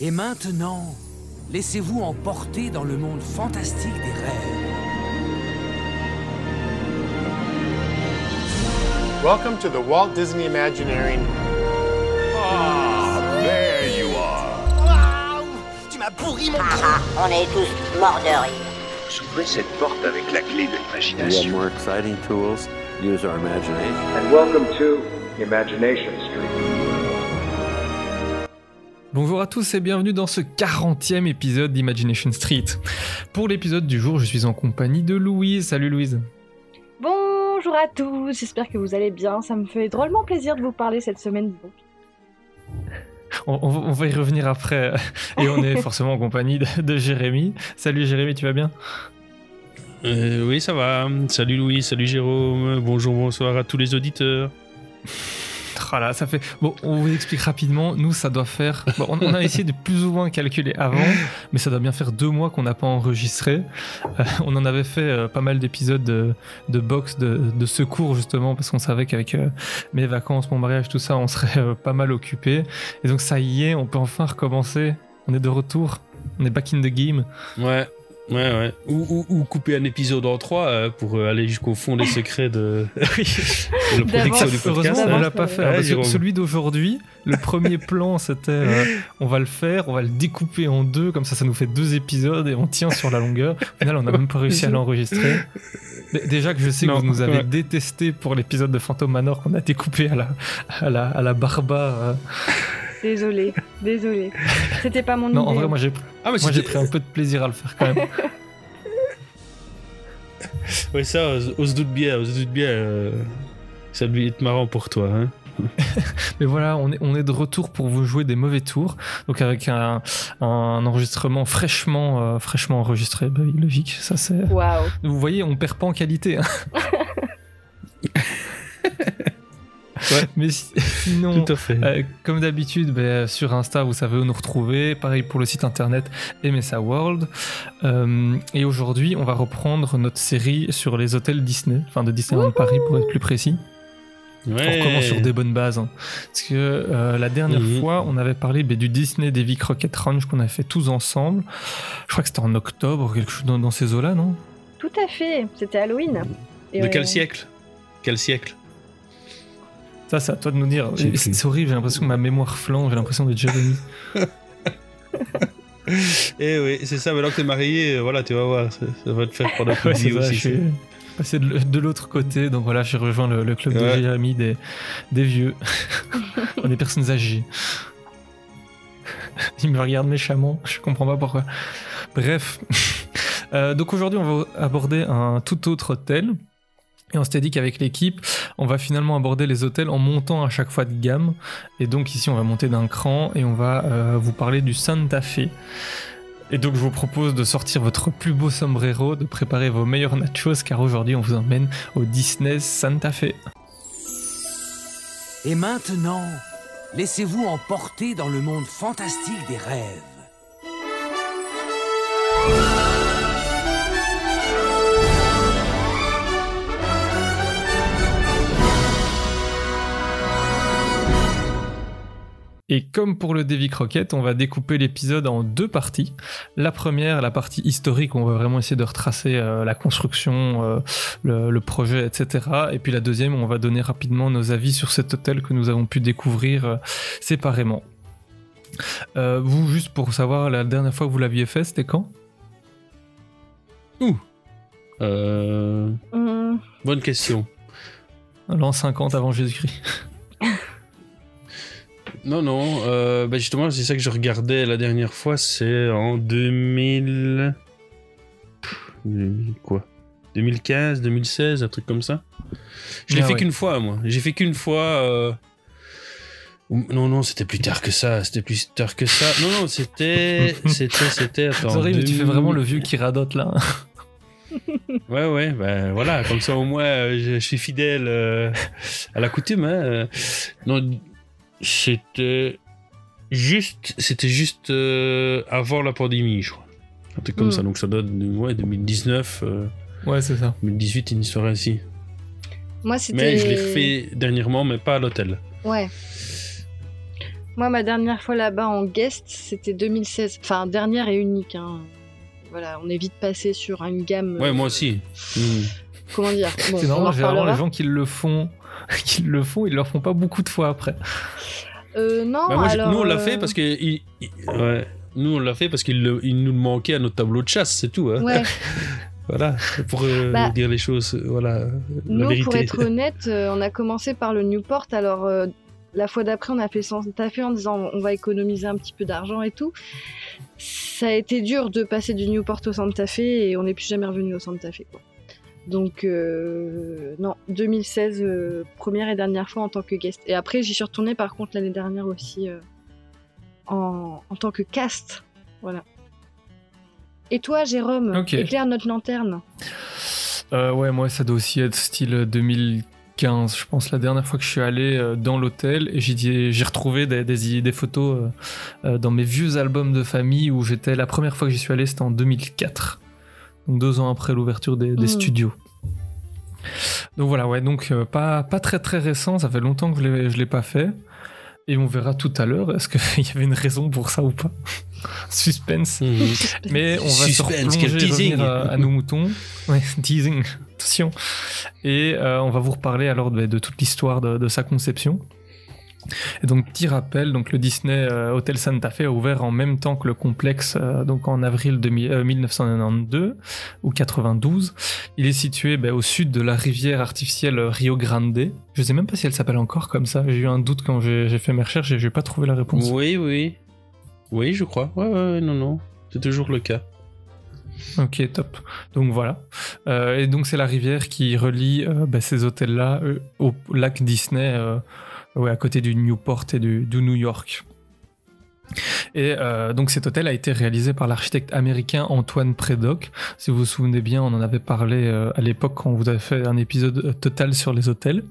Et maintenant, laissez-vous emporter dans le monde fantastique des rêves. Welcome to the Walt Disney Imagineering. Ah, there you are. Tu m'as pourri mon On est tous morts de rire. Ouvrez cette porte avec la clé de We have l'imagination. more exciting tools. Use our imagination. and welcome to Imagination Street. Bonjour à tous et bienvenue dans ce 40e épisode d'Imagination Street. Pour l'épisode du jour, je suis en compagnie de Louise. Salut Louise. Bonjour à tous, j'espère que vous allez bien. Ça me fait drôlement plaisir de vous parler cette semaine. On, on va- on va y revenir après. Et on est forcément en compagnie de, de Jérémy. Salut Jérémy, tu vas bien? Euh, oui, ça va. Salut Louis, salut Jérôme. Bonjour, bonsoir à tous les auditeurs. Ah là, ça fait. Bon, on vous explique rapidement. Nous, ça doit faire. On, a essayé de plus ou moins calculer avant, mais ça doit bien faire deux mois qu'on n'a pas enregistré. Euh, on en avait fait euh, pas mal d'épisodes de, de box, de, secours justement, parce qu'on savait qu'avec euh, mes vacances, mon mariage, tout ça, on serait pas mal occupé. Et donc, ça y est, on peut enfin recommencer. On est de retour. On est back in the game. Ouais, ouais, ouais. Ou, ou- ou couper un épisode en trois euh, pour euh, aller jusqu'au fond des secrets de, de la production du podcast. Heureusement, on hein. l'a pas fait. Ouais, parce que Jérôme. celui d'aujourd'hui, le premier plan, c'était euh, on va le faire, on va le découper en deux, comme ça, ça nous fait deux épisodes et on tient sur la longueur. Au final, on n'a même pas réussi à l'enregistrer. Déjà que je sais que vous nous avez ouais. détesté pour l'épisode de Phantom Manor qu'on a découpé à la, à la, à la barba. euh. Désolé, désolé. C'était pas mon Non, en vrai, moi j'ai Ah, moi, j'ai pris un peu de plaisir à le faire quand même. Ouais, ça, on se- doute bien, on se doute bien. euh, Ça devait être marrant pour toi. Hein. Mais voilà, on est, on est de retour pour vous jouer des mauvais tours. Donc avec un, un enregistrement fraîchement, euh, fraîchement enregistré, bah, logique. Ça c'est. Waouh. Vous voyez, on perd pas en qualité. hein. Mais si- sinon, Tout à fait. euh, comme d'habitude, ben, sur Insta, vous savez où nous retrouver. Pareil pour le site internet MSA World. Euh, et aujourd'hui, on va reprendre notre série sur les hôtels Disney, enfin de Disneyland Paris pour être plus précis. On Ouais. recommence sur des bonnes bases. hein. Parce que euh, la dernière Mhm. fois, on avait parlé ben, du Disney Davy Crockett Ranch qu'on a fait tous ensemble. Je crois que c'était en octobre, quelque chose dans, dans ces eaux-là, non? Tout à fait, c'était Halloween. Et De on- quel siècle? Quel siècle? Ça, c'est à toi de nous dire. C'est horrible, j'ai l'impression que ma mémoire flanc, j'ai l'impression d'être Jérémy. Eh oui, c'est ça, maintenant que t'es marié, euh, voilà, tu vas voir, ça, ça va te faire prendre un peu Ouais, de aussi. je suis passé de, de l'autre côté, donc voilà, j'ai rejoint le, le club de. Jérémy des, des vieux, des personnes âgées. Il me regarde méchamment, je comprends pas pourquoi. Bref, Euh, donc aujourd'hui, on va aborder un tout autre hôtel. Et on s'était dit qu'avec l'équipe, on va finalement aborder les hôtels en montant à chaque fois de gamme. Et donc ici, on va monter d'un cran et on va euh, vous parler du Santa Fe. Et donc je vous propose de sortir votre plus beau sombrero, de préparer vos meilleurs nachos, car aujourd'hui on vous emmène au Disney Santa Fe. Et maintenant, laissez-vous emporter dans le monde fantastique des rêves. Et comme pour le Davy Crockett, on va découper l'épisode en deux parties. La première, la partie historique, où on va vraiment essayer de retracer euh, la construction, euh, le, le projet, etc. Et puis la deuxième, où on va donner rapidement nos avis sur cet hôtel que nous avons pu découvrir euh, séparément. Euh, vous, juste pour savoir, la dernière fois que vous l'aviez fait, c'était quand? Euh, Hum, bonne question. L'an 50 avant Jésus-Christ. Non, non, euh, bah justement, c'est ça que je regardais la dernière fois, c'est en 2000... Pff, 2000 quoi? 2015, 2016, un truc comme ça. Je l'ai Ah fait ouais. qu'une fois, moi. J'ai fait qu'une fois... euh, Non, non, c'était plus tard que ça, c'était plus tard que ça. Non, non, c'était... C'était, c'était... Attends, Sorry, mais tu fais 2000. vraiment le vieux qui radote là. Ouais, ouais, ben voilà, comme ça au moins euh, je, je suis fidèle euh, à la coutume. Hein. Non, c'était juste, c'était juste euh, avant la pandémie, je crois. Un truc comme Mm. ça, donc ça donne ouais, 2019, euh, Ouais, c'est ça. 2018, une histoire ainsi. Moi, c'était. Mais je l'ai fait dernièrement, mais pas à l'hôtel. Ouais. Moi, ma dernière fois là-bas en guest, c'était 2016. Enfin, dernière et unique. hein. Voilà, on est vite passé sur une gamme. Ouais, euh, moi aussi. Mhm. Comment dire? Bon, C'est normal, généralement, les gens qui le font, qui le font, ils le font pas beaucoup de fois après. Euh, non, Bah, moi, je- alors. nous, on l'a euh, fait parce que. il- il- ouais. Nous, on l'a fait parce qu'il il nous manquait à notre tableau de chasse, c'est tout. Hein. Ouais, Voilà, pour euh, Bah, dire les choses, euh, voilà, la nous, vérité. pour être honnête, euh, on a commencé par le Newport. Alors, euh, la fois d'après, on a fait Santa Fe en disant on va économiser un petit peu d'argent et tout. Ça a été dur de passer du Newport au Santa Fe et on n'est plus jamais revenu au Santa Fe. Quoi. Donc, euh, non, 2016, euh, première et dernière fois en tant que guest. Et après, j'y suis retournée par contre l'année dernière aussi euh, en, en tant que cast. Voilà. Et toi, Jérôme, éclaire notre lanterne. Ouais, moi, ça doit aussi être style 2015, je pense, la dernière fois que je suis allé dans l'hôtel et j'ai retrouvé des, des, des photos dans mes vieux albums de famille où j'étais. La première fois que j'y suis allé, c'était en 2004. Donc deux ans après l'ouverture des, des Mm. studios. Donc voilà, ouais, donc euh, pas, pas très très récent, ça fait longtemps que je l'ai- je l'ai pas fait. Et on verra tout à l'heure, est-ce qu'il y avait une raison pour ça ou pas Suspense. Mhm. Mais on va se Suspense, replonger, teasing. revenir à, à nos moutons. Ouais, teasing, attention. Et euh, on va vous reparler alors de, de toute l'histoire de, de sa conception. Et donc, petit rappel, donc le Disney euh, Hotel Santa Fe a ouvert en même temps que le complexe, euh, donc en avril 2000 euh, 1992 ou 92. Il est situé ben, au sud de la rivière artificielle Rio Grande. Je sais même pas si elle s'appelle encore comme ça. J'ai eu un doute quand j'ai fait mes recherches et j'ai pas trouvé la réponse. Oui, oui. Oui, je crois. Ouais, ouais, ouais, non, non. C'est toujours le cas. Ok, top. Donc voilà. Euh, et donc c'est la rivière qui relie euh, bah, ces hôtels-là au lac Disney, à côté du Newport et du, New York. Et euh, donc cet hôtel a été réalisé par l'architecte américain Antoine Prédoc. Si vous vous souvenez bien, on en avait parlé euh, à l'époque quand on vous avait fait un épisode euh, total sur les hôtels.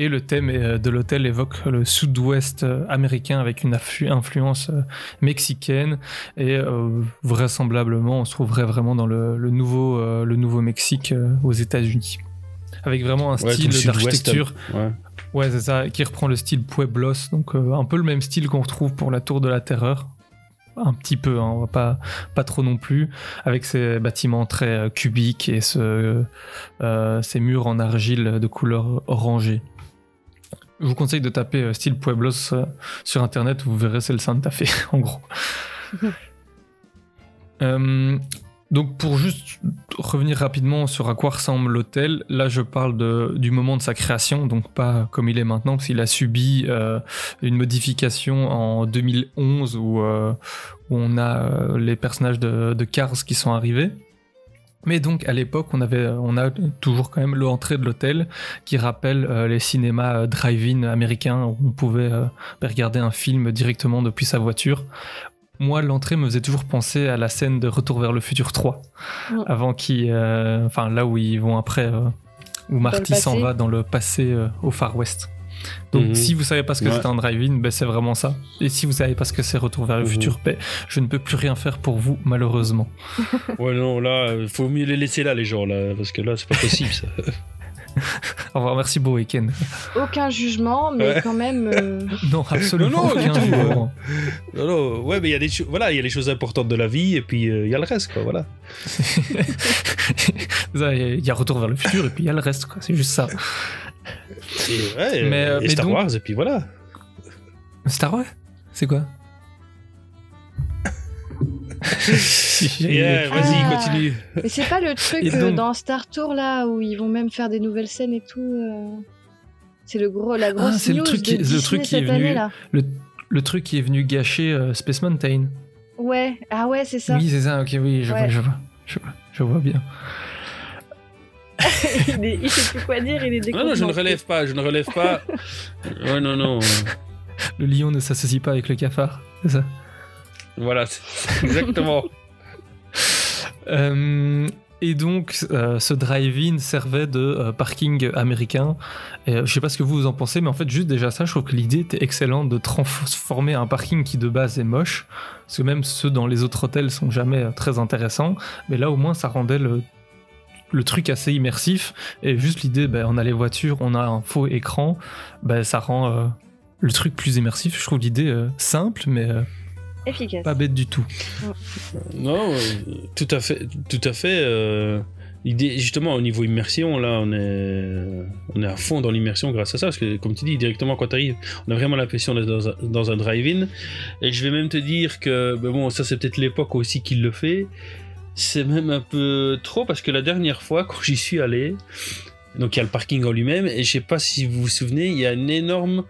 Et le thème de l'hôtel évoque le sud-ouest américain avec une influence mexicaine et vraisemblablement on se trouverait vraiment dans le, nouveau, Mexique aux États-Unis. Avec vraiment un style d'architecture Ouais. Ouais, c'est ça, qui reprend le style Pueblos, donc euh, un peu le même style qu'on retrouve pour la Tour de la Terreur. Un petit peu, hein, on va pas, pas trop non plus, avec ces bâtiments très euh, cubiques et ce, euh, ces murs en argile de couleur orangée. Je vous conseille de taper euh, style Pueblos euh, sur internet, vous verrez, c'est le Santa Fe, en gros. Euh, donc pour juste revenir rapidement sur à quoi ressemble l'hôtel, là je parle du moment de sa création, donc pas comme il est maintenant, parce qu'il a subi euh, une modification en 2011 où, euh, on a euh, les personnages de, Cars qui sont arrivés. Mais donc à l'époque, on avait, on a toujours quand même l'entrée de l'hôtel qui rappelle les cinémas drive-in américains où on pouvait regarder un film directement depuis sa voiture. Moi, l'entrée me faisait toujours penser à la scène de Retour vers le futur 3, Mm. avant qu'ils, euh, enfin là où ils vont après, euh, où Marty s'en va dans le passé euh, au Far West. Donc Mhm. si vous savez pas ce que Ouais. c'est un drive-in, ben, c'est vraiment ça. Et si vous savez pas ce que c'est Retour vers le Mhm. futur, ben, je ne peux plus rien faire pour vous malheureusement. Ouais, non, là, euh, faut mieux les laisser là, les gens, là, parce que là, c'est pas possible, ça. Au revoir, merci beau week-end. Aucun jugement, mais Ouais. quand même. euh, Non, absolument Non, non, aucun jugement. Non, non, ouais, mais il y a des choses, voilà, il y a les choses importantes de la vie, et puis euh, il y a le reste, quoi, voilà. Ça, Il y a Retour vers le futur et puis il y a le reste, quoi. C'est juste ça. Et, ouais, Mais, euh, et mais Star donc- Wars, et puis voilà. Star Wars? C'est quoi? Yeah, vas-y, Ah. continue. Mais c'est pas le truc euh, donc- dans Star Tour là où ils vont même faire des nouvelles scènes et tout. euh, C'est le gros, la grosse Ah, c'est le truc qui- de le Disney truc qui est venu- année, là. le, le truc qui est venu gâcher euh, Space Mountain. Ouais, ah ouais, c'est ça. Oui, c'est ça, ok, oui, je, Ouais. vois, je vois, je vois, je vois bien. il, est- il sait plus quoi dire, il est Non, non, je ne relève pas, je ne relève pas. Ouais, non, non. Le lion ne s'associe pas avec le cafard, c'est ça Voilà, c'est- exactement. Euh, et donc, euh, ce drive-in servait de euh, parking américain. Et, euh, je sais pas ce que vous en pensez, mais en fait, juste déjà ça, je trouve que l'idée était excellente de transformer un parking qui de base est moche. Parce que même ceux dans les autres hôtels sont jamais très intéressants. Mais là, au moins, ça rendait le, le truc assez immersif. Et juste l'idée, ben, on a les voitures, on a un faux écran, ben, ça rend. le truc plus immersif. Je trouve l'idée simple, mais Efficace. pas bête du tout. Non, tout à fait, tout à fait. euh, justement, au niveau immersion, là, on est, on est à fond dans l'immersion grâce à ça, parce que, comme tu dis, directement quand tu arrives, on a vraiment l'impression d'être dans un, dans un drive-in. Et je vais même te dire que, ben bon, ça c'est peut-être l'époque aussi qu'il le fait. C'est même un peu trop, parce que la dernière fois, quand j'y suis allé, donc il y a le parking en lui-même, et je sais pas si vous vous souvenez, il y a une énorme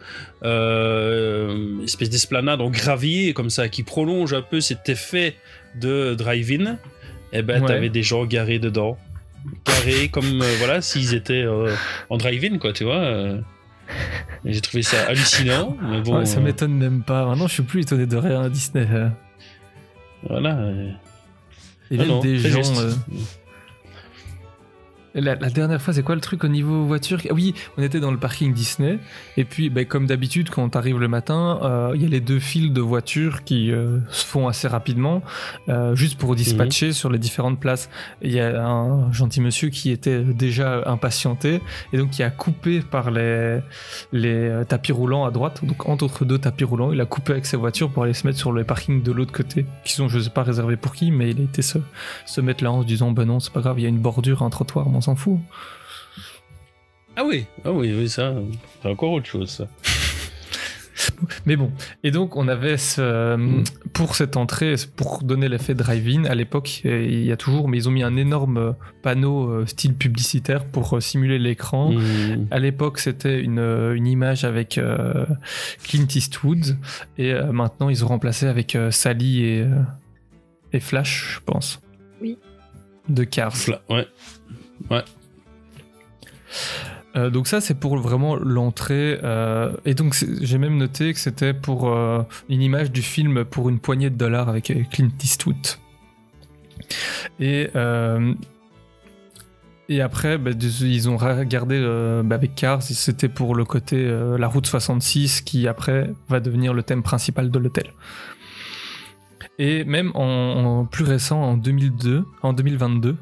euh, espèce d'esplanade en gravier comme ça qui prolonge un peu cet effet de drive-in. Et ben Ouais. t'avais des gens garés dedans, garés comme euh, voilà s'ils étaient euh, en drive-in quoi, tu vois. euh. J'ai trouvé ça hallucinant, mais bon. Ouais, ça m'étonne même pas. Maintenant, je suis plus étonné de rien à Disney. voilà. Et Ah même non, des gens. juste. La, la dernière fois, c'est quoi le truc au niveau voiture? Ah Oui, on était dans le parking Disney. Et puis, ben, comme d'habitude, quand t'arrives le matin, euh, il y a les deux files de voitures qui euh, se font assez rapidement, euh, juste pour dispatcher sur les différentes places. Il y a un gentil monsieur qui était déjà impatienté et donc qui a coupé par les, les euh, tapis roulants à droite. Donc, entre deux tapis roulants, il a coupé avec sa voiture pour aller se mettre sur les parkings de l'autre côté, qui sont, je sais pas, réservés pour qui, mais il a été se, se mettre là en se disant, ben non, c'est pas grave, il y a une bordure, un trottoir, mais on s'en fout. Ah oui, ah oui, oui ça, c'est encore autre chose. Ça. Mais bon, et donc on avait ce, pour cette entrée, pour donner l'effet drive-in, à l'époque, euh, il y a toujours, mais ils ont mis un énorme panneau euh, style publicitaire pour euh, simuler l'écran. Mmh. À l'époque, c'était une, euh, une image avec euh, Clint Eastwood, et euh, maintenant ils ont remplacé avec euh, Sally et, euh, et Flash, je pense. Oui. De Cars. Fla- ouais. Euh, donc ça c'est pour vraiment l'entrée euh, et donc j'ai même noté que c'était pour euh, une image du film pour une poignée de dollars avec Clint Eastwood. Et et après bah, ils ont regardé bah, avec Cars c'était pour le côté la route 66 qui après va devenir le thème principal de l'hôtel et même en, en plus récent, en 2002, en 2022,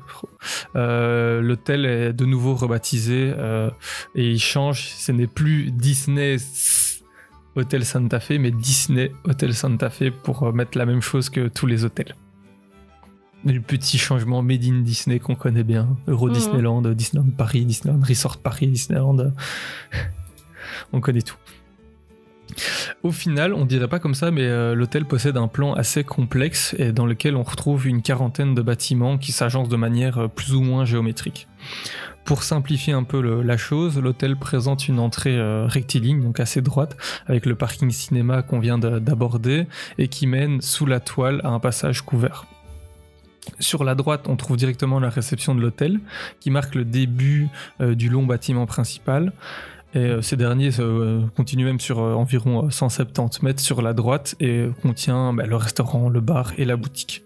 euh, l'hôtel est de nouveau rebaptisé euh, et il change. Ce n'est plus Disney Hotel Santa Fe, mais Disney Hotel Santa Fe pour euh, mettre la même chose que tous les hôtels. Le petit changement made in Disney qu'on connaît bien. Euro Mhm. Disneyland, Disneyland Paris, Disneyland Resort Paris, Disneyland. On connaît tout. Au final, on dirait pas comme ça, mais euh, l'hôtel possède un plan assez complexe et dans lequel on retrouve une quarantaine de bâtiments qui s'agencent de manière euh, plus ou moins géométrique. Pour simplifier un peu la chose, l'hôtel présente une entrée euh, rectiligne, donc assez droite, avec le parking cinéma qu'on vient de- d'aborder et qui mène sous la toile à un passage couvert. Sur la droite, on trouve directement la réception de l'hôtel, qui marque le début du long bâtiment principal. Et euh, ces derniers euh, continuent même sur euh, environ euh, 170 mètres sur la droite et contient bah, le restaurant, le bar et la boutique.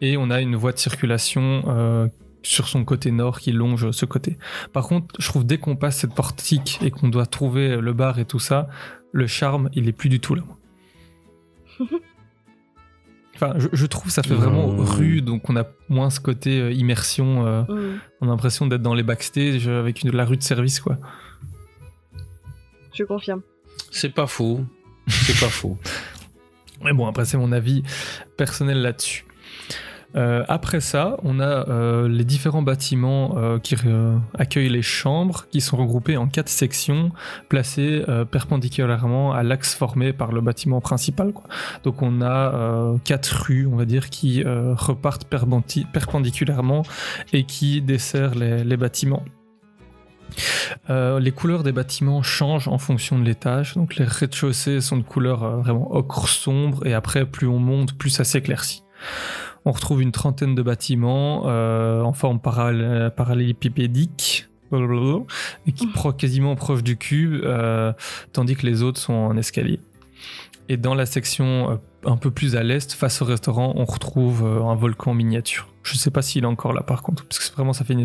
Et on a une voie de circulation euh, sur son côté nord qui longe ce côté. Par contre, je trouve dès qu'on passe cette portique et qu'on doit trouver le bar et tout ça, le charme, il est plus du tout là. Enfin, je, je trouve ça fait vraiment Mmh. rue, donc on a moins ce côté euh, immersion. euh, Mm. on a l'impression d'être dans les backstage avec une, la rue de service, quoi. Je confirme. C'est pas faux. C'est pas faux. Mais bon, après, c'est mon avis personnel là-dessus. Euh, après ça, on a euh, les différents bâtiments euh, qui euh, accueillent les chambres, qui sont regroupés en quatre sections, placées euh, perpendiculairement à l'axe formé par le bâtiment principal. quoi. Donc on a euh, quatre rues, on va dire, qui euh, repartent perpendi- perpendiculairement et qui desserrent les, les bâtiments. Euh, les couleurs des bâtiments changent en fonction de l'étage. Donc les rez-de-chaussée sont de couleur euh, vraiment ocre sombre et après plus on monte, plus ça s'éclaircit. On retrouve une trentaine de bâtiments euh, en forme parallé- parallélépipédique et qui pro quasiment proche du cube, tandis que les autres sont en escalier. Et dans la section un peu plus à l'est, face au restaurant, on retrouve un volcan miniature. Je sais pas s'il est encore là par contre, parce que vraiment ça fait une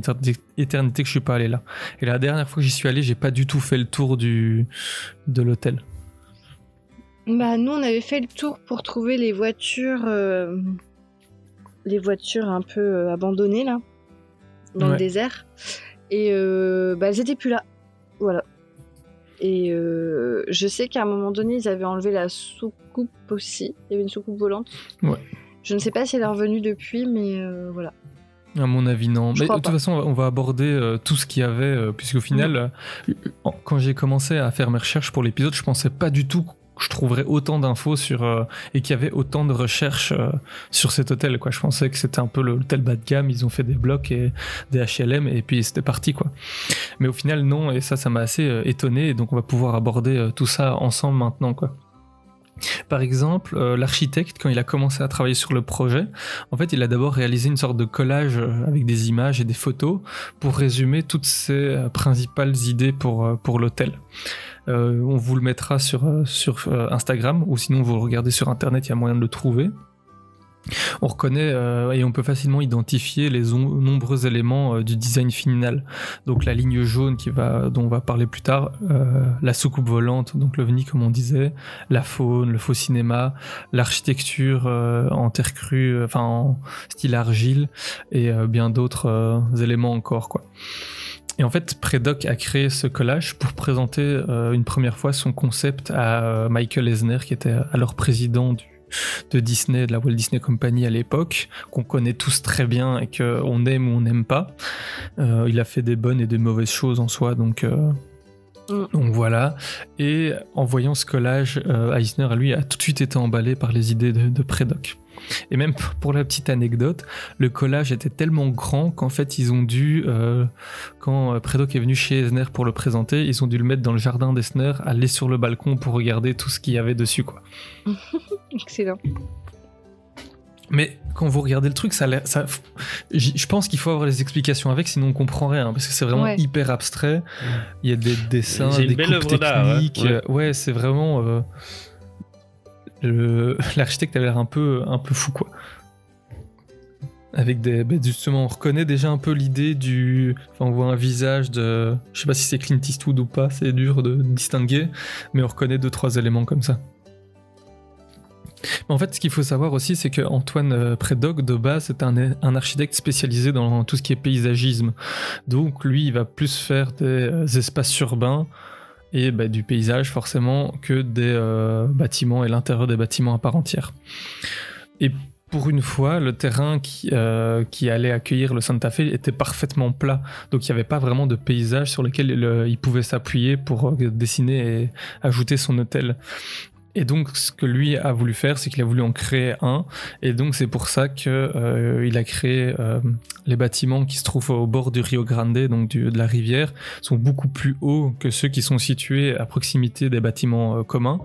éternité, que je suis pas allé là. Et la dernière fois que j'y suis allé, j'ai pas du tout fait le tour du de l'hôtel. Bah, nous, on avait fait le tour pour trouver les voitures, euh, les voitures un peu euh, abandonnées là, dans Ouais. le désert. Et euh, bah, elles étaient plus là. Voilà. Et je sais qu'à un moment donné, ils avaient enlevé la soucoupe aussi. Il y avait une soucoupe volante. Ouais. Je ne sais pas si elle est revenue depuis, mais euh, voilà. À mon avis, non. Je Mais de toute pas. façon, on va aborder euh, tout ce qu'il y avait, euh, puisqu'au final, euh, quand j'ai commencé à faire mes recherches pour l'épisode, je pensais pas du tout que je trouverais autant d'infos sur et qu'il y avait autant de recherches sur cet hôtel. Quoi. Je pensais que c'était un peu le hôtel bas de gamme. Ils ont fait des blocs et des HLM et puis c'était parti. Quoi. Mais au final, non. Et ça, ça m'a assez étonné. Et donc, on va pouvoir aborder tout ça ensemble maintenant. Quoi. Par exemple, euh, l'architecte, quand il a commencé à travailler sur le projet, en fait, il a d'abord réalisé une sorte de collage euh, avec des images et des photos pour résumer toutes ses euh, principales idées pour, l'hôtel. On vous le mettra sur, sur Instagram ou sinon vous le regardez sur Internet, il y a moyen de le trouver. On reconnaît euh, et on peut facilement identifier les nombreux éléments euh, du design final. Donc la ligne jaune qui va, dont on va parler plus tard, euh, la soucoupe volante, donc l'OVNI comme on disait, la faune, le faux cinéma, l'architecture euh, en terre crue, euh, enfin en style argile et bien d'autres éléments encore quoi. Et en fait, Predoc a créé ce collage pour présenter une première fois son concept à Michael Eisner, qui était alors président du, de Disney, de la Walt Disney Company à l'époque, qu'on connaît tous très bien et qu'on aime ou on n'aime pas. Euh, il a fait des bonnes et des mauvaises choses en soi, donc, euh, Mm. donc voilà. Et en voyant ce collage, euh, Eisner, lui, a tout de suite été emballé par les idées de, de Predoc. Et même pour la petite anecdote, le collage était tellement grand qu'en fait ils ont dû, euh, quand Predoc est venu chez Eisner pour le présenter, ils ont dû le mettre dans le jardin d'Eisner, aller sur le balcon pour regarder tout ce qu'il y avait dessus quoi. Excellent. Mais quand vous regardez le truc, ça, a je pense qu'il faut avoir les explications avec, sinon on comprend rien, parce que c'est vraiment Ouais. hyper abstrait. Il y a des dessins, des coupes ouais. techniques. Ouais. euh, Ouais, c'est vraiment. euh, L'architecte avait l'air un peu, un peu fou, quoi. Avec des. ben, justement, on reconnaît déjà un peu l'idée du. Enfin, on voit un visage de. Je sais pas si c'est Clint Eastwood ou pas, c'est dur de distinguer, mais on reconnaît deux, trois éléments comme ça. En fait, ce qu'il faut savoir aussi, c'est que Antoine euh, Prédoc, de base, c'est un, architecte spécialisé dans tout ce qui est paysagisme. Donc, lui, il va plus faire des euh, espaces urbains et bah, du paysage, forcément, que des euh, bâtiments et l'intérieur des bâtiments à part entière. Et pour une fois, le terrain qui, allait accueillir le Santa Fe était parfaitement plat. Donc, il n'y avait pas vraiment de paysage sur lequel il, pouvait s'appuyer pour dessiner et ajouter son hôtel. Et donc, ce que lui a voulu faire, c'est qu'il a voulu en créer un. Et donc, c'est pour ça que euh, a créé euh, les bâtiments qui se trouvent au bord du Rio Grande, donc du- de la rivière, sont beaucoup plus hauts que ceux qui sont situés à proximité des bâtiments euh, communs,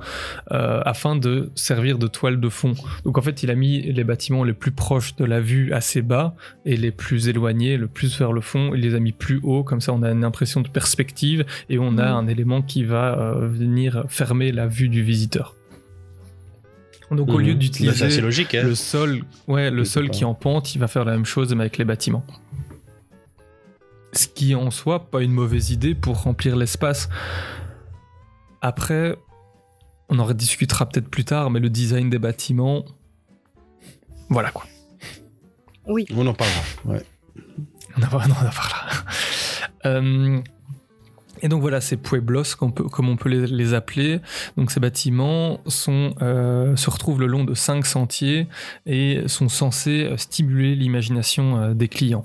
afin de servir de toile de fond. Donc, en fait, il a mis les bâtiments les plus proches de la vue assez bas et les plus éloignés, le plus vers le fond, il les a mis plus haut. Comme ça, on a une impression de perspective et on a Mhm. un élément qui va venir fermer la vue du visiteur. Donc au Mhm. lieu Bah, d'utiliser logique. Hein. le sol, ouais, le sol qui en pente, il va faire la même chose mais avec les bâtiments. Ce qui en soi pas une mauvaise idée pour remplir l'espace. Après, on en rediscutera peut-être plus tard, mais le design des bâtiments, voilà quoi. Oui. On en parlera. Ouais. On en on en parlera. Euh, et donc voilà, ces pueblos, comme on peut les, appeler. Donc ces bâtiments euh, se retrouvent le long de cinq sentiers et sont censés euh, stimuler l'imagination euh, des clients.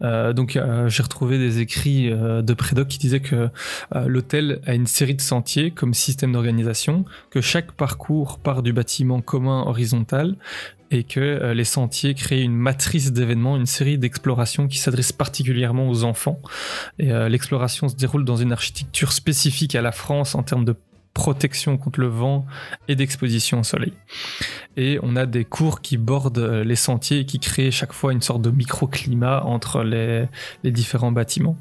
Donc j'ai retrouvé des écrits de Prédoc qui disaient que l'hôtel a une série de sentiers comme système d'organisation, que chaque parcours part du bâtiment commun horizontal et que euh, les sentiers créent une matrice d'événements, une série d'explorations qui s'adressent particulièrement aux enfants. Et euh, l'exploration se déroule dans une architecture spécifique à la France en termes de protection contre le vent et d'exposition au soleil. Et on a des cours qui bordent euh, les sentiers et qui créent chaque fois une sorte de microclimat entre les, différents bâtiments.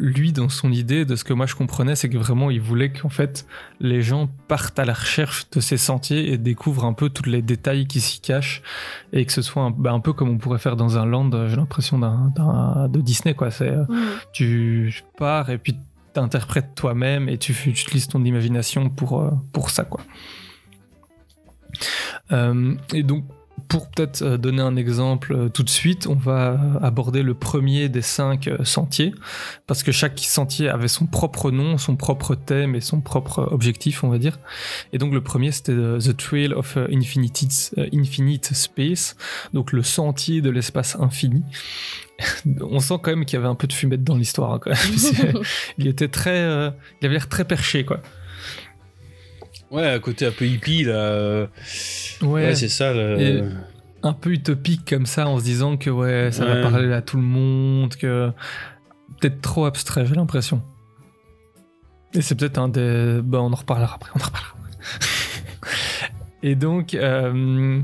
Lui, dans son idée, de ce que moi je comprenais, c'est que vraiment il voulait qu'en fait les gens partent à la recherche de ces sentiers et découvrent un peu tous les détails qui s'y cachent et que ce soit un, bah, un peu comme on pourrait faire dans un land, euh, j'ai l'impression d'un, d'un- de Disney quoi. C'est euh, tu pars et puis t'interprètes toi-même et tu, utilises ton imagination pour, euh, pour ça quoi. Euh, et donc pour peut-être euh, donner un exemple euh, tout de suite, on va euh, aborder le premier des cinq sentiers, parce que chaque sentier avait son propre nom, son propre thème et son propre objectif, on va dire. Et donc le premier, c'était The Trail of Infinite, Space, donc le sentier de l'espace infini. on sent quand même qu'il y avait un peu de fumette dans l'histoire. hein, il était très, il avait l'air très perché, quoi. Ouais, à côté un peu hippie, là. euh, Ouais, c'est ça. le- Et- un peu utopique comme ça en se disant que ouais ça Ouais. va parler à tout le monde que peut-être trop abstrait j'ai l'impression et c'est peut-être un des bah on en reparlera après on en reparlera et donc euh,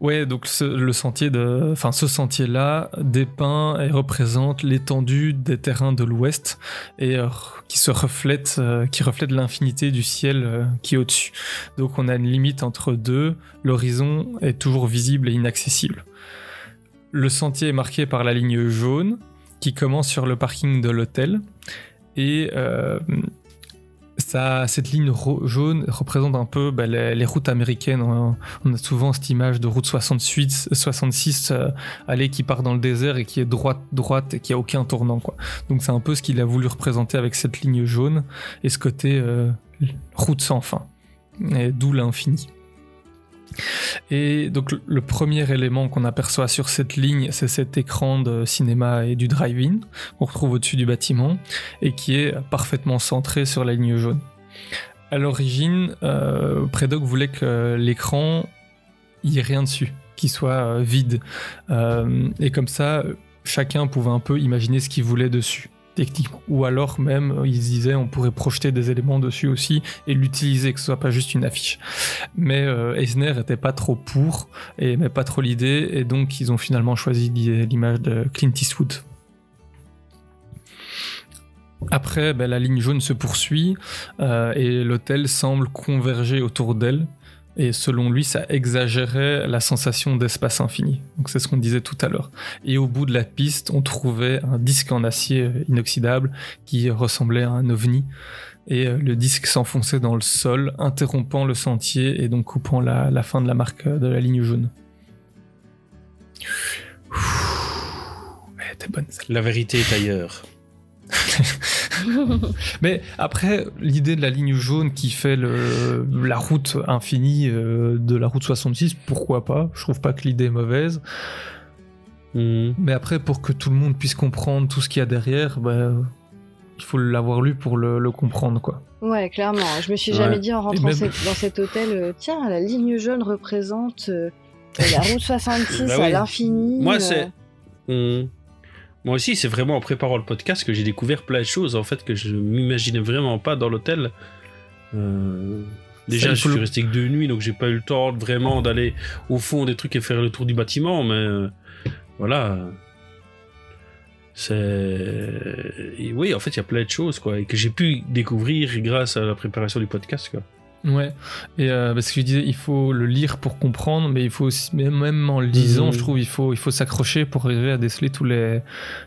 ouais donc ce- le sentier enfin ce sentier là dépeint et représente l'étendue des terrains de l'ouest et euh, qui se reflète euh, qui reflète l'infinité du ciel euh, qui est au-dessus donc on a une limite entre deux l'horizon est toujours visible et inaccessible. Le sentier est marqué par la ligne jaune qui commence sur le parking de l'hôtel et ça, cette ligne jaune représente un peu bah, les, routes américaines. On, a souvent cette image de route 68, 66 euh, allée qui part dans le désert et qui est droite, droite et qui a aucun tournant. Quoi. Donc c'est un peu ce qu'il a voulu représenter avec cette ligne jaune et ce côté euh, route sans fin. D'où l'infini. Et donc le- premier élément qu'on aperçoit sur cette ligne, c'est cet écran de cinéma et du drive-in qu'on retrouve au-dessus du bâtiment et qui est parfaitement centré sur la ligne jaune. À l'origine, euh, Predoc voulait que l'écran, n'y ait rien dessus, qu'il soit euh, vide. Euh, et comme ça, chacun pouvait un peu imaginer ce qu'il voulait dessus Ou alors même, euh, ils disaient, on pourrait projeter des éléments dessus aussi et l'utiliser, que ce soit pas juste une affiche. Mais euh, Eisner était pas trop pour et aimait pas trop l'idée et donc ils ont finalement choisi l'i- l'image de Clint Eastwood. Après, ben, la ligne jaune se poursuit euh, et l'hôtel semble converger autour d'elle. Et selon lui, ça exagérait la sensation d'espace infini. Donc c'est ce qu'on disait tout à l'heure. Et au bout de la piste, on trouvait un disque en acier inoxydable qui ressemblait à un ovni. Et euh, le disque s'enfonçait dans le sol, interrompant le sentier et donc coupant la, la fin de la marque euh, de la ligne jaune. Elle était bonne La vérité est ailleurs. Mais après, l'idée de la ligne jaune qui fait le, la route infinie euh, de la route 66, pourquoi pas? Je trouve pas que l'idée est mauvaise. Mhm. Mais après, pour que tout le monde puisse comprendre tout ce qu'il y a derrière, bah, il faut l'avoir lu pour le, le comprendre, quoi. Ouais, clairement. Je me suis Ouais. jamais dit en rentrant même- cette- dans cet hôtel, euh, tiens, la ligne jaune représente euh, la route 66 Bah à l'infini. Moi, euh, c'est. Mhm. Moi aussi, c'est vraiment en préparant le podcast que j'ai découvert plein de choses en fait que je m'imaginais vraiment pas dans l'hôtel. Euh, Déjà, je suis resté que deux nuits, donc j'ai pas eu le temps vraiment d'aller au fond des trucs et faire le tour du bâtiment, mais euh, voilà. C'est. Oui, en fait, il y a plein de choses, quoi, et que j'ai pu découvrir grâce à la préparation du podcast, quoi. Ouais, et euh, parce que je disais, il faut le lire pour comprendre, mais il faut aussi, même en le lisant, Mhm. je trouve, il faut, il faut s'accrocher pour arriver à déceler tous les,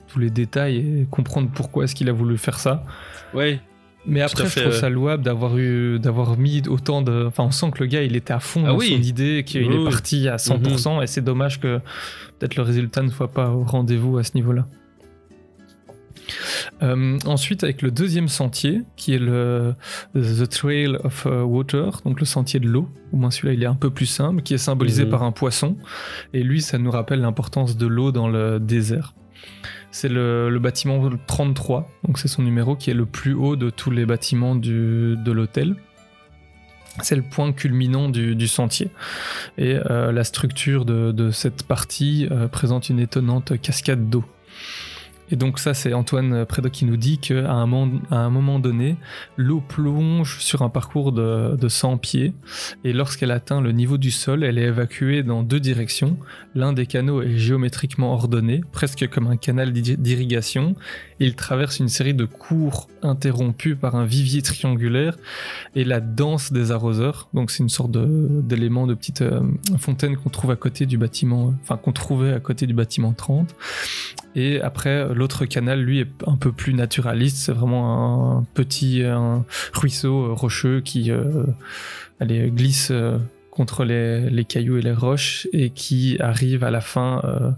tous les détails et comprendre pourquoi est-ce qu'il a voulu faire ça. Ouais, Mais après, je trouve ouais. ça louable d'avoir eu, d'avoir mis autant de, enfin, on sent que le gars, il était à fond Ah dans oui. son idée, qu'il Oui, est parti à 100%, et c'est dommage que peut-être le résultat ne soit pas au rendez-vous à ce niveau-là. Euh, ensuite, avec le deuxième sentier, qui est le The Trail of euh, Water, donc le sentier de l'eau, au moins celui-là il est un peu plus simple, qui est symbolisé Mhm. par un poisson, et lui ça nous rappelle l'importance de l'eau dans le désert. C'est le, le bâtiment 33, donc c'est son numéro qui est le plus haut de tous les bâtiments du- de l'hôtel. C'est le point culminant du, du sentier. Et euh, la structure de, de cette partie euh, présente une étonnante cascade d'eau. Et donc ça, c'est Antoine Prédoc qui nous dit qu'à un, moment- à un moment donné, l'eau plonge sur un parcours de, de 100 pieds, et lorsqu'elle atteint le niveau du sol, elle est évacuée dans deux directions. L'un des canaux est géométriquement ordonné, presque comme un canal d'ir- d'irrigation. Il traverse une série de cours interrompus par un vivier triangulaire et la danse des arroseurs. Donc c'est une sorte d'élément de, petite euh, fontaine qu'on trouve à côté du bâtiment, enfin qu'on trouvait à côté du bâtiment 30. Et après, l'autre canal, lui, est un peu plus naturaliste. C'est vraiment un petit un ruisseau euh, rocheux qui euh, allez, glisse euh, contre les, les cailloux et les roches et qui arrive à la fin euh,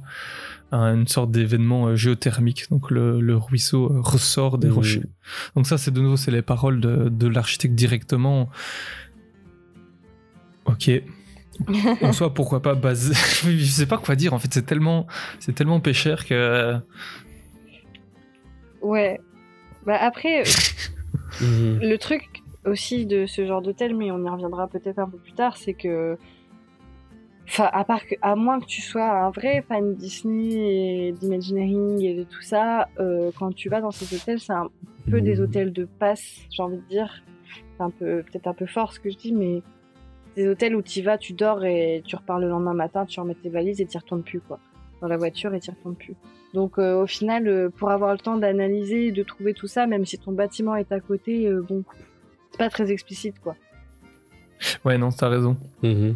à une sorte d'événement géothermique. Donc le, le ruisseau ressort des Mhm. rochers. Donc ça, c'est de nouveau, c'est les paroles de, de l'architecte directement. Ok. En soi, pourquoi pas baser. Je sais pas quoi dire. En fait, c'est tellement, c'est tellement péchère que. Ouais. Bah après, Mhm. le truc aussi de ce genre d'hôtel, mais on y reviendra peut-être un peu plus tard, c'est que. Enfin, à part que, à moins que tu sois un vrai fan Disney et d'Imagineering et de tout ça, euh, quand tu vas dans ces hôtels, c'est un peu des hôtels de passe, j'ai envie de dire. C'est un peu, peut-être un peu fort ce que je dis, mais des hôtels où tu vas, tu dors et tu repars le lendemain matin, tu remets tes valises et tu retournes plus, quoi. Dans la voiture et tu retournes plus. Donc euh, au final, euh, pour avoir le temps d'analyser, de trouver tout ça, même si ton bâtiment est à côté, euh, bon, c'est pas très explicite, quoi. Ouais, non, t'as raison. Mhm.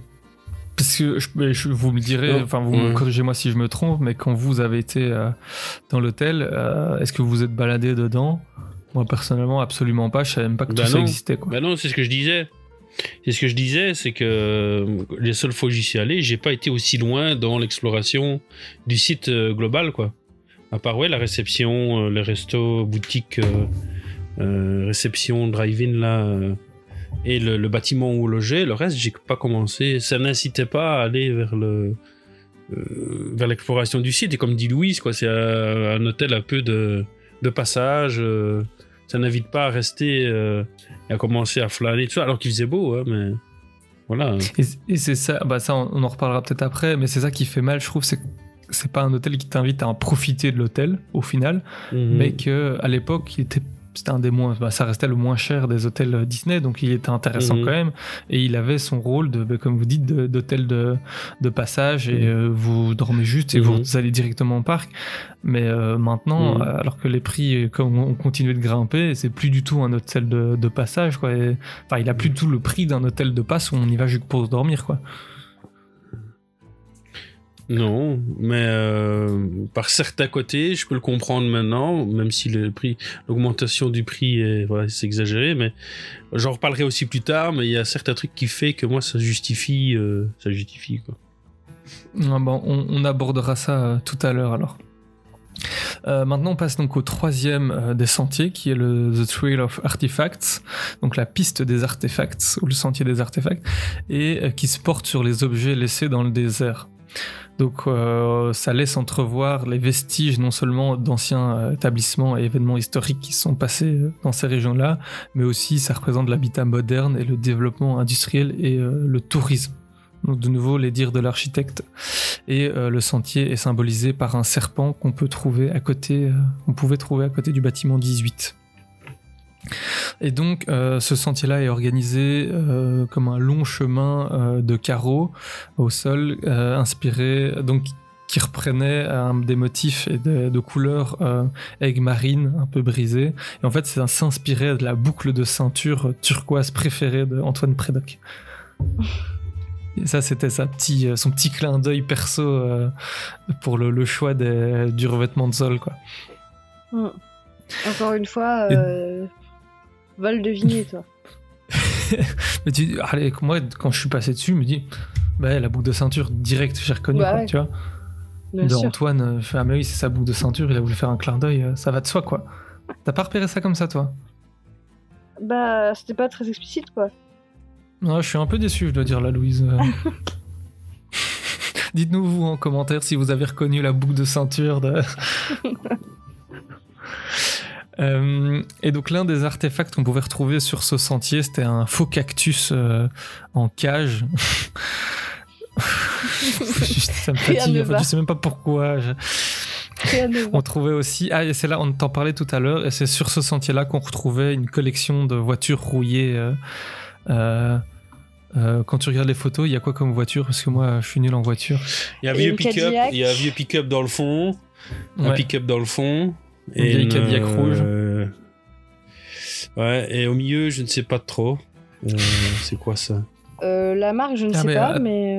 Parce que je, mais je- vous me direz, Oh, enfin vous ouais. corrigez-moi si je me trompe, mais quand vous avez été euh, dans l'hôtel, euh, est-ce que vous vous êtes baladé dedans? Moi personnellement, absolument pas. Je savais même pas que Bah tout ça existait. Quoi. Bah non, c'est ce que je disais. C'est ce que je disais, c'est que euh, les seules fois où j'y suis allé, j'ai pas été aussi loin dans l'exploration du site euh, global, quoi. À part, ouais, la réception, euh, les restos, boutiques, réception, drive-in, là, et le, bâtiment où logeait, le reste, j'ai pas commencé. Ça n'incitait pas à aller vers le. vers l'exploration du site. Et comme dit Louise, quoi, c'est un hôtel un peu de, de passage. Ça n'invite pas à rester euh, et à commencer à flâner, tout ça, alors qu'il faisait beau, hein, mais voilà. Et, et c'est ça, bah ça on, on en reparlera peut-être après, mais c'est ça qui fait mal, je trouve, c'est c'est pas un hôtel qui t'invite à en profiter de l'hôtel au final, Mhm. mais que à l'époque il était c'était un des moins bah, ça restait le moins cher des hôtels euh, Disney donc il était intéressant Mhm. quand même et il avait son rôle de bah, comme vous dites d'hôtel de, de passage et Mhm. euh, vous dormez juste et Mhm. vous allez directement au parc mais euh, maintenant Mhm. alors que les prix comme ont continué de grimper c'est plus du tout un hôtel de, de passage quoi enfin il a plus du tout le prix d'un hôtel de passe où on y va juste pour se dormir quoi Non, mais euh, par certains côtés, je peux le comprendre maintenant, même si l'augmentation du prix est, voilà, exagéré, mais j'en reparlerai aussi plus tard. Mais il y a certains trucs qui fait que moi ça justifie, euh, ça justifie quoi. Ah on, abordera ça euh, tout à l'heure maintenant, on passe donc au troisième des sentiers, qui est le The Trail of Artifacts, donc la piste des artefacts, ou le sentier des artefacts, et qui se porte sur les objets laissés dans le désert. Donc, euh, ça laisse entrevoir les vestiges non seulement d'anciens euh, établissements et événements historiques qui sont passés euh, dans ces régions-là, mais aussi ça représente l'habitat moderne et le développement industriel et le tourisme. Donc de nouveau les dires de l'architecte. Et le sentier est symbolisé par un serpent qu'on peut trouver à côté, qu'on pouvait trouver à côté du bâtiment 18. Et donc euh, ce sentier-là est organisé euh, comme un long chemin euh, de carreaux au sol, inspiré donc qui reprenait des motifs et de, de couleurs aigues marines un peu brisées. Et en fait, ça s'inspirait de la boucle de ceinture turquoise préférée d'Antoine Prédoc. Et ça, c'était sa petit, son petit clin d'œil perso pour le, le choix des- du revêtement de sol. Quoi. Hmm. Encore une fois, euh, vol deviner, toi. Mais tu, allez, moi, quand je suis passé dessus, je me dis, bah, la boucle de ceinture, direct, j'ai reconnu, Bah quoi, ouais. tu vois. Bien de sûr. Antoine, euh, je fais, ah, mais oui, c'est sa boucle de ceinture, il a voulu faire un clin d'œil, euh, ça va de soi, quoi. T'as pas repéré ça comme ça, toi? Bah, c'était pas très explicite, quoi. Non, je suis un peu déçu, je dois dire, la Louise. euh. Dites-nous, vous, en commentaire, si vous avez reconnu la boucle de ceinture de. Euh, et donc l'un des artefacts qu'on pouvait retrouver sur ce sentier, c'était un faux cactus euh, en cage. Juste, ça me fatigue, en fait, je sais même pas pourquoi. je-. On trouvait aussi, ah et c'est là, on t'en parlait tout à l'heure, et c'est sur ce sentier-là qu'on retrouvait une collection de voitures rouillées. euh, quand tu regardes les photos, il y a quoi comme voiture? Parce que moi, je suis nul en voiture. Il y a un vieux pick-up, il y a un vieux pick-up dans le fond, un Ouais. pick-up dans le fond, Une vieille Cadillac rouge. euh, Ouais, et au milieu, je ne sais pas trop. Euh, c'est quoi ça? Euh, la marque, je ne Ah, sais mais, pas, euh, mais.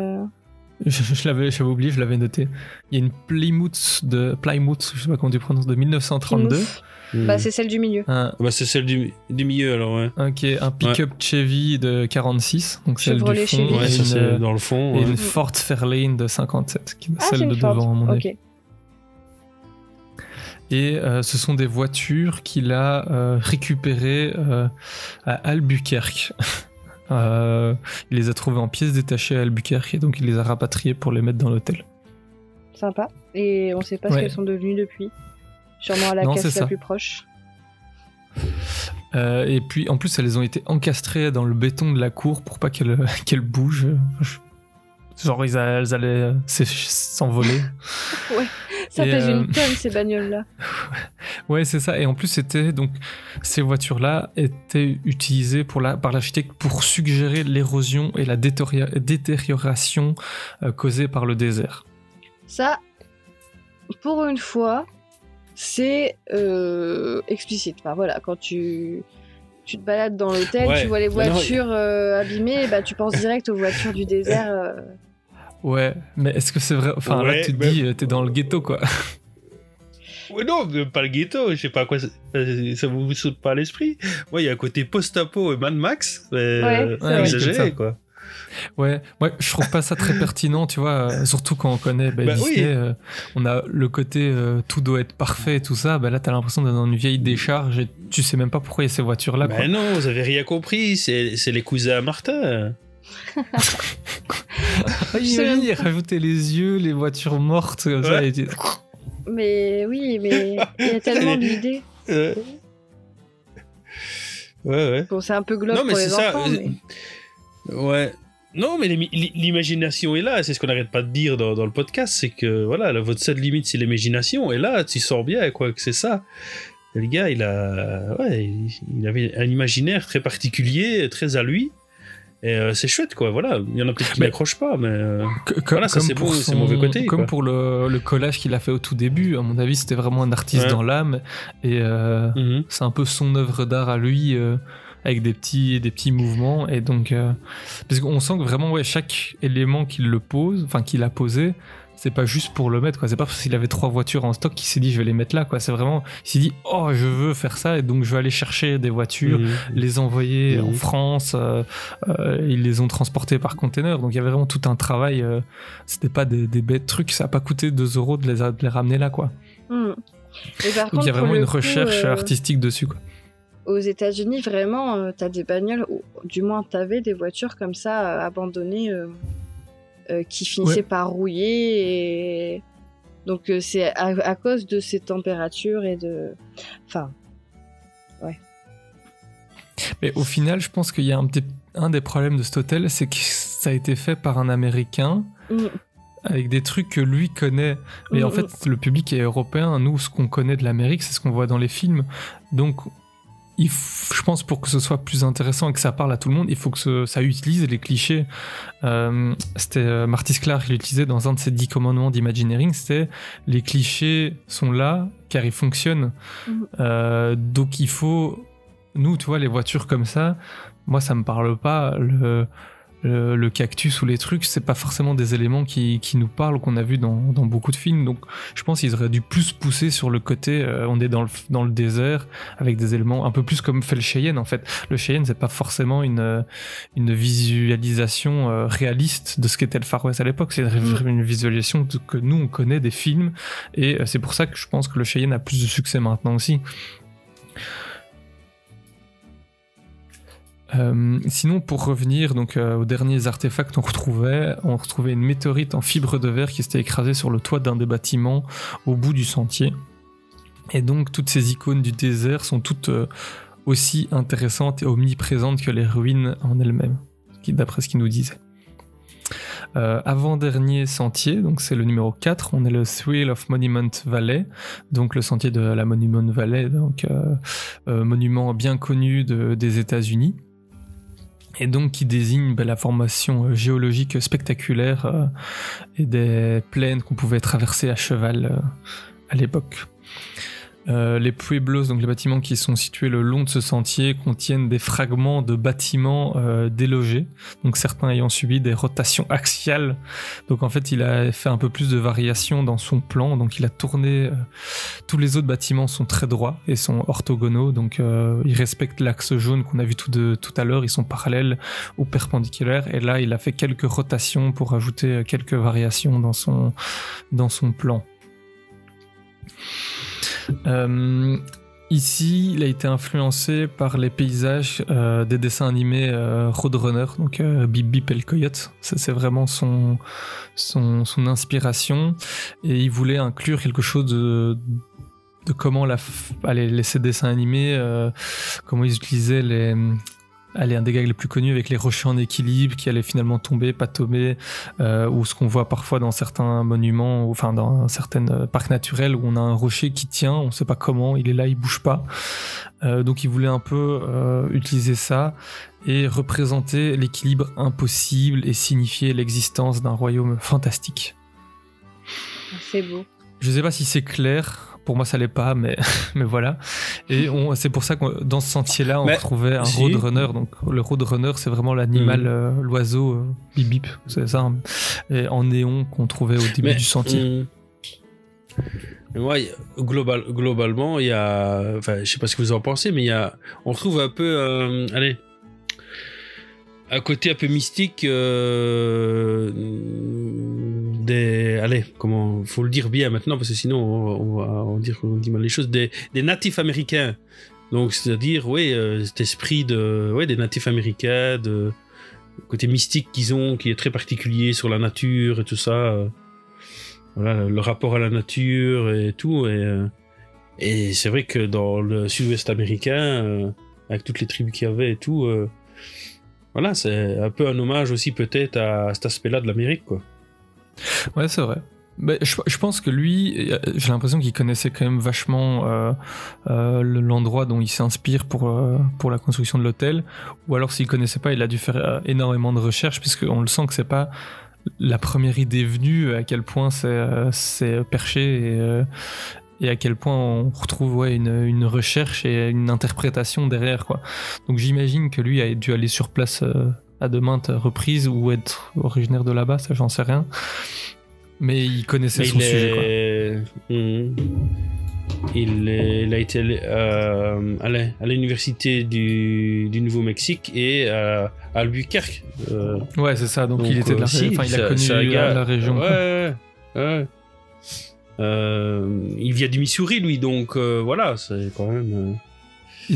je, je l'avais, j'avais oublié, je l'avais noté. Il y a une Plymouth de Plymouth, je sais pas comment tu prononces, de 1932. Plymouth. Hmm. Bah, c'est celle du milieu. Un, Bah, c'est celle du, du milieu alors, ouais. un qui est un pick-up Chevy de 46, donc celle du fond, Chevy. et, Ouais, ça une, c'est dans le fond. et ouais. une Ford Fairlane de 57, qui est Ah, celle de une Ford. devant à mon avis. Ok. Et euh, ce sont des voitures qu'il a euh, récupérées euh, à Albuquerque. Il les a trouvées en pièces détachées à Albuquerque et donc il les a rapatriées pour les mettre dans l'hôtel. Sympa. Et on sait pas ce Ouais. qu'elles sont devenues depuis. Sûrement à la Non, caisse la ça. plus proche. Euh, et puis en plus elles ont été encastrées dans le béton de la cour pour pas qu'elles bougent. Genre ils a- elles allaient s'envoler. Ça Et, pèse euh, une tonne ces bagnoles-là. Ouais, c'est ça. Et en plus, c'était donc ces voitures-là étaient utilisées pour la, par l'architecte pour suggérer l'érosion et la détérioration euh, causée par le désert. Ça, pour une fois, c'est euh, explicite. Enfin voilà, quand tu, tu te balades dans l'hôtel, Ouais. tu vois les non, voitures euh, abîmées, bah, tu penses direct aux voitures du désert. Ouais, mais est-ce que c'est vrai? Enfin, là, Ouais, tu te mais- dis, euh, t'es dans le ghetto, quoi. Ouais, non, mais pas le ghetto, je sais pas à quoi ça, ça vous saute pas à l'esprit. Moi, il y a un côté post-apo et Mad Max, mais Ouais, euh, exagéré, Ouais, quoi. Ouais, ouais, je trouve pas ça très pertinent, tu vois, euh, surtout quand on connaît bah, Bah Disney, oui. euh, on a le côté euh, tout doit être parfait et tout ça, bah là t'as l'impression d'être dans une vieille décharge et tu sais même pas pourquoi il y a ces voitures-là, quoi. Ben non, vous avez rien compris, c'est c'est les cousins à Martin. J'imagine, il rajoutait les yeux, les voitures mortes, comme ça, et tu- Mais oui, mais il y a tellement d'idées. Euh. Ouais, ouais. Bon, c'est un peu glauque Non, mais pour les c'est ça, enfants. euh, mais- Ouais. Non, mais l'imagination est là, c'est ce qu'on n'arrête pas de dire dans, dans le podcast, c'est que voilà, là, votre seule limite c'est l'imagination, et là, tu sors bien, quoi, que c'est ça. Et le gars, il a, ouais, il avait un imaginaire très particulier, très à lui, et euh, c'est chouette, quoi, voilà. Il y en a peut-être qui n'accrochent pas, mais. euh, Que- Voilà, ça, c'est beau, mauvais côté, Comme quoi. pour le, le collage qu'il a fait au tout début, à mon avis, c'était vraiment un artiste Ouais. dans l'âme. Et euh, mhm. c'est un peu son œuvre d'art à lui, avec des petits, des petits mouvements. Et donc, parce qu'on sent que vraiment, ouais, chaque élément qu'il le pose, enfin qu'il a posé, c'est pas juste pour le mettre, quoi. C'est pas parce qu'il avait trois voitures en stock qu'il s'est dit je vais les mettre là, quoi. C'est vraiment, il s'est dit oh je veux faire ça et donc je vais aller chercher des voitures les envoyer en. France, euh, euh, ils les ont transportés par container, donc il y avait vraiment tout un travail, euh, c'était pas des, des bêtes trucs, ça a pas coûté 2 euros de les, de les ramener là quoi. Hmm. Et par Donc il y a vraiment une coup, recherche euh, artistique dessus quoi. aux États-Unis, vraiment, euh, t'as des bagnoles, ou du moins t'avais des voitures comme ça euh, abandonnées euh, qui finissaient Ouais. par rouiller. Et... Donc euh, c'est à, à cause de ces températures et de. Enfin, Mais au final, je pense qu'il y a un, petit- un des problèmes de cet hôtel, c'est que ça a été fait par un Américain mm, avec des trucs que lui connaît. Mais Mm, en fait, le public est européen. Nous, ce qu'on connaît de l'Amérique, c'est ce qu'on voit dans les films. Donc, il je pense pour que ce soit plus intéressant et que ça parle à tout le monde, il faut que ce- ça utilise les clichés. Euh, c'était euh, Marty Sklar qui l'utilisait dans un de ses dix commandements d'Imagineering. C'était les clichés sont là car ils fonctionnent. Mhm. Euh, donc il faut, nous, tu vois, les voitures comme ça, moi ça me parle pas. Le, le, le cactus ou les trucs, c'est pas forcément des éléments qui, qui nous parlent, qu'on a vu dans, dans beaucoup de films. Donc je pense qu'ils auraient dû plus pousser sur le côté, euh, on est dans le, dans le désert, avec des éléments un peu plus comme fait le Cheyenne en fait. Le Cheyenne, c'est pas forcément une, euh, une visualisation euh, réaliste de ce qu'était le Far West à l'époque. C'est une, une visualisation que nous on connaît des films, et euh, c'est pour ça que je pense que le Cheyenne a plus de succès maintenant aussi. Euh, sinon, pour revenir donc euh, aux derniers artefacts qu'on retrouvait, on retrouvait une météorite en fibre de verre qui s'était écrasée sur le toit d'un des bâtiments au bout du sentier. Et donc, toutes ces icônes du désert sont toutes euh, aussi intéressantes et omniprésentes que les ruines en elles-mêmes, d'après ce qu'il nous disait. Avant-dernier sentier, donc c'est le numéro 4, on est le Thrill of Monument Valley, donc le sentier de la Monument Valley, donc monument bien connu de- des États-Unis et donc qui désigne ben, la formation euh, géologique spectaculaire euh, et des plaines qu'on pouvait traverser à cheval euh, à l'époque. Euh, les pueblos, donc les bâtiments qui sont situés le long de ce sentier, contiennent des fragments de bâtiments euh, délogés, donc certains ayant subi des rotations axiales. Donc en fait, il a fait un peu plus de variation dans son plan, donc il a tourné. euh, tous les autres bâtiments sont très droits et sont orthogonaux, donc ils respectent l'axe jaune qu'on a vu tout, de, tout à l'heure, ils sont parallèles ou perpendiculaires, et là il a fait quelques rotations pour ajouter quelques variations dans son, dans son plan. Euh, ici, il a été influencé par les paysages euh, des dessins animés euh, Roadrunner, donc euh, Bip Bip c'est vraiment son, son, inspiration. Et il voulait inclure quelque chose de, comment la, les, ces dessins animés, euh, comment ils utilisaient les. Allez, un des gags les plus connus avec les rochers en équilibre qui allaient finalement tomber, pas tomber, euh, ou ce qu'on voit parfois dans certains monuments, ou, enfin dans certains euh, parcs naturels où on a un rocher qui tient, on sait pas comment, il est là, il bouge pas. Euh, donc il voulait un peu euh, utiliser ça et représenter l'équilibre impossible et signifier l'existence d'un royaume fantastique. C'est beau. Je sais pas si c'est clair. Pour moi, ça l'est pas, mais, mais voilà. Et c'est pour ça que dans ce sentier-là, on Mais, retrouvait un si. roadrunner. Donc, le roadrunner, c'est vraiment l'animal, Mhm. euh, l'oiseau, euh, bip bip, c'est ça, hein. et en néon qu'on trouvait au début Mais, du sentier. hum, mais moi, global, globalement, il y a. Enfin, je sais pas ce que vous en pensez, mais il y a. On retrouve un peu. euh, allez. Un côté un peu mystique. Allez, comment. Faut le dire bien maintenant, parce que sinon, on dit mal les choses. Des, natifs américains. Donc, c'est-à-dire, oui, euh, cet esprit de. Ouais, des natifs américains, de. Côté mystique qu'ils ont, qui est très particulier sur la nature et tout ça. euh, le, rapport à la nature et tout. Et, euh, et c'est vrai que dans le sud-ouest américain, avec toutes les tribus qu'il y avait et tout, voilà, c'est un peu un hommage aussi peut-être à cet aspect-là de l'Amérique, quoi. Ouais, c'est vrai. Je, pense que lui, euh, j'ai l'impression qu'il connaissait quand même vachement euh, euh, le- l'endroit dont il s'inspire pour, pour la construction de l'hôtel. Ou alors s'il connaissait pas, il a dû faire énormément de recherches, puisqu'on le sent que c'est pas la première idée venue, à quel point c'est perché et, et à quel point on retrouve ouais, une, une recherche et une interprétation derrière. Quoi. Donc j'imagine que lui a dû aller sur place à de maintes reprises ou être originaire de là-bas, ça j'en sais rien. Mais il connaissait Mais son il sujet. Quoi. Mhm. Il, est- il a été euh, à l'université du, du Nouveau-Mexique et à Albuquerque. euh, Ouais, c'est ça. Donc, Donc, il était de la, aussi, enfin, il a connu la, la région. Ouais, ouais. Euh, il vient du Missouri, lui, donc euh, voilà, c'est quand même.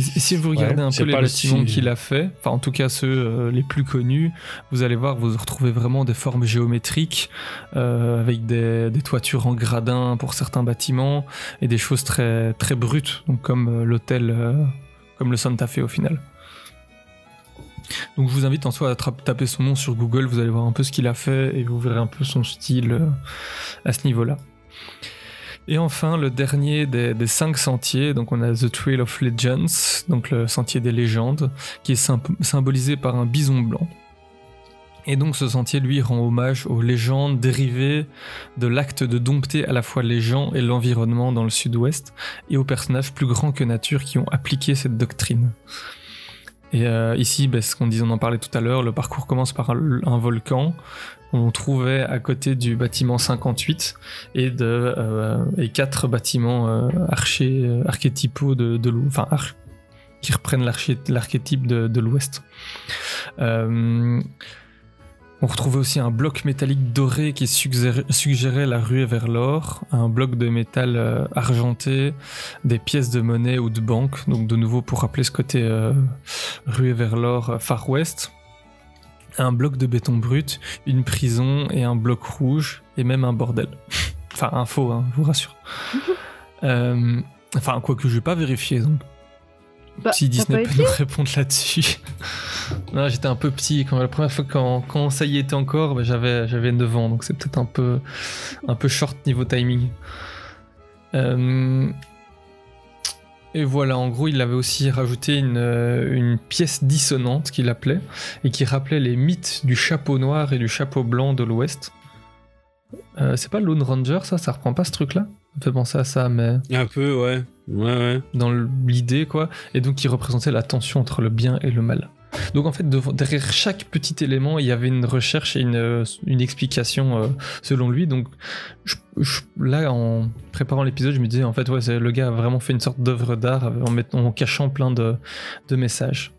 Si vous regardez Ouais, un peu les bâtiments qu'il a fait, enfin en tout cas ceux euh, les plus connus, vous allez voir, vous retrouvez vraiment des formes géométriques euh, avec des, des toitures en gradin pour certains bâtiments et des choses très très brutes, donc comme euh, l'hôtel, comme le Santa Fe au final. Donc je vous invite en soi à taper son nom sur Google, vous allez voir un peu ce qu'il a fait et vous verrez un peu son style à ce niveau-là. Et enfin, le dernier des, cinq sentiers, donc on a The Trail of Legends, donc le sentier des légendes, qui est symbolisé par un bison blanc. Et donc ce sentier, lui, rend hommage aux légendes dérivées de l'acte de dompter à la fois les gens et l'environnement dans le sud-ouest, et aux personnages plus grands que nature qui ont appliqué cette doctrine. Et euh, ici, ben, ce qu'on disait, on en parlait tout à l'heure, le parcours commence par un volcan, on trouvait à côté du bâtiment 58 et de euh, et quatre bâtiments euh, euh, archétypaux de, de enfin qui reprennent l'arché- l'archétype de, de l'Ouest. On retrouvait aussi un bloc métallique doré qui suggérait, suggérait la ruée vers l'or, un bloc de métal argenté, des pièces de monnaie ou de banque, donc de nouveau pour rappeler ce côté ruée vers l'or Far West un bloc de béton brut, une prison et un bloc rouge et même un bordel. enfin, info, hein, je vous rassure. Euh, enfin, quoi que je vais pas vérifier, donc. Bah, si Disney peut nous répondre là-dessus. non, j'étais un peu petit. Quand, la première fois, quand, quand ça y était encore, bah, j'avais, j'avais 9 ans, donc c'est peut-être un peu, un peu short niveau timing. Euh, et voilà, en gros, il avait aussi rajouté une, euh, une pièce dissonante qu'il appelait, et qui rappelait les mythes du chapeau noir et du chapeau blanc de l'Ouest. Euh, c'est pas Lone Ranger, ça? Ça reprend pas ce truc-là? Ça fait penser à ça, mais Un peu, ouais. Ouais, ouais. dans l'idée, quoi. Et donc, qui représentait la tension entre le bien et le mal. Donc, en fait, derrière chaque petit élément, il y avait une recherche et une, euh, explication euh, selon lui. Donc, là, en préparant l'épisode, je me disais, en fait, ouais, le gars a vraiment fait une sorte d'œuvre d'art euh, en, en cachant plein de messages.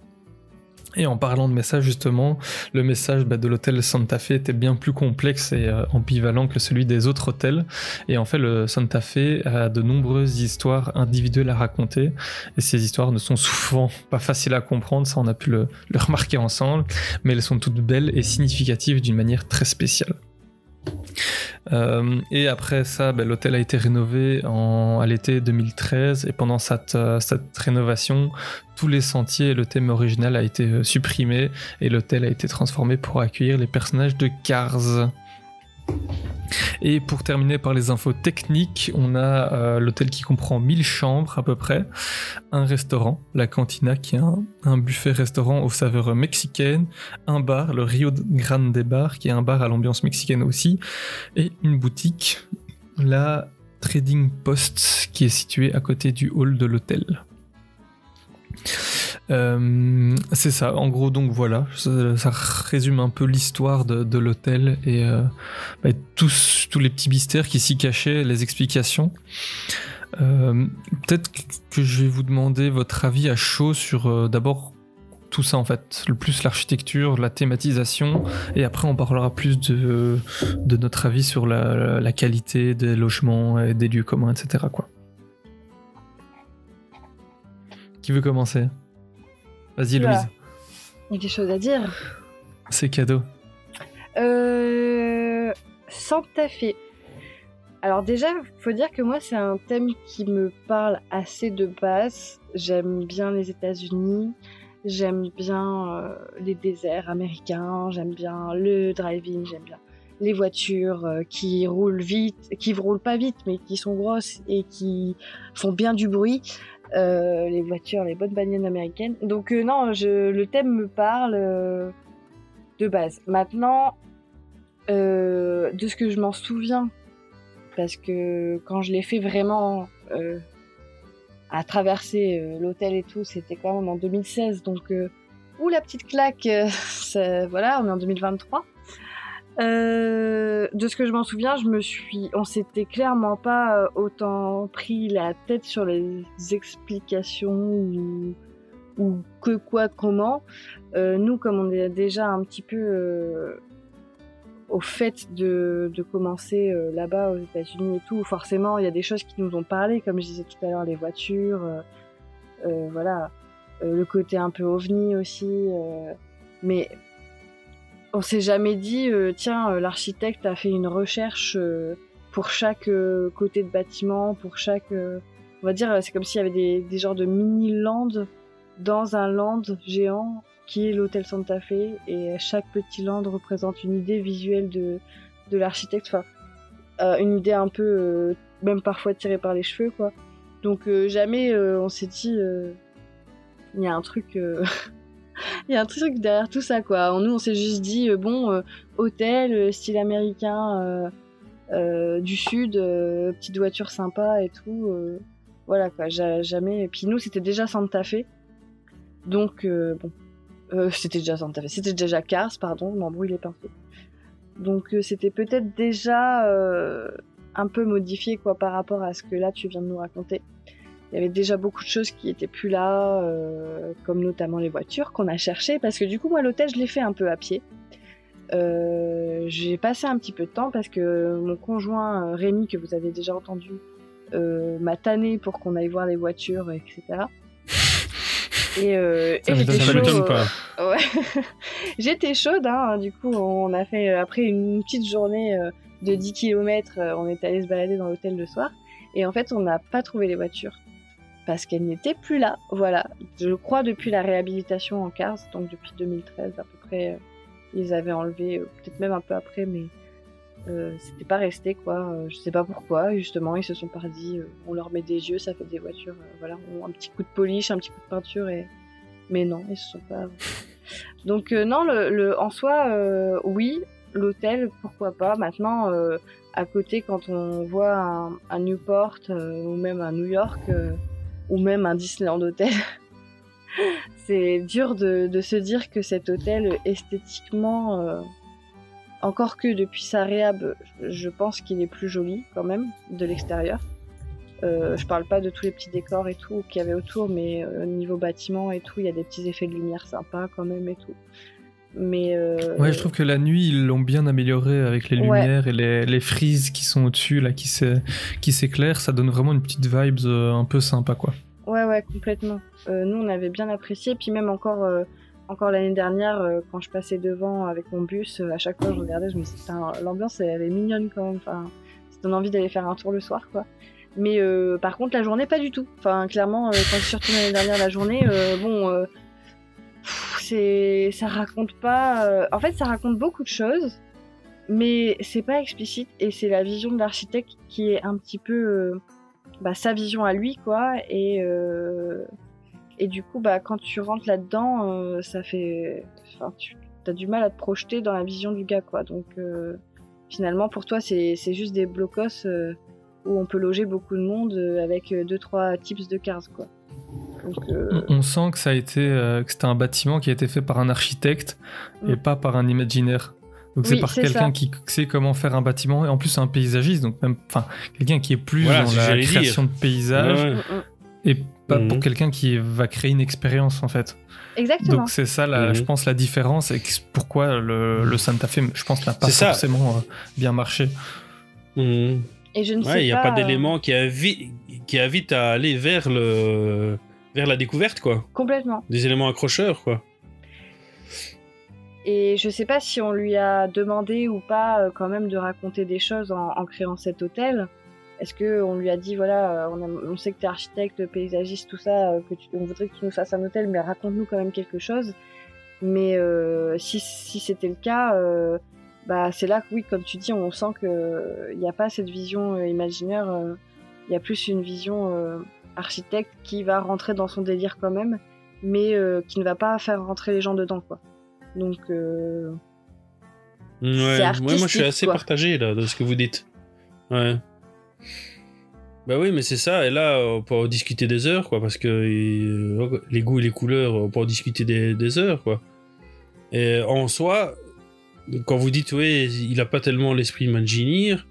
Et en parlant de messages, justement, le message bah, de l'hôtel Santa Fe était bien plus complexe et euh, ambivalent que celui des autres hôtels. Et en fait, le Santa Fe a de nombreuses histoires individuelles à raconter. Et ces histoires ne sont souvent pas faciles à comprendre, ça on a pu le, le remarquer ensemble, mais elles sont toutes belles et significatives d'une manière très spéciale. Euh, et après ça, ben, l'hôtel a été rénové à l'été 2013 et pendant cette, euh, cette rénovation, tous les sentiers et le thème original a été euh, supprimé et l'hôtel a été transformé pour accueillir les personnages de Cars. Et pour terminer par les infos techniques, on a euh, l'hôtel qui comprend 1000 chambres à peu près, un restaurant, la Cantina qui est un, un buffet-restaurant aux saveurs mexicaines, un bar, le Rio Grande Bar qui est un bar à l'ambiance mexicaine aussi, et une boutique, la Trading Post qui est située à côté du hall de l'hôtel. Euh, c'est ça, en gros donc voilà, ça, résume un peu l'histoire de, l'hôtel et euh, bah, tous, tous les petits mystères qui s'y cachaient, les explications. Euh, Peut-être que je vais vous demander votre avis à chaud sur d'abord tout ça en fait, le plus l'architecture, la thématisation, et après on parlera plus de, de notre avis sur la, qualité des logements et des lieux communs, etc. Qui veut commencer? Vas-y. Louise, Il y a des choses à dire. c'est cadeau. Euh... Santa Fe. Alors déjà, faut dire que moi, c'est un thème qui me parle assez de base. J'aime bien les États-Unis, j'aime bien euh, les déserts américains, j'aime bien le driving, j'aime bien les voitures euh, qui roulent vite, qui roulent pas vite, mais qui sont grosses et qui font bien du bruit. Euh, les voitures, les bonnes bagnoles américaines. Donc euh, non, le thème me parle euh, de base. Maintenant, de ce que je m'en souviens, parce que quand je l'ai fait vraiment à traverser l'hôtel et tout, c'était quand même en 2016, donc ouh la petite claque, voilà, on est en 2023. Euh, de ce que je m'en souviens, je me suis, on s'était clairement pas euh, autant pris la tête sur les explications ou, ou que quoi comment. Euh, nous, comme on est déjà un petit peu euh, au fait de, de commencer euh, là-bas aux États-Unis et tout, forcément, il y a des choses qui nous ont parlé, comme je disais tout à l'heure, les voitures, voilà, le côté un peu ovni aussi. mais on s'est jamais dit, euh, tiens, euh, l'architecte a fait une recherche euh, pour chaque euh, côté de bâtiment, pour chaque. on va dire, c'est comme s'il y avait des, des genres de mini-landes dans un land géant qui est l'hôtel Santa Fe et chaque petit land représente une idée visuelle de, de l'architecte, enfin une idée un peu même parfois tirée par les cheveux quoi. Donc jamais on s'est dit il y a un truc il y a un truc derrière tout ça quoi. Nous on s'est juste dit euh, bon euh, hôtel euh, style américain du sud, petite voiture sympa et tout. voilà quoi, ja- jamais. Et puis nous c'était déjà Santa Fe. Donc bon, c'était déjà Santa Fe, c'était déjà Cars, pardon, m'embrouille les pinceaux. Donc c'était peut-être déjà un peu modifié quoi par rapport à ce que là tu viens de nous raconter. Il y avait déjà beaucoup de choses qui étaient plus là, euh, comme notamment les voitures qu'on a cherchées, parce que du coup moi l'hôtel je l'ai fait un peu à pied. Euh, j'ai passé un petit peu de temps parce que mon conjoint euh, Rémi que vous avez déjà entendu euh, m'a tanné pour qu'on aille voir les voitures, etc. Et, euh, Ça et m'étonne- j'étais Ça chaud, m'étonne euh, pas. Ouais. J'étais chaude, hein. Du coup, on a fait, après une petite journée de 10 km, on est allé se balader dans l'hôtel le soir. Et en fait, on n'a pas trouvé les voitures. Parce qu'elles n'étaient plus là. Voilà. Je crois depuis la réhabilitation en Cars, donc depuis 2013 à peu près, euh, ils avaient enlevé, euh, peut-être même un peu après, mais euh, c'était pas resté, quoi. Euh, je sais pas pourquoi. Justement, ils se sont pas dit, on leur met des yeux, ça fait des voitures. euh, voilà, on- un petit coup de polish, un petit coup de peinture et. Mais non, ils se sont pas. Donc euh, non, le, le- en soi, oui, l'hôtel, pourquoi pas. Maintenant, à côté, quand on voit un, un Newport ou même un New York ou même un Disneyland Hotel, c'est dur de, de se dire que cet hôtel, esthétiquement, euh, encore que depuis sa réhab, je pense qu'il est plus joli quand même de l'extérieur. Euh, je parle pas de tous les petits décors et tout qu'il y avait autour, mais euh, niveau bâtiment et tout, il y a des petits effets de lumière sympas quand même et tout. Mais euh, Ouais, je trouve que la nuit, ils l'ont bien amélioré avec les Ouais. lumières et les, les frises qui sont au-dessus, là, qui s'é- qui s'éclairent. Ça donne vraiment une petite vibe euh, un peu sympa, quoi. Ouais, ouais, complètement. Euh, nous, on avait bien apprécié. Puis même encore, euh, encore l'année dernière, quand je passais devant avec mon bus, à chaque fois, je regardais, je me disais, l'ambiance, elle, elle est mignonne quand même. Enfin, ça donne envie d'aller faire un tour le soir, quoi. Mais par contre, la journée, pas du tout. Enfin, clairement, quand je suis retournée l'année dernière, la journée, bon, ça raconte pas. euh, En fait, ça raconte beaucoup de choses, mais c'est pas explicite et c'est la vision de l'architecte qui est un petit peu euh, bah, sa vision à lui, quoi. Et euh, du coup, bah, quand tu rentres là-dedans, ça fait, enfin, tu as du mal à te projeter dans la vision du gars, quoi. Donc finalement, pour toi, c'est juste des blocos où on peut loger beaucoup de monde avec euh, deux trois tips de cars, quoi. Donc, euh, On, on sent que ça a été, euh, que c'était un bâtiment qui a été fait par un architecte et Mm. pas par un imaginaire. Donc c'est Oui, par quelqu'un qui sait comment faire un bâtiment et en plus un paysagiste, donc même, enfin, quelqu'un qui est plus Voilà, dans la création de paysages Ouais, ouais. mm, mm. et pas Mhm. pour quelqu'un qui va créer une expérience en fait. Exactement. Donc c'est ça, la, Mhm. je pense, la différence et pourquoi le, le Santa Fe, je pense, n'a pas ça. forcément euh, bien marché. Mhm. Et je ne sais Ouais, il n'y a pas, d'élément qui, qui invite à aller vers, le... vers la découverte, quoi. Complètement. Des éléments accrocheurs, quoi. Et je sais pas si on lui a demandé ou pas euh, quand même de raconter des choses en, en créant cet hôtel. Est-ce que on lui a dit voilà, euh, on, a- on sait que tu es architecte, paysagiste, tout ça, euh, que tu, on voudrait que tu nous fasses un hôtel, mais raconte-nous quand même quelque chose. Mais euh, si, si c'était le cas, euh, bah c'est là que oui, comme tu dis, on sent que il n'y a pas cette vision euh, imaginaire. Il y a plus une vision euh, architecte qui va rentrer dans son délire quand même, mais euh, qui ne va pas faire rentrer les gens dedans quoi. Donc euh, Ouais. Moi je suis assez quoi. partagé là de ce que vous dites. Ouais. Bah oui, mais c'est ça. Et là, on peut en discuter des heures, quoi, parce que euh, les goûts et les couleurs, on peut en discuter des, des heures, quoi. Et en soi, quand vous dites, oui, il a pas tellement l'esprit Imagineer.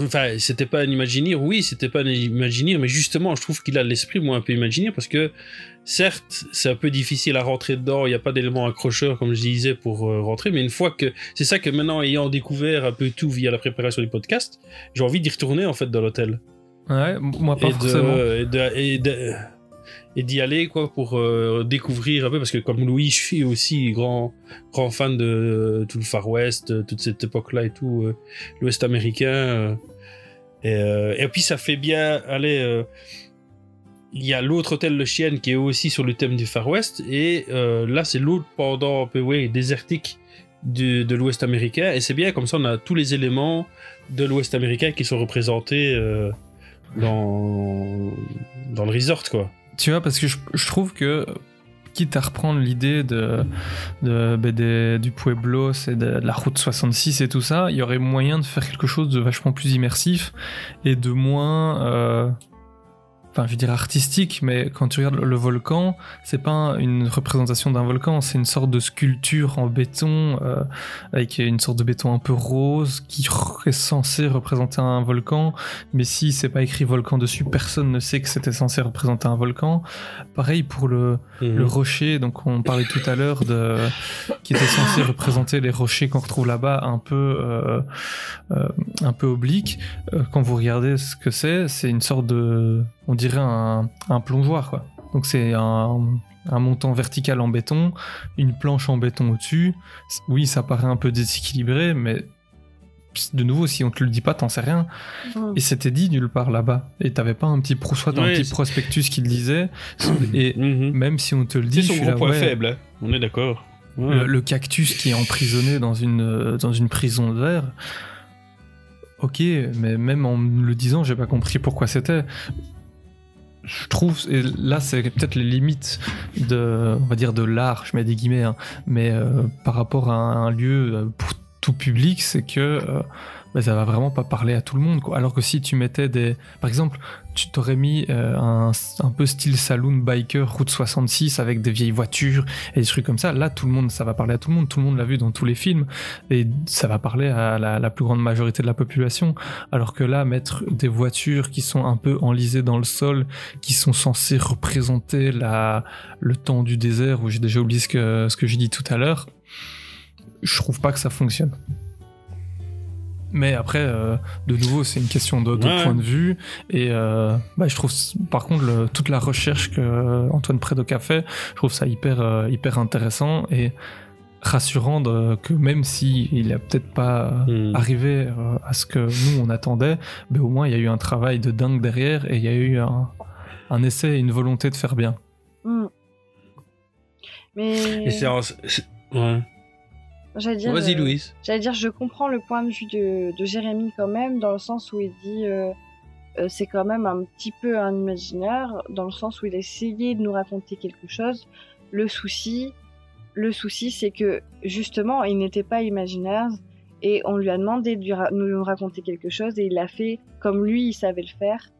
Enfin, c'était pas un Imagineer, oui, c'était pas un Imagineer, mais justement, je trouve qu'il a l'esprit, moi, un peu Imagineer, parce que certes, c'est un peu difficile à rentrer dedans, il n'y a pas d'éléments accrocheurs, comme je disais, pour euh, rentrer, mais une fois que. C'est ça que maintenant, ayant découvert un peu tout via la préparation du podcast, j'ai envie d'y retourner, en fait, dans l'hôtel. Ouais, moi pas Et forcément. de- et de- et de- et d'y aller, quoi, pour euh, découvrir un peu, parce que comme Louis, je suis aussi grand, grand fan de euh, tout le Far West, euh, toute cette époque-là et tout, l'Ouest américain. et, puis, ça fait bien aller. il y a l'autre hôtel Le Chien qui est aussi sur le thème du Far West, et là, c'est l'autre pendant un peu, ouais, désertique de, l'Ouest américain, et c'est bien, comme ça, on a tous les éléments de l'Ouest américain qui sont représentés dans, dans le resort, quoi. Tu vois, parce que je, trouve que, quitte à reprendre l'idée de, bah, du Pueblos et de, de la route 66 et tout ça, il y aurait moyen de faire quelque chose de vachement plus immersif et de moins. euh, Enfin, je veux dire artistique, mais quand tu regardes le, volcan, c'est pas une représentation d'un volcan, c'est une sorte de sculpture en béton, euh, avec une sorte de béton un peu rose, qui est censé représenter un volcan, mais si c'est pas écrit volcan dessus, personne ne sait que c'était censé représenter un volcan. Pareil pour le, Mhm. le rocher, donc on parlait tout à l'heure de qui était censé représenter les rochers qu'on retrouve là-bas, un peu euh, euh, un peu oblique. Euh, quand vous regardez ce que c'est, c'est une sorte de, on dirait un, un plongeoir quoi. Donc c'est un, un montant vertical en béton, une planche en béton au-dessus. Oui, ça paraît un peu déséquilibré, mais de nouveau, si on te le dit pas, t'en sais rien. Et c'était dit nulle part là-bas. Et t'avais pas un petit pro, soit un Ouais, petit c'est- prospectus qui le disait. Et Mhm. même si on te le dit, C'est je son suis gros là, point ouais, faible, hein. on est d'accord. Ouais. le, le cactus qui est emprisonné dans une, euh, dans une prison de verre. Ok, mais même en me le disant, j'ai pas compris pourquoi c'était. Je trouve, et là c'est peut-être les limites de, on va dire de l'art, je mets des guillemets, hein, mais euh, par rapport à un lieu euh, pour tout public, c'est que bah, ça va vraiment pas parler à tout le monde. Quoi. Alors que si tu mettais des, par exemple, tu t'aurais mis euh, un, un peu style saloon biker route 66 avec des vieilles voitures et des trucs comme ça, là tout le monde, ça va parler à tout le monde. Tout le monde l'a vu dans tous les films et ça va parler à la, la plus grande majorité de la population. Alors que là, mettre des voitures qui sont un peu enlisées dans le sol, qui sont censées représenter la, le temps du désert, où j'ai déjà oublié ce que, ce que j'ai dit tout à l'heure, je trouve pas que ça fonctionne. Mais après, euh, de nouveau, c'est une question de, de Ouais. point de vue. Et euh, bah, je trouve, par contre, le- toute la recherche que euh, Antoine Prédoc a fait, je trouve ça hyper, euh, hyper intéressant et rassurant de- que même si il a peut-être pas Hmm. arrivé euh, à ce que nous on attendait, mais au moins il y a eu un travail de dingue derrière et il y a eu un, un essai et une volonté de faire bien. Hmm. Mais Et c'est en- c'est- ouais. J'allais dire, Vas-y, euh, Louise. J'allais dire, je comprends le point de vue de, de Jérémy quand même, dans le sens où il dit euh, euh, c'est quand même un petit peu un imaginaire, dans le sens où il a essayé de nous raconter quelque chose. Le souci, le souci, c'est que justement, il n'était pas imaginaire et on lui a demandé de lui ra- nous raconter quelque chose et il l'a fait comme lui, il savait le faire,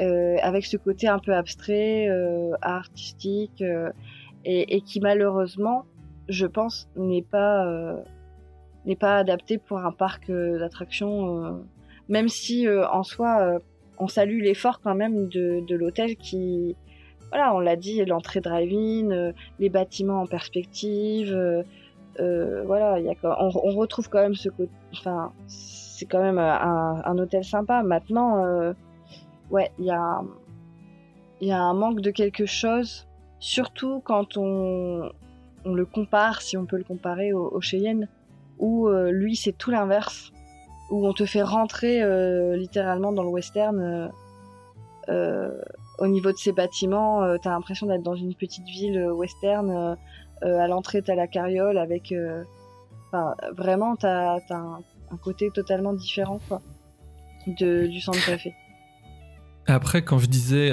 euh, avec ce côté un peu abstrait, euh, artistique, euh, et, et qui malheureusement, je pense, n'est pas euh, pas adapté pour un parc euh, d'attractions, euh, même si euh, en soi, on salue l'effort quand même de, de l'hôtel qui, voilà, on l'a dit, l'entrée drive-in, les bâtiments en perspective, voilà, il y a, on, retrouve quand même ce côté, enfin, c'est quand même un, un hôtel sympa. Maintenant, ouais, il y a, y a un manque de quelque chose, surtout quand on, on le compare, si on peut le comparer au, Cheyenne, où euh, lui c'est tout l'inverse, où on te fait rentrer euh, littéralement dans le western. euh, au niveau de ces bâtiments, t'as l'impression d'être dans une petite ville western. à l'entrée, t'as la carriole avec. Enfin, vraiment, t'as as un, côté totalement différent, de, du Santa Fe. Après, quand je disais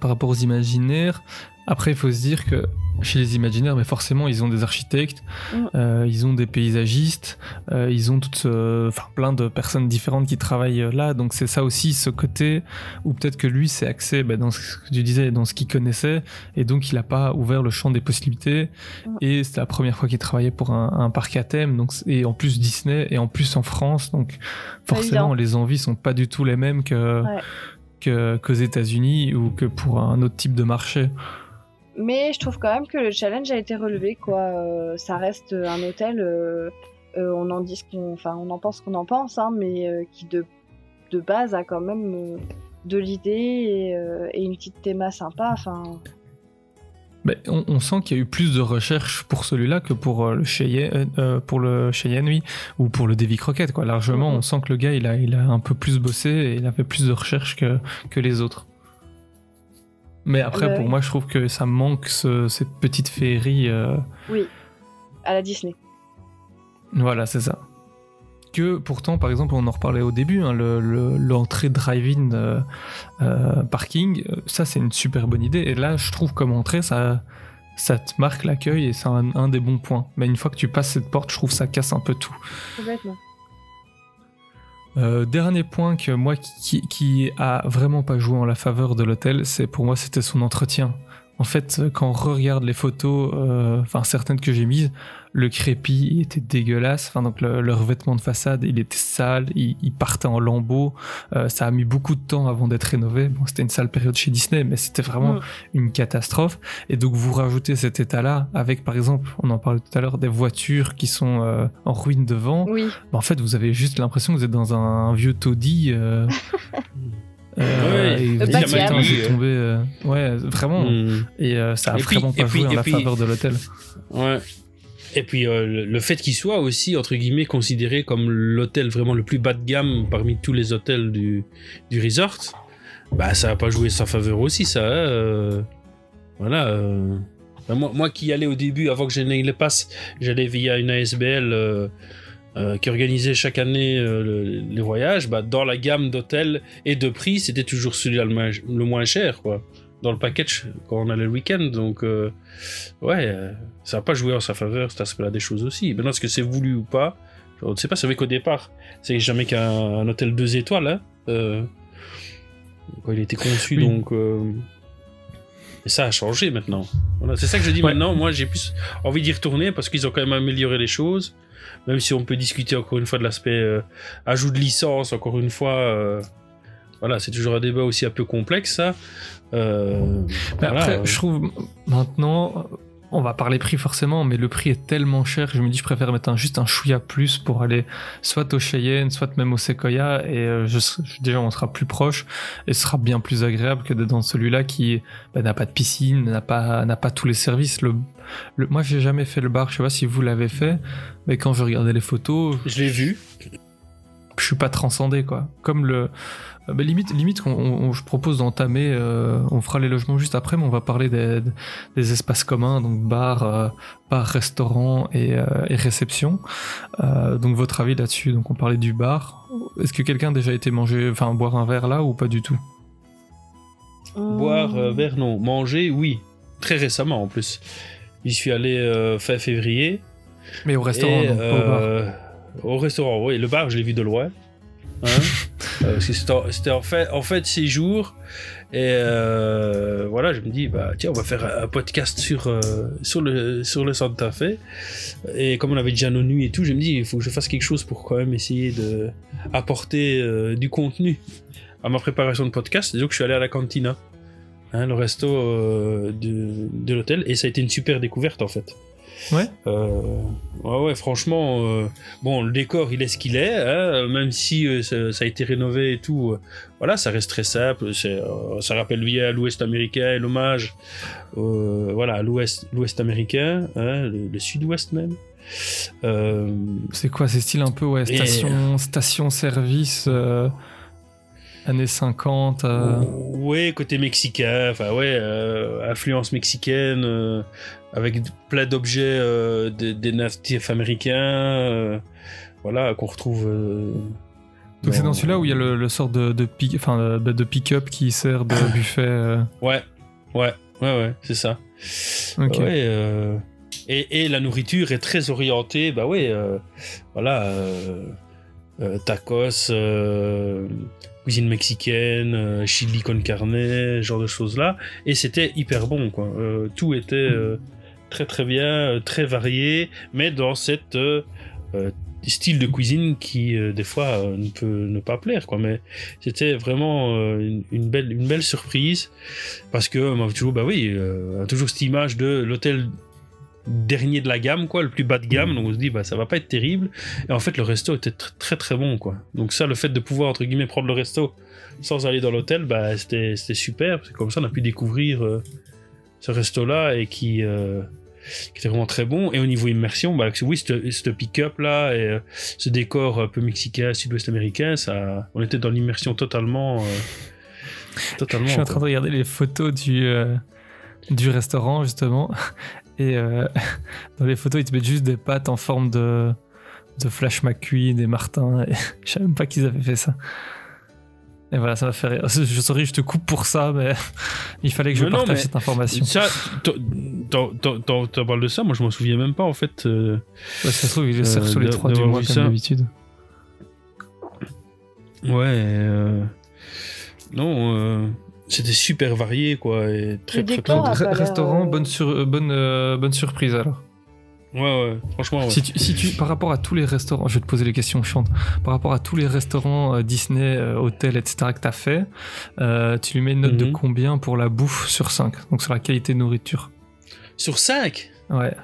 par rapport aux imaginaires, après il faut se dire que chez les imaginaires, mais forcément ils ont des architectes, Mm. euh, ils ont des paysagistes, euh, ils ont toutes, euh, enfin plein de personnes différentes qui travaillent là. Donc c'est ça aussi ce côté où peut-être que lui s'est axé bah, dans ce que tu disais, dans ce qu'il connaissait, et donc il n'a pas ouvert le champ des possibilités. Mm. Et c'est la première fois qu'il travaillait pour un, un parc à thème, donc et en plus Disney et en plus en France, donc forcément les envies sont pas du tout les mêmes que Ouais. que- qu'aux États-Unis ou que pour un autre type de marché. Mais je trouve quand même que le challenge a été relevé, quoi. Euh, ça reste un hôtel. euh, euh, on en dit ce qu'on, enfin, on en pense qu'on en pense, hein, mais euh, qui de de base a quand même euh, de l'idée et, euh, et une petite théma sympa. Enfin, Ben, on, on sent qu'il y a eu plus de recherches pour celui-là que pour euh, le Cheyenne, euh, pour le Cheyenne, oui, ou pour le Davy Crockett, quoi. Largement, Mhm. on sent que le gars, il a, il a un peu plus bossé et il a fait plus de recherches que, que les autres. Mais après, pour moi, je trouve que ça manque ce- cette petite féerie. euh, oui, à la Disney. Voilà, c'est ça. Que pourtant, par exemple, on en reparlait au début, hein, le- le- l'entrée drive-in euh, euh, parking, ça c'est une super bonne idée. Et là, je trouve comme entrée, ça, ça te marque l'accueil et c'est un, un des bons points. Mais une fois que tu passes cette porte, je trouve que ça casse un peu tout. Complètement. Euh, dernier point que moi qui, qui a vraiment pas joué en la faveur de l'hôtel, c'est pour moi c'était son entretien. En fait, quand on regarde les photos, euh, enfin certaines que j'ai mises, le crépi il était dégueulasse. Enfin donc le, le revêtement de façade, il était sale, il, il partait en lambeaux. Euh, ça a mis beaucoup de temps avant d'être rénové. Bon, c'était une sale période chez Disney, mais c'était vraiment Mm. une catastrophe. Et donc vous rajoutez cet état-là avec, par exemple, on en parlait tout à l'heure, des voitures qui sont euh, en ruine devant. Oui, Bah, en fait, vous avez juste l'impression que vous êtes dans un, vieux taudis. Euh, euh, Ouais, et j'ai tombé. euh, ouais, vraiment. Hmm. Et euh, ça a Et puis- vraiment pas puis- joué en et la puis- faveur de l'hôtel. Ouais. Et puis euh, le, le fait qu'il soit aussi, entre guillemets, considéré comme l'hôtel vraiment le plus bas de gamme parmi tous les hôtels du, resort, bah ça a pas joué sa faveur aussi, ça. hein, euh, voilà. euh. Moi, moi qui allais au début, avant que je n'aie les passes, j'allais via une ASBL qui organisait chaque année le- les voyages. Bah, dans la gamme d'hôtels et de prix, c'était toujours celui-là le, le moins cher, quoi. Dans le package quand on allait le week-end. Donc, euh, ouais, euh, ça n'a pas joué en sa faveur, cet aspect-là des choses aussi. Maintenant, est-ce que c'est voulu ou pas? Je ne sais pas, c'est vrai qu'au départ, c'est jamais qu'un un hôtel deux étoiles, hein, euh, il était conçu, Oui. donc. euh, et ça a changé maintenant. Voilà, c'est ça que je dis Ouais. maintenant. Moi, j'ai plus envie d'y retourner parce qu'ils ont quand même amélioré les choses. Même si on peut discuter encore une fois de l'aspect ajout de licence, encore une fois. Voilà, c'est toujours un débat aussi un peu complexe, ça. Euh, Mais voilà, après, euh, je trouve maintenant, on va parler prix forcément, mais le prix est tellement cher que je me dis je préfère mettre un, juste un chouïa plus pour aller soit au Cheyenne, soit même au Sequoia, et euh, je, déjà on sera plus proche et ce sera bien plus agréable que d'être dans celui-là qui bah, n'a pas de piscine, n'a pas, n'a pas tous les services. Le, le- moi, j'ai jamais fait le bar, je sais pas si vous l'avez fait, mais quand je regardais les photos, je l'ai vu. je suis pas transcendé quoi. Comme le bah, limite limite on- on- je propose d'entamer euh, on fera les logements juste après mais on va parler des, des espaces communs donc bar euh, bar restaurant et, euh, et réception. Euh, donc votre avis là-dessus donc on parlait du bar. Est-ce que quelqu'un a déjà été manger enfin boire un verre là ou pas du tout? Boire, verre, non. Manger, oui. Très récemment, en plus. J'y suis allé euh, fin février. Mais au restaurant Et, donc pas au bar. Au restaurant, oui. Le bar, je l'ai vu de loin. Hein? c'était en- c'était en fait, en fait séjour. Et euh, voilà, je me dis, bah, tiens, on va faire un podcast sur, euh, sur, le, sur le Santa Fe. Et comme on avait déjà nos nuits et tout, je me dis, il faut que je fasse quelque chose pour quand même essayer de apporter euh, du contenu à ma préparation de podcast. Et donc, je suis allé à la cantina, hein, le resto euh, de l'hôtel. Et ça a été une super découverte, en fait. Ouais. Euh, ouais, ouais, franchement, euh, bon, le décor, il est ce qu'il est, hein, même si euh, ça, ça a été rénové et tout. voilà, ça reste très simple. ça rappelle bien l'Ouest américain et l'hommage, voilà, à l'Ouest, l'Ouest américain, hein, le, le Sud-Ouest même. C'est quoi C'est style un peu ouais station station service euh, années 50 euh, Ouais, côté mexicain, enfin ouais, euh, influence mexicaine, euh, avec plein d'objets euh, des, des natifs américains, euh, voilà, qu'on retrouve. Donc c'est dans celui-là où il y a le, le sort de, de, pick-up qui sert de buffet. Ouais, ouais, ouais, ouais, c'est ça. Ok. Ouais, et, et la nourriture est très orientée, bah ouais, voilà, euh, tacos, euh, cuisine mexicaine, euh, chili con carne, genre de choses-là. Et c'était hyper bon, quoi. Euh, tout était euh, très très bien, très varié, mais dans cette style de cuisine qui des fois ne peut ne pas plaire, quoi. Mais c'était vraiment une, belle une belle surprise parce que toujours bah oui, euh, toujours cette image de l'hôtel dernier de la gamme quoi le plus bas de gamme. Donc on se dit bah ça va pas être terrible. Et en fait le resto était tr- très très bon quoi. Donc ça le fait de pouvoir entre guillemets prendre le resto sans aller dans l'hôtel bah c'était super. Parce que comme ça on a pu découvrir euh, ce resto là et qui euh, qui était vraiment très bon. Et au niveau immersion bah oui ce pick-up là et euh, ce décor un peu mexicain sud-ouest américain ça on était dans l'immersion totalement totalement Je suis en quoi. train de regarder les photos du, du restaurant, justement. Et euh, dans les photos, ils te mettent juste des pâtes en forme de, de Flash McQueen, des Martins. Et je savais même pas qu'ils avaient fait ça. Et voilà, ça m'a fait rire. Je sorry, je te coupe pour ça, mais il fallait que je Mais partage cette information. Ça, t'en- parles de ça, moi je m'en souviens même pas en fait. euh, Ouais, ça se trouve, il est Euh, sur les 3 du mois, comme d'habitude. Ouais. euh, Non, euh, c'était super varié quoi. Et très, très, restaurant, euh, bonne, sur- euh, bonne, euh, bonne surprise alors. Ouais, ouais, franchement, ouais. Si tu, si tu, par rapport à tous les restaurants, je vais te poser les questions chiantes. Par rapport à tous les restaurants euh, Disney, euh, hôtels, etc. que tu as fait, euh, tu lui mets une note de Mhm. combien pour la bouffe sur 5 Donc sur la qualité de nourriture. Sur 5 Ouais,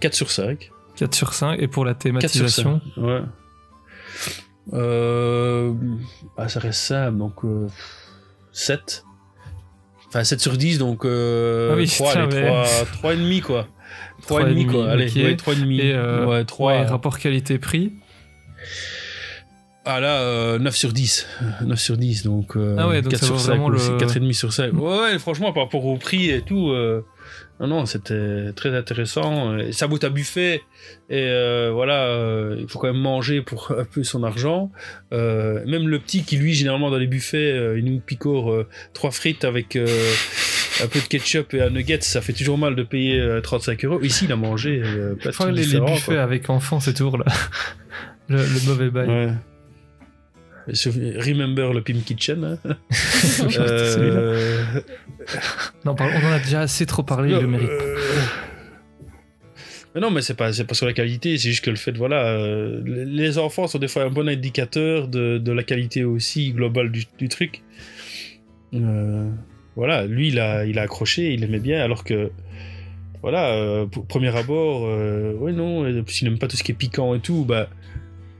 4 sur 5. 4 sur 5. Et pour la 4 sur 5. thématisation Ouais. Euh, bah, ça reste simple, donc euh, 7. Enfin, 7 sur 10, donc euh, Ah oui, 3, putain, allez, mais- 3, 3 et demi quoi. 3 et 3,5, demi quoi, allez, ok. ouais, 3 et demi. Et, euh, ouais, 3. ouais, rapport qualité-prix. Ah là, euh, 9 sur 10. 9 sur 10, donc, euh, Ah ouais, donc 4 ça sur vaut 5 vraiment aussi, le- 4,5 sur 5. Ouais, ouais, franchement, par rapport au prix et tout, euh, non, non, c'était très intéressant. Et Ça vaut à buffet, et euh, voilà, euh, il faut quand même manger pour un peu son argent. Euh, même le petit qui, lui, généralement, dans les buffets, euh, il nous picore euh, trois frites avec... euh, un peu de ketchup et un nugget, ça fait toujours mal de payer euh, 35 euros. Ici, il a mangé euh, pas de les, les buffets quoi. avec enfants, c'est toujours là. le, le mauvais bail. Ouais. Remember le Pim Kitchen. hein. Euh, Non, on en a déjà assez trop parlé, il le mérite. euh, mais non, mais c'est pas, c'est pas sur la qualité, c'est juste que le fait, voilà, euh, les enfants sont des fois un bon indicateur de, de la qualité aussi globale du, du truc. Euh, voilà, lui, il a, il a accroché, il aimait bien, alors que, voilà, euh, pour- premier abord, euh, ouais, non, s'il n'aime pas tout ce qui est piquant et tout, bah,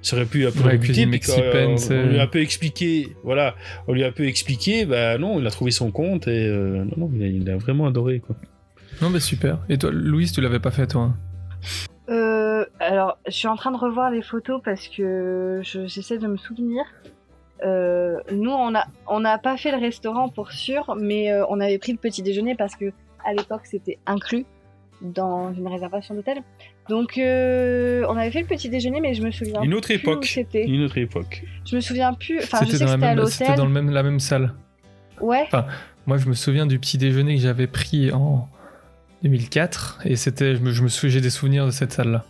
ça aurait pu un peu Ouais, quand, mexicaine, on, lui a un peu expliqué, voilà, on lui a un peu expliqué, bah non, il a trouvé son compte et euh, non, non, il a, il a vraiment adoré, quoi. Non, mais super. Et toi, Louise, tu l'avais pas fait, toi hein? Euh, alors, je suis en train de revoir les photos parce que je- j'essaie de me souvenir. Euh, nous, on a, on n'a pas fait le restaurant pour sûr, mais euh, on avait pris le petit déjeuner parce que à l'époque c'était inclus dans une réservation d'hôtel. Donc, euh, on avait fait le petit déjeuner, mais je me souviens. Une autre plus où époque. C'était. Une autre époque. Je me souviens plus. Enfin, je C'était sais que dans, c'était la à même, c'était l'hôtel. dans le même, la même salle. Ouais. Moi, je me souviens du petit déjeuner que j'avais pris en 2004. Et c'était, je me, je me souviens, j'ai des souvenirs de cette salle-là.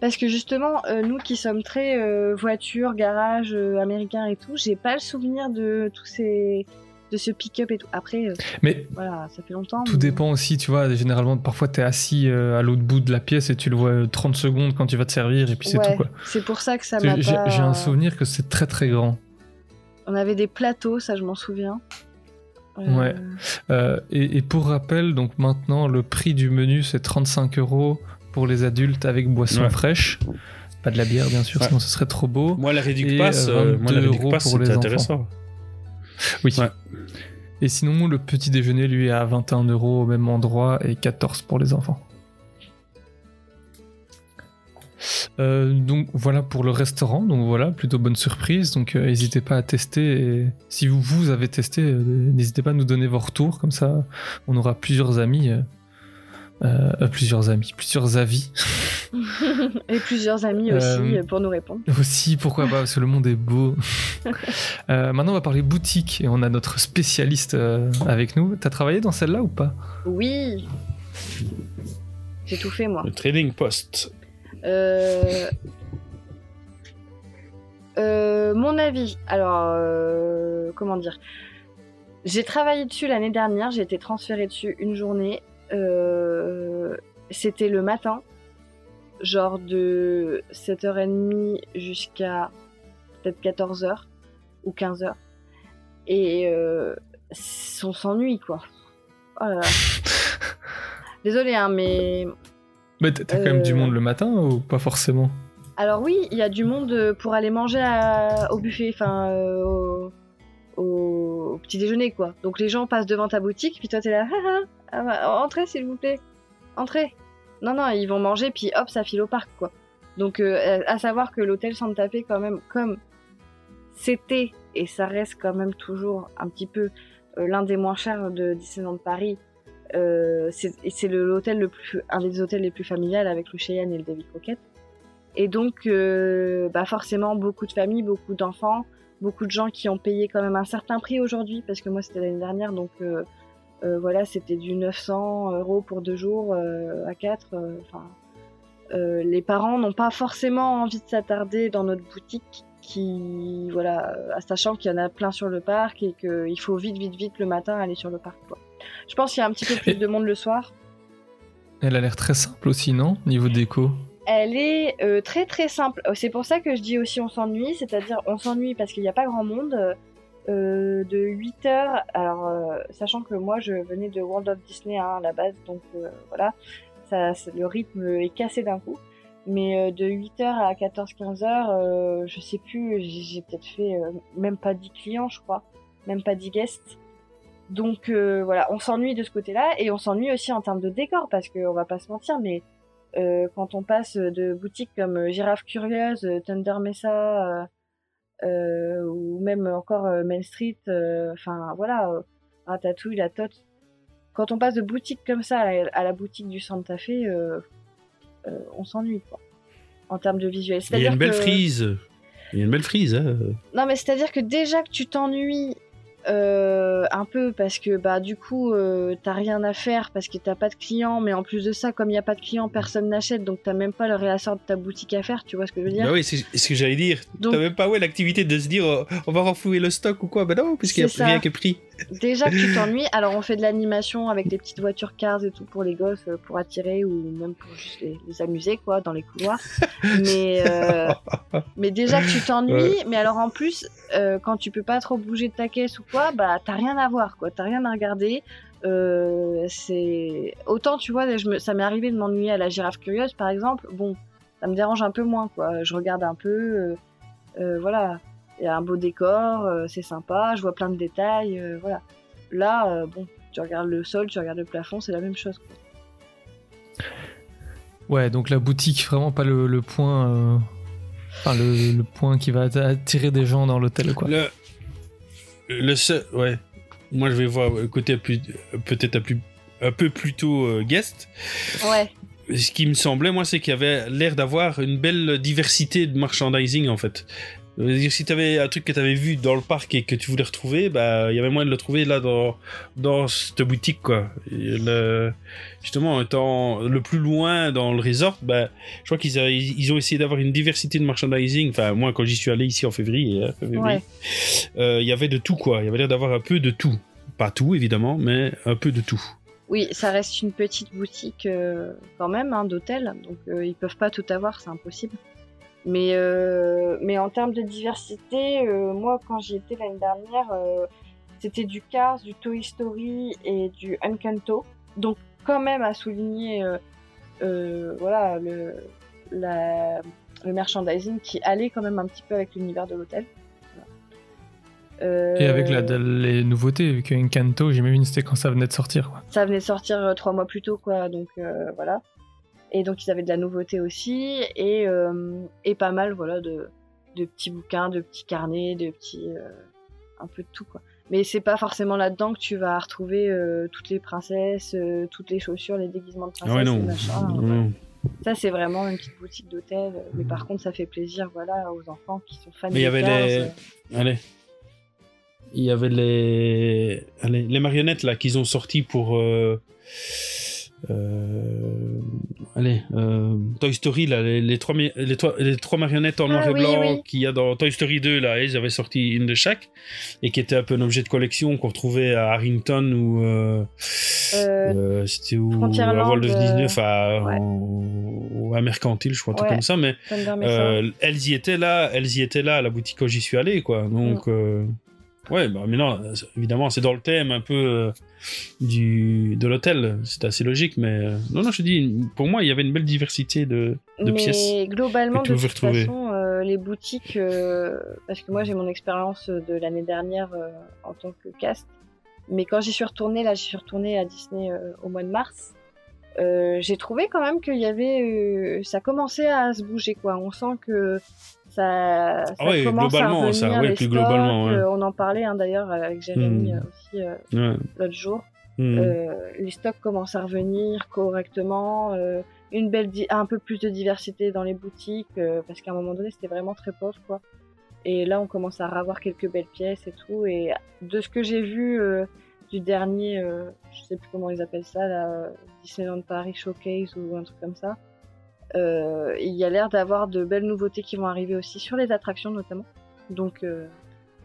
Parce que justement, euh, nous qui sommes très euh, voiture, garage euh, américain et tout, j'ai pas le souvenir de tous ces de ce pick-up et tout. Après, euh, Mais voilà, ça fait longtemps. tout mais- dépend aussi, tu vois. Généralement, parfois, t'es assis euh, à l'autre bout de la pièce et tu le vois euh, 30 secondes quand tu vas te servir et puis c'est Ouais, tout, quoi. C'est pour ça que ça J'ai m'a j'ai- pas. j'ai un souvenir que c'est très très grand. On avait des plateaux, ça je m'en souviens. Euh, Ouais. Euh, et, et pour rappel, donc maintenant, le prix du menu, c'est 35 euros pour les adultes avec boisson Ouais. fraîche. Pas de la bière, bien sûr, Ouais. sinon ce serait trop beau. Moi, la réduc Et, pass, euh, euh, moi, la 22 réduc euros pass, pour les c'était enfants. intéressant. Oui. Et sinon, le petit déjeuner, lui, est à 21 euros au même endroit et 14 pour les enfants. Euh, donc voilà pour le restaurant, donc voilà, plutôt bonne surprise. Donc euh, n'hésitez pas à tester. Si vous, vous avez testé, euh, n'hésitez pas à nous donner vos retours, comme ça on aura plusieurs amis, euh, euh, plusieurs amis, plusieurs avis et plusieurs amis aussi Euh, pour nous répondre. aussi. Pourquoi pas Parce que le monde est beau. Euh, maintenant on va parler boutique et on a notre spécialiste euh, avec nous. T'as travaillé dans celle-là ou pas? Oui. J'ai tout fait moi. Le Trading Post. Euh... euh, mon avis. Alors, euh, comment dire? J'ai travaillé dessus l'année dernière. J'ai été transférée dessus une journée. Euh, C'était le matin, genre de 7h30 jusqu'à peut-être 14h ou 15h. Et euh, on s'ennuie, quoi. Oh là là. Désolée, hein, mais Mais t'as quand même du Euh. monde le matin ou pas forcément? Alors oui, il y a du monde pour aller manger à- au buffet, enfin euh, au, au- petit déjeuner quoi. Donc les gens passent devant ta boutique, puis toi t'es là, Ah, ah, ah, bah, entrez s'il vous plaît, entrez. Non non, ils vont manger puis hop ça file au parc quoi. Donc euh, à savoir que l'hôtel Santa Fe quand même comme c'était et ça reste quand même toujours un petit peu euh, l'un des moins chers de Disneyland Paris. Euh, c'est l'hôtel le plus, un des hôtels les plus familiales avec le Cheyenne et le David Crockett. Et donc, euh, bah forcément, beaucoup de familles, beaucoup d'enfants, beaucoup de gens qui ont payé quand même un certain prix aujourd'hui, parce que moi c'était l'année dernière, donc euh, euh, voilà, c'était du 900 euros pour deux jours euh, à quatre. Enfin, les parents n'ont pas forcément envie de s'attarder dans notre boutique, qui voilà, sachant qu'il y en a plein sur le parc et qu'il faut vite, vite, vite le matin aller sur le parc. Quoi. Je pense qu'il y a un petit peu plus de monde le soir. Elle a l'air très simple aussi, non Niveau déco? Elle est euh, très très simple. Euh, C'est pour ça que je dis aussi on s'ennuie, c'est-à-dire on s'ennuie parce qu'il n'y a pas grand monde. Euh, de 8 heures, alors euh, sachant que moi je venais de World of Disney hein, à la base, donc euh, voilà, ça, le rythme est cassé d'un coup. Mais euh, de 8h à 14-15 heures, euh, je sais plus, j'ai peut-être fait même pas 10 clients, je crois, même pas 10 guests. Donc voilà, on s'ennuie de ce côté-là et on s'ennuie aussi en termes de décor parce qu'on va pas se mentir, mais quand on passe de boutiques comme euh, Girafe Curieuse, euh, Thunder Mesa, euh, euh, ou même encore euh, Main Street, euh, enfin voilà, euh, Ratatouille, la Tote. Quand on passe de boutique comme ça à la, à la boutique du Santa Fe, euh, euh, on s'ennuie quoi. En termes de visuel. Il y a une belle que- frise. Il y a une belle frise. Hein. non, mais c'est-à-dire que déjà que tu t'ennuies Euh, un peu parce que bah du coup euh, t'as rien à faire parce que t'as pas de clients mais en plus de ça comme il n'y a pas de clients personne n'achète donc t'as même pas le réassort de ta boutique à faire tu vois ce que je veux dire? Bah oui, c'est ce que j'allais dire. T'as même pas ouais, l'activité de se dire oh, on va renflouer le stock ou quoi? Bah non, puisqu'il n'y a rien qui est pris. Déjà que tu t'ennuies alors on fait de l'animation avec des petites voitures cars et tout pour les gosses euh, pour attirer ou même pour juste les, les amuser quoi dans les couloirs. Mais euh, mais déjà que tu t'ennuies mais alors en plus euh, quand tu peux pas trop bouger de ta caisse ou quoi bah t'as rien à voir quoi. T'as rien à regarder. Euh, c'est autant tu vois je me... ça m'est arrivé de m'ennuyer à la girafe curieuse par exemple. Bon ça me dérange un peu moins quoi. Je regarde un peu voilà il y a un beau décor euh, c'est sympa je vois plein de détails euh, voilà là euh, bon tu regardes le sol tu regardes le plafond c'est la même chose quoi. Ouais, donc la boutique, vraiment pas le, le point. euh, Enfin, le, le point qui va attirer des gens dans l'hôtel, quoi. Le, le seul, ouais. Moi, je vais voir le côté plus, peut-être un, plus, un peu plutôt euh, guest. ouais Ce qui me semblait, moi, c'est qu'il y avait l'air d'avoir une belle diversité de merchandising, en fait. Euh, Si tu avais un truc que tu avais vu dans le parc et que tu voulais retrouver, bah, il y avait moyen de le trouver là dans, dans cette boutique, quoi. Et le- justement, en étant le plus loin dans le resort, bah, je crois qu'ils ils ont essayé d'avoir une diversité de merchandising. Enfin, moi, quand j'y suis allé ici en février, hein, Ouais. euh, il y avait de tout, quoi. Il y avait l'air d'avoir un peu de tout. Pas tout, évidemment, mais un peu de tout. Oui, ça reste une petite boutique euh, quand même hein, d'hôtel, donc euh, ils peuvent pas tout avoir, c'est impossible. Mais, euh, mais en termes de diversité, euh, moi quand j'y étais l'année dernière, euh, c'était du Cars, du Toy Story et du Encanto. Donc quand même à souligner voilà, le, la- le merchandising qui allait quand même un petit peu avec l'univers de l'hôtel. Voilà. Et avec la, les nouveautés, vu qu'Encanto, j'imagine c'était quand ça venait de sortir, quoi. ça venait de sortir trois mois plus tôt, quoi. Donc voilà. Et donc ils avaient de la nouveauté aussi et, euh, et pas mal, voilà, de, de petits bouquins, de petits carnets, de petits, euh, un peu de tout, quoi. Mais c'est pas forcément là-dedans que tu vas retrouver euh, toutes les princesses, euh, toutes les chaussures, les déguisements de princesses, Ah ouais, non. les machins. Non. Ça c'est vraiment une petite boutique d'hôtel. Mais par contre, ça fait plaisir, voilà, aux enfants qui sont fans Mais il y avait les. Allez. Il y avait les. Allez, les marionnettes là qu'ils ont sorties pour. euh, euh, Allez, euh, Toy Story là, les, les trois, les, trois, les trois marionnettes en Ah noir et blanc oui. qu'il y a dans Toy Story 2 là, ils avaient sorti une de chaque et qui était un peu un objet de collection qu'on retrouvait à Harrington ou euh, Euh, euh, c'était où à Disney, enfin ouais. en- ou à Mercantile, je crois, un truc Ouais. comme ça, mais elles y étaient là, elles y étaient là à la boutique quand j'y suis allé, quoi. Donc, euh, ouais, bah, mais non, évidemment, c'est dans le thème un peu euh, du de l'hôtel. C'est assez logique, mais euh, non, non, je te dis, pour moi, il y avait une belle diversité de, de mais pièces. globalement, de toute retrouver. façon, euh, les boutiques, euh, parce que moi j'ai mon expérience de l'année dernière euh, en tant que cast, mais quand j'y suis retournée, là j'y suis retournée à Disney euh, au mois de mars, euh, j'ai trouvé quand même qu'il y avait, euh, ça commençait à se bouger quoi. On sent que ça, ça Ah ouais, commence à globalement, revenir, ça, ouais, les plus stocks, globalement, ouais. on en parlait hein, d'ailleurs avec Jérémy Hmm. euh, aussi euh, l'autre jour. Hmm. Euh, les stocks commencent à revenir correctement, une belle un peu plus de diversité dans les boutiques euh, parce qu'à un moment donné c'était vraiment très pauvre quoi. Et là on commence à ravoir quelques belles pièces et tout et de ce que j'ai vu euh, du dernier, euh, je sais plus comment ils appellent ça euh, Disneyland Paris Showcase ou un truc comme ça. Euh, il y a l'air d'avoir de belles nouveautés qui vont arriver aussi sur les attractions notamment. Donc euh,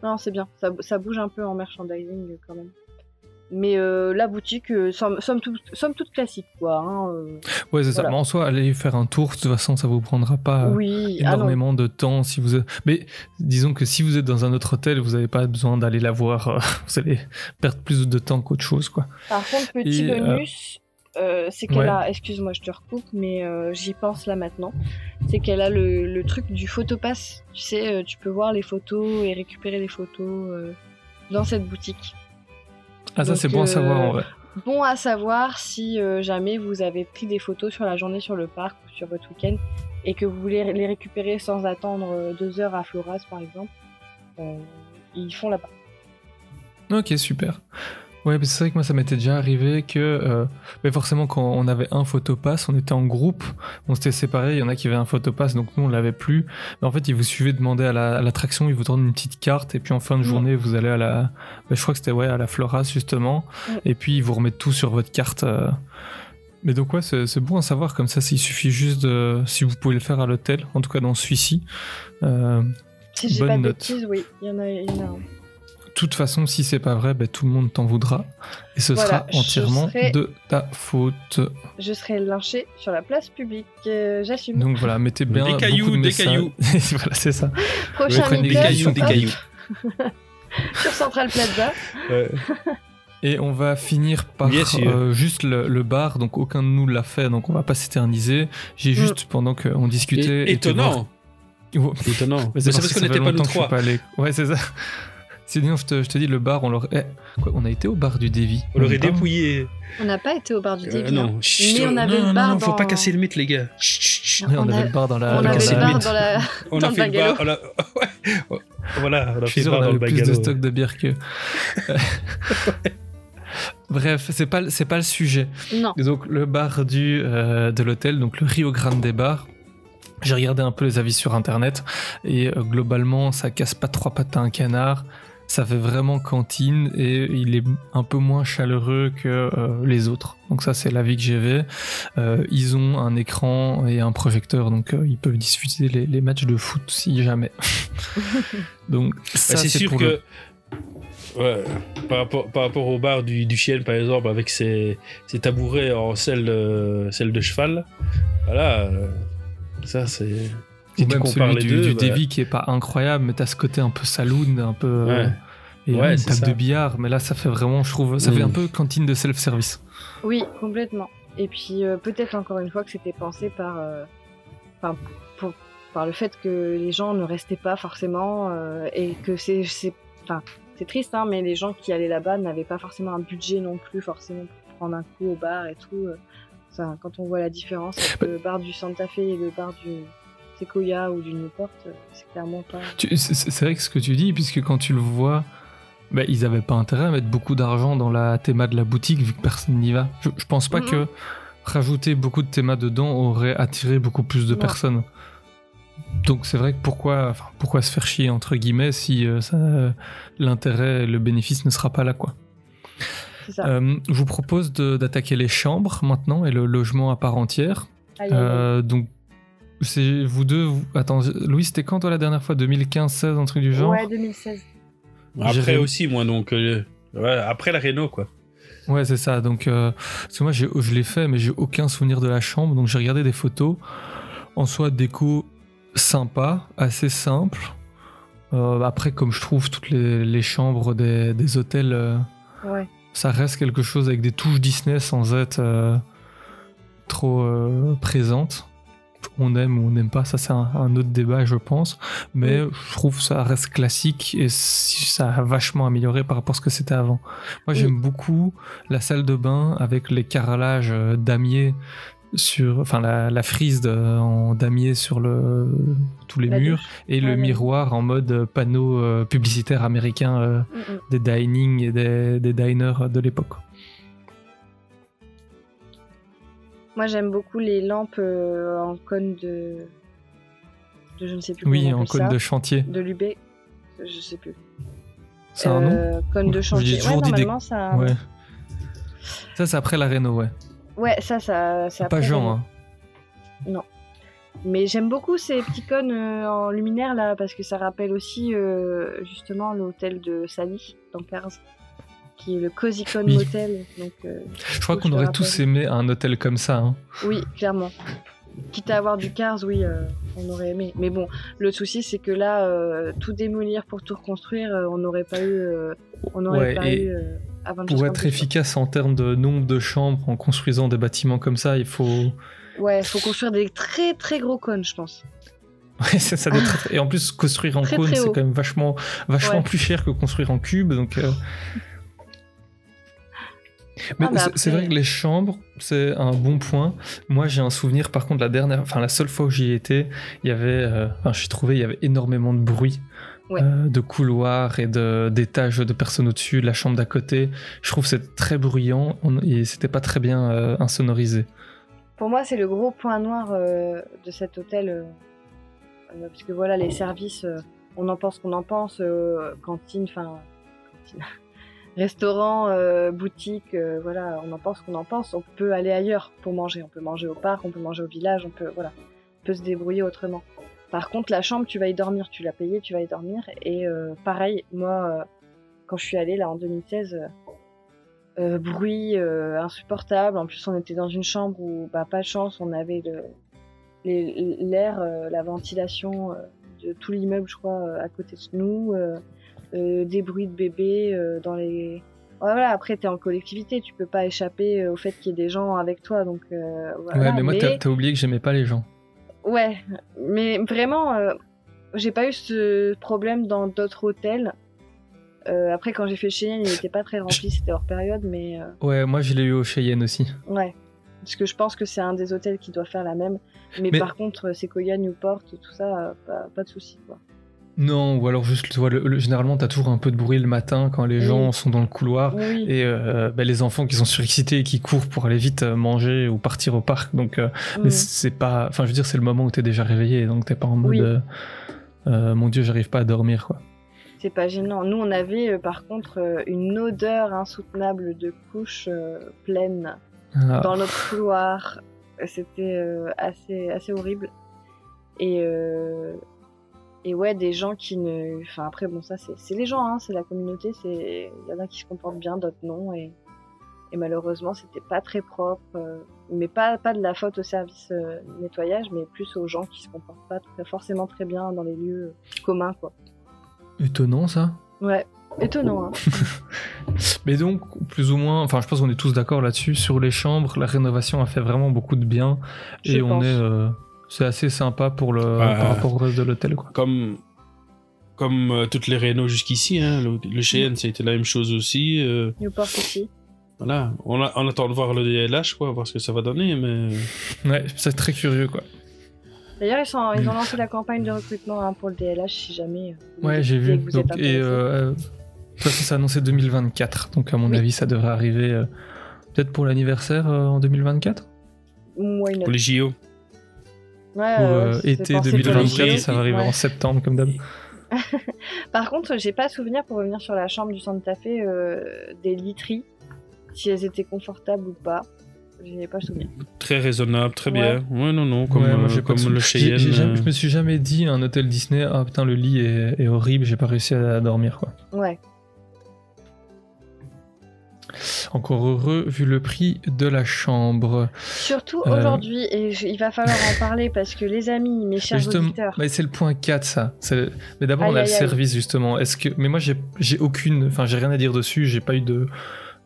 non c'est bien, ça, ça bouge un peu en merchandising euh, quand même. Mais euh, la boutique, euh, somme, somme, toute, somme toute classique, quoi. hein, euh. Ouais, c'est ça. Mais en soi, allez faire un tour, de toute façon, ça vous prendra pas ah énormément de temps si vous. Mais disons que si vous êtes dans un autre hôtel, vous n'avez pas besoin d'aller la voir. euh, vous allez perdre plus de temps qu'autre chose, quoi. Par contre, petit Et, euh, bonus, euh, c'est qu'elle ouais. a, excuse-moi, je te recoupe, mais euh, j'y pense là maintenant. C'est qu'elle a le, le truc du photopass. Tu sais, euh, tu peux voir les photos et récupérer les photos dans cette boutique. Ah, ça, c'est bon à savoir, en vrai. Bon à savoir si jamais vous avez pris des photos sur la journée sur le parc ou sur votre week-end et que vous voulez les récupérer sans attendre deux heures à Floras par exemple. ils font là-bas. Ok, super. Ouais, c'est vrai que moi ça m'était déjà arrivé que, euh, mais forcément quand on avait un photopass, on était en groupe, on s'était séparés, il y en a qui avaient un photopass, donc nous on l'avait plus. Mais en fait, ils vous suivaient demander à la- l'attraction, ils vous donnent une petite carte, et puis en fin de journée, vous allez à la, bah, je crois que c'était ouais à la Floras justement, Ouais. et puis ils vous remettent tout sur votre carte. euh. Mais donc ouais, c'est bon à savoir comme ça, il suffit juste de, si vous pouvez le faire à l'hôtel, en tout cas dans celui-ci. euh, Si j'ai pas de bêtises, oui, il y en a, il y en a un. De toute façon, si c'est pas vrai, ben, tout le monde t'en voudra. Et ce Voilà, sera entièrement serai- de ta faute. Je serai lynché sur la place publique, euh, j'assume. Donc voilà, mettez bien Des cailloux, de des cailloux. voilà, c'est ça. Prochain prenez des cailloux, des cailloux. sur Central Plaza. Et on va finir par euh, juste le, le bar. Donc aucun de nous l'a fait, donc on va pas s'éterniser. J'ai juste, pendant qu'on discutait... Étonnant. Étonnant. Mais c'est parce que qu'on n'était pas nous longtemps que je suis trois. pas allé. Ouais, c'est ça. Sinon, je te, je te dis, le bar, on l'aurait. Eh, quoi, on a été au bar du Davy. On l'aurait dépouillé. On n'a pas été au bar du Euh, début. non, Chut, Mais on avait non, le bar non, faut dans- pas casser le mythe, les gars. Chut, chut, on, a- avait le bar dans la. on avait le bar dans la. On a fait le bar. on a- ouais. Voilà, on a Je fait le bar dans le plus de stock de bière que. Bref, c'est pas, c'est pas le sujet. Non. Donc, le bar du, euh, de l'hôtel, donc le Rio Grande Bar. J'ai regardé un peu les avis sur internet et euh, globalement, ça casse pas trois pattes à un canard. Ça fait vraiment cantine et il est un peu moins chaleureux que euh, les autres. Donc ça, c'est l'avis que j'avais. Euh, ils ont un écran et un projecteur, donc euh, ils peuvent diffuser les, les matchs de foot si jamais. donc ça, Bah, c'est sûr pour que le- ouais, par, rapport, par rapport au bar du, du chien par exemple avec ses, ses tabourets en selle, de- selle de cheval voilà euh, ça c'est Et tu même compares celui les du, deux, du bah, Davy qui est pas incroyable, mais t'as ce côté un peu saloon, un peu. euh, Ouais. et Ouais, une table ça. de billard, mais là ça fait vraiment, je trouve, ça Mm. fait un peu cantine de self-service. Oui, complètement. Et puis euh, peut-être encore une fois que c'était pensé par, euh, enfin, pour- par le fait que les gens ne restaient pas forcément euh, et que c'est, c'est, enfin, c'est triste, hein, mais les gens qui allaient là-bas n'avaient pas forcément un budget non plus forcément pour prendre un coup au bar et tout. euh. Ça, quand on voit la différence entre le bar du Santa Fe et le bar du Sequoia ou du Newport, euh, c'est clairement pas. C'est vrai que ce que tu dis, puisque quand tu le vois, bah, ils avaient pas intérêt à mettre beaucoup d'argent dans la théma de la boutique vu que personne n'y va. Je, je pense pas que rajouter beaucoup de thémas dedans aurait attiré beaucoup plus de Non. personnes. Donc c'est vrai que pourquoi, enfin, pourquoi se faire chier entre guillemets si euh, euh, l'intérêt et le bénéfice ne sera pas là quoi. Ça. Euh, je vous propose de- d'attaquer les chambres maintenant et le logement à part entière. Euh, donc, c'est vous deux. vous- Attends, Louis, c'était quand toi la dernière fois? 2015-16, un truc du genre? Ouais, 2016. après aussi moi donc euh, ouais, après la réno quoi Ouais, c'est ça. Donc, euh, parce que moi, j'ai- je l'ai fait, mais j'ai aucun souvenir de la chambre. Donc, j'ai regardé des photos. En soi, déco sympa, assez simple. Euh, après, comme je trouve toutes les, les chambres des, des hôtels, euh, Ouais. ça reste quelque chose avec des touches Disney sans être euh, trop euh, présente. On aime ou on n'aime pas, ça c'est un, un autre débat, je pense. Mais je trouve ça reste classique et ça a vachement amélioré par rapport à ce que c'était avant. Moi, j'aime beaucoup la salle de bain avec les carrelages euh, damier sur, enfin la, la frise de- en damier sur le, tous les La murs douche. et le Ouais, ouais. miroir en mode euh, panneau euh, publicitaire américain euh, Mm, mm. des dining et des, des diners de l'époque. Moi, j'aime beaucoup les lampes euh, en cône de... de. Je ne sais plus Oui, on en cône ça. de chantier. De l'UB. Je sais plus. C'est un nom Euh, Cône de chantier. ouais, dit des- normalement, ça. Ouais. Ça, c'est après la réno, ouais. Ouais, ça, ça. C'est Pas Jean, hein. Non. Mais j'aime beaucoup ces petits cônes euh, en luminaire là, parce que ça rappelle aussi euh, justement l'hôtel de Sally dans Cars, qui est le Cozy Con Oui. Motel. Donc, euh, Je crois qu'on aurait tous aimé un hôtel comme ça. hein. Oui, clairement. Quitte à avoir du Cars, oui, euh, on aurait aimé. Mais bon, le souci, c'est que là, euh, tout démolir pour tout reconstruire, on n'aurait pas eu, on n'aurait Ouais, pas eu Pour être efficace en termes de nombre de chambres en construisant des bâtiments comme ça, il faut. Ouais, faut construire des très très gros cônes, je pense. Ouais, ça, ça doit être très- Et en plus, construire en Très, cône, c'est quand même vachement, vachement Ouais. plus cher que construire en cube. Donc, euh, Mais Ah, bah c'est- vrai que les chambres, c'est un bon point. Moi, j'ai un souvenir, par contre, la dernière, enfin la seule fois où j'y étais, il y avait, euh, enfin, j'ai trouvé, il y avait énormément de bruit. Ouais. euh, de couloirs et de- d'étages de, personnes au-dessus, de la chambre d'à côté. Je trouve que c'est très bruyant on- et c'était pas très bien euh, insonorisé. Pour moi, c'est le gros point noir de cet hôtel. parce que voilà, les services, on en pense qu'on en pense. cantine, enfin. cantine. Restaurant, euh, boutique, euh, voilà, on en pense qu'on en pense. On peut aller ailleurs pour manger. On peut manger au parc, on peut manger au village, on peut, voilà, peut se débrouiller autrement. Par contre, la chambre, tu vas y dormir. Tu l'as payée, tu vas y dormir. Et euh, pareil, moi, euh, quand je suis allée là en 2016. euh, bruit insupportable. En plus, on était dans une chambre où, bah, pas de chance, on avait l'air, la ventilation de tout l'immeuble, je crois, à côté de nous. Euh, des bruits de bébés euh, dans les. Voilà, après, t'es en collectivité, tu peux pas échapper euh, au fait qu'il y ait des gens avec toi. Donc, euh, voilà. ouais, mais moi, t'as t'as oublié que j'aimais pas les gens. Ouais, mais vraiment, euh, j'ai pas eu ce problème dans d'autres hôtels. Euh, après, quand j'ai fait Cheyenne, il était pas très rempli, c'était hors période, mais. Ouais, moi, je l'ai eu au Cheyenne aussi. Ouais. Parce que je pense que c'est un des hôtels qui doit faire la même. Mais, Mais- par contre, Sequoia, Newport, tout ça, pas, pas de soucis. Quoi. Non, ou alors juste, tu vois, le- le- généralement, t'as toujours un peu de bruit le matin quand les Oui. gens sont dans le couloir. Oui. Et euh, bah, les enfants qui sont surexcités et qui courent pour aller vite euh, manger ou partir au parc. Donc, euh, mais c'est pas. Enfin, je veux dire, c'est le moment où t'es déjà réveillé, donc t'es pas en mode. Euh, mon Dieu, j'arrive pas à dormir, quoi. C'est pas gênant. Nous, on avait par contre une odeur insoutenable de couches pleines Ah. dans notre couloir. C'était assez, assez horrible. Et, euh, et ouais, des gens qui ne. Enfin, après, bon, ça, c'est les gens, hein, c'est la communauté. c'est Il y en a qui se comportent bien, d'autres non. Et, et malheureusement, c'était pas très propre. euh, mais pas, pas de la faute au service euh, nettoyage, mais plus aux gens qui se comportent pas très- forcément très bien dans les lieux communs, quoi. Étonnant, ça. Ouais, étonnant, hein. Mais donc, plus ou moins, enfin, je pense qu'on est tous d'accord là-dessus. Sur les chambres, la rénovation a fait vraiment beaucoup de bien. Je et on pense. est. euh, c'est assez sympa pour le, par rapport au reste de l'hôtel, quoi. Comme, comme euh, toutes les rénaux jusqu'ici, hein, le, le Cheyenne, ça a été la même chose aussi. euh, Newport aussi. voilà, on, a- on attend de voir le DLH, quoi, voir ce que ça va donner, mais... Ouais, c'est très curieux, quoi. D'ailleurs, ils, sont- ils ont lancé la campagne de recrutement hein, pour le DLH si jamais. euh, Ouais, j'ai vu. Donc, et euh, de toute façon, c'est annoncé 2024. Donc, à mon Oui. avis, ça devrait arriver euh, peut-être pour l'anniversaire euh, en 2024 Why not? Pour les JO. Ouais, Ou ouais, euh, été pensé pour les 2024, JO. ça va arriver Ouais. en septembre, comme d'hab. Par contre, j'ai pas souvenir pour revenir sur la chambre du Santa Fe euh, des literies, si elles étaient confortables ou pas. J'ai pas souvenir. Très raisonnable, très Ouais. bien. Ouais, non, non, comme, Ouais, moi, euh, comme le Cheyenne. jamais- euh, Je me suis jamais dit un hôtel Disney, ah putain, le lit est, est horrible, j'ai pas réussi à dormir, quoi. Ouais. Encore heureux vu le prix de la chambre. Surtout Euh, aujourd'hui, et je- il va falloir en parler parce que les amis, mes chers Justement, auditeurs, mais c'est le point 4 ça. Le- Mais d'abord on a le aïe. service justement. Est-ce que mais moi j'ai j'ai aucune enfin j'ai rien à dire dessus, j'ai pas eu de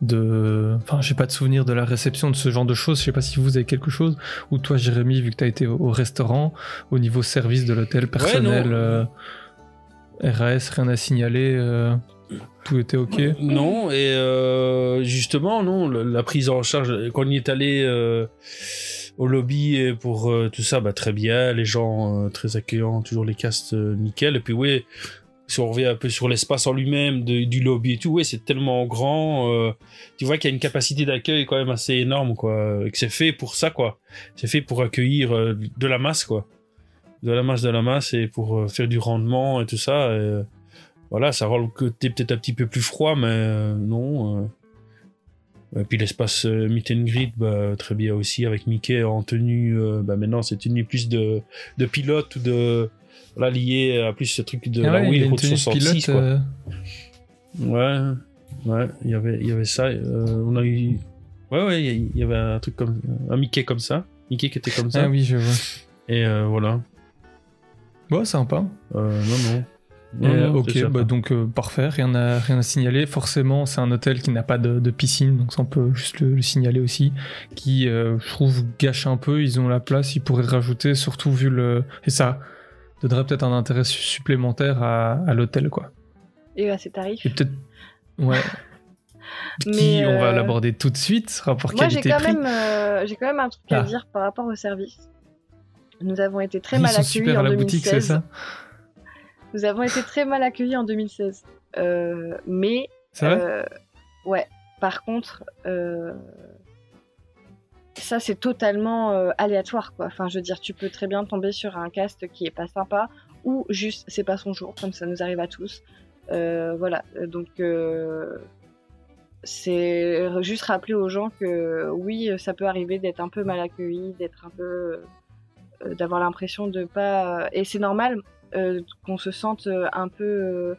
de enfin j'ai pas de souvenir de la réception de ce genre de choses, je sais pas si vous avez quelque chose ou toi Jérémy vu que tu as été au, au restaurant au niveau service de l'hôtel personnel euh, RAS rien à signaler euh, tout était OK. Non, et euh, justement, non, la prise en charge, quand on y est allé euh, au lobby pour euh, tout ça, bah, très bien, les gens très accueillants, toujours les castes nickel, et puis oui, si on revient un peu sur l'espace en lui-même du lobby et tout, c'est tellement grand, tu vois qu'il y a une capacité d'accueil quand même assez énorme, quoi, et que c'est fait pour ça, quoi. C'est fait pour accueillir de la masse, quoi. De la masse, de la masse, et pour faire du rendement et tout ça. et, voilà, ça rend le côté peut-être un petit peu plus froid, mais euh, non. euh. Et puis l'espace euh, meet and greet, bah, très bien aussi, avec Mickey en tenue. euh, bah, maintenant, c'est tenue plus de, de pilote ou de. Voilà, lié à plus ce truc de Ah la ouais, Wii une de 66, pilote, quoi. Ouais, ouais, il y avait, il y avait ça. on a eu. Ouais, ouais, il y- avait un truc comme. Un Mickey comme ça. Mickey qui était comme ça. Ah oui, je vois. Et voilà. Bon, sympa. Non, non. Non, euh, non, ok, bah donc euh, parfait, rien à, rien à signaler. Forcément, c'est un hôtel qui n'a pas de, de piscine, donc ça on peut juste le, le signaler aussi. Qui, euh, je trouve, gâche un peu. Ils ont la place, ils pourraient rajouter, surtout vu le. Et ça donnerait peut-être un intérêt su- supplémentaire à, à l'hôtel, quoi. et à ces tarifs. Et peut-être. Ouais. Mais, qui, on va euh, l'aborder tout de suite, rapport Moi, j'ai quand, qualité-prix. même, euh, j'ai quand même un truc à Ah. dire par rapport au service. Nous avons été très Ils mal sont accueillis super en à la 2016. boutique, c'est ça? Nous avons été très mal accueillis en 2016. Euh, mais. C'est vrai euh, Ouais. Par contre, euh, ça c'est totalement aléatoire quoi. Enfin, je veux dire, tu peux très bien tomber sur un cast qui est pas sympa ou juste c'est pas son jour, comme ça nous arrive à tous. Voilà. Donc. c'est juste rappeler aux gens que oui, ça peut arriver d'être un peu mal accueilli, d'être un peu. d'avoir l'impression de pas. Et c'est normal qu'on se sente euh, un peu. euh,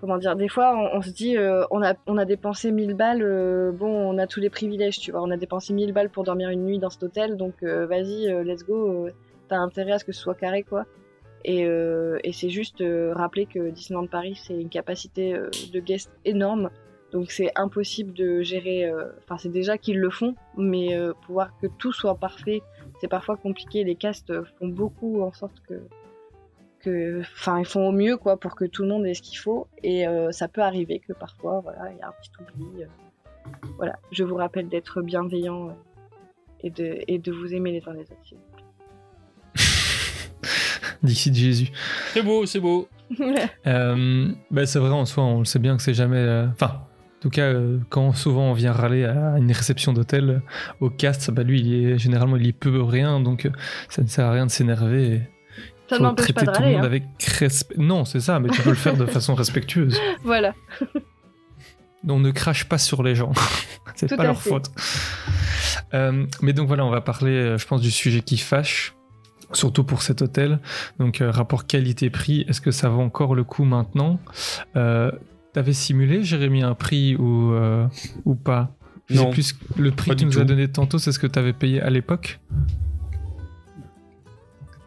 comment dire Des fois, on, se dit, euh, on, a, on a dépensé 1000 balles, euh, bon, on a tous les privilèges, tu vois. On a dépensé 1000 balles pour dormir une nuit dans cet hôtel, donc euh, vas-y, euh, let's go, euh, t'as intérêt à ce que ce soit carré, quoi. Et, euh, et c'est juste euh, rappeler que Disneyland Paris, c'est une capacité euh, de guests énorme. Donc c'est impossible de gérer. euh, Enfin, c'est déjà qu'ils le font, mais euh, pouvoir que tout soit parfait, c'est parfois compliqué. Les castes font beaucoup en sorte que, que, enfin, ils font au mieux quoi pour que tout le monde ait ce qu'il faut. Et euh, ça peut arriver que parfois, voilà, il y a un petit oubli. euh. Voilà, je vous rappelle d'être bienveillant euh, et de et de vous aimer les uns les autres. s'il vous D'ici de Jésus. C'est beau, c'est beau. Euh, bah, c'est vrai, en soi, on le sait bien que c'est jamais. euh, Enfin, en tout cas, euh, quand souvent on vient râler à une réception d'hôtel euh, au cast, bah, lui, il est, généralement, il y peut rien, donc euh, ça ne sert à rien de s'énerver. Ça faut ne m'empêche pas de tout le râler. monde hein. avec respect. Non, c'est ça, mais tu peux le faire de façon respectueuse. Voilà. On ne crache pas sur les gens. c'est pas leur fait. faute. Euh, mais donc voilà, on va parler, je pense, du sujet qui fâche, surtout pour cet hôtel. Donc euh, rapport qualité-prix, est-ce que ça vaut encore le coup maintenant? Euh, T'avais simulé, Jérémy, un prix ou, euh, ou pas? Je sais Non, plus, le prix pas que tu nous as donné tantôt, c'est ce que tu avais payé à l'époque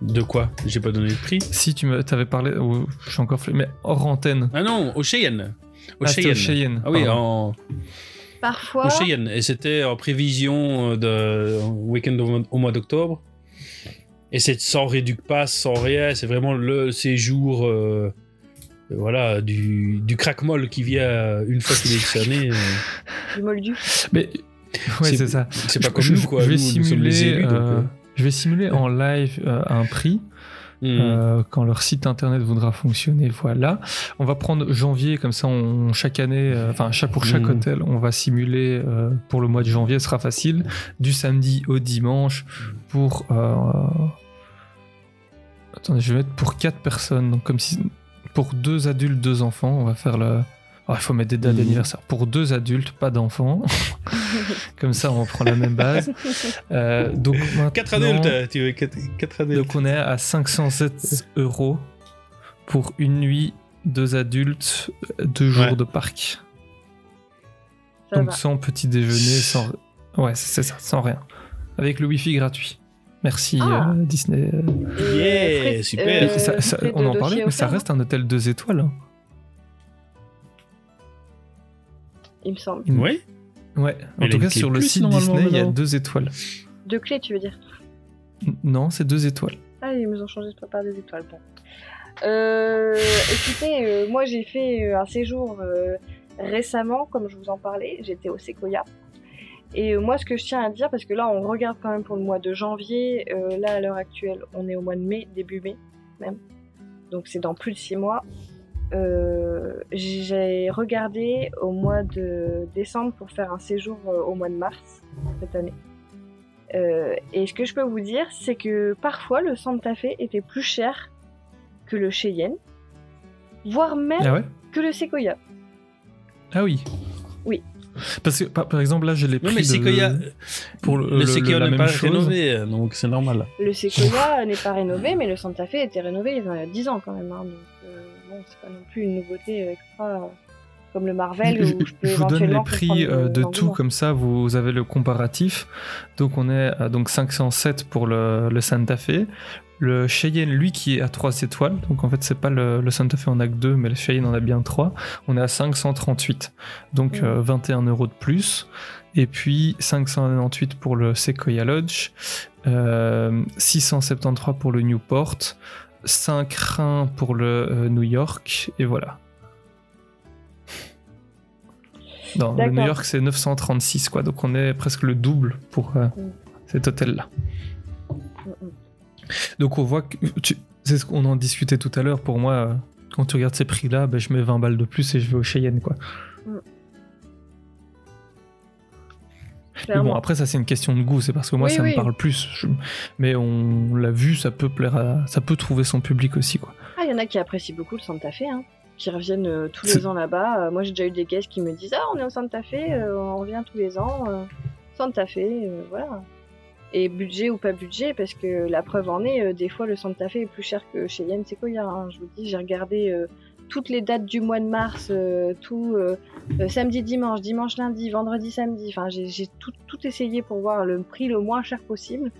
De quoi? J'ai pas donné de prix? Si tu m'avais parlé, ou je suis encore flou, mais hors antenne. Ah non, au Cheyenne. Au Ah, au Cheyenne. Ah oui, pardon. en, Parfois. au Cheyenne. Et c'était en prévision de week-end au, mois- au mois d'octobre. Et c'est sans réduc pass, sans rien. C'est vraiment le séjour euh, voilà, du, du crack-molle qui vient une fois tous les années. euh. Du moldu. Mais ouais, C'est- ça. C'est pas comme je, nous, quoi. je vais Nous, simuler, les élus, donc, euh, euh, je vais simuler en live euh, un prix. hmm. Euh, quand leur site internet voudra fonctionner, voilà. On va prendre janvier, comme ça, on, chaque année, enfin, chaque, pour chaque Mhm. hôtel, on va simuler euh, pour le mois de janvier, ce sera facile, du samedi au dimanche pour. euh, Attendez, je vais mettre pour 4 personnes, donc comme si. Pour deux adultes, deux enfants, on va faire le. Oh, il faut mettre des dates d'anniversaire. Pour deux adultes, pas d'enfants. comme ça, on prend la même base. Euh, donc Quatre adultes, tu veux quatre, quatre adultes. donc on est à 507 euros pour une nuit, deux adultes, deux jours Ouais. de parc. Ça Donc va. sans petit déjeuner, sans... Ouais, c'est ça, sans rien. Avec le wifi gratuit. Merci Ah. euh, Disney. Et, Yeah, super. euh, Ça- ça- on en parlait, mais ça reste un hôtel deux étoiles. hein. Il me semble. Oui Ouais, Mais en tout cas sur le site Disney, il y a deux étoiles. Deux clés, tu veux dire? Non, c'est deux étoiles. Ah, ils nous ont changé de par des étoiles. Bon. Euh, écoutez, euh, moi j'ai fait euh, un séjour euh, récemment, comme je vous en parlais. J'étais au Sequoia. Et euh, moi, ce que je tiens à dire, parce que là, on regarde quand même pour le mois de janvier. euh, là, à l'heure actuelle, on est au mois de mai, début mai même. Donc, c'est dans plus de six mois. Euh, j'ai regardé au mois de décembre pour faire un séjour au mois de mars cette année. Euh, et ce que je peux vous dire, c'est que parfois le Santa Fe était plus cher que le Cheyenne, voire même Ah ouais? que le Sequoia. Ah oui. Oui. Parce que par, exemple là, j'ai les Non, prix mais de- Sequoia, pour le, le, le- Sequoia la n'est pas chose. rénové, donc c'est normal. Le Sequoia n'est pas rénové, mais le Santa Fe était rénové il y a 10 ans quand même. hein, donc euh, bon, c'est pas non plus une nouveauté extra euh, comme le Marvel Je, où je peux je vous donne les prix euh, de tout, comme ça vous avez le comparatif. Donc on est à donc 507 pour le, le Santa Fe. Le Cheyenne, lui, qui est à 3 étoiles, donc en fait c'est pas le, le Santa Fe en a que 2, mais le Cheyenne en a bien 3, on est à 538, donc Mm. euh, 21 euros de plus. Et puis 598 pour le Sequoia Lodge, euh, 673 pour le Newport, 5 reins pour le euh, New York, et voilà. Non, le. New York c'est 936 quoi, donc on est presque le double pour euh, Mm. cet hôtel là. Mm, mm. Donc on voit que tu- c'est ce qu'on en discutait tout à l'heure. Pour moi, euh, quand tu regardes ces prix-là, ben, je mets 20 balles de plus et je vais au Cheyenne, quoi. Mais bon, après, ça, c'est une question de goût. C'est parce que moi, Oui, ça oui. me parle plus. Je- Mais on l'a vu, ça peut plaire à... Ça peut trouver son public aussi, quoi. Ah, il y en a qui apprécient beaucoup le Santa Fe, hein, qui reviennent euh, tous les ans là-bas. Euh, moi, j'ai déjà eu des guests qui me disent Ah, on est au Santa Fe, euh, on revient tous les ans. Santa Fe, voilà. Et budget ou pas budget, parce que la preuve en est, des fois, le Santa Fe est plus cher que chez Yann Sequoia. hein. Je vous dis, j'ai regardé toutes les dates du mois de mars, tout samedi, dimanche, dimanche, lundi, vendredi, samedi. Enfin, j'ai j'ai tout, tout essayé pour voir le prix le moins cher possible.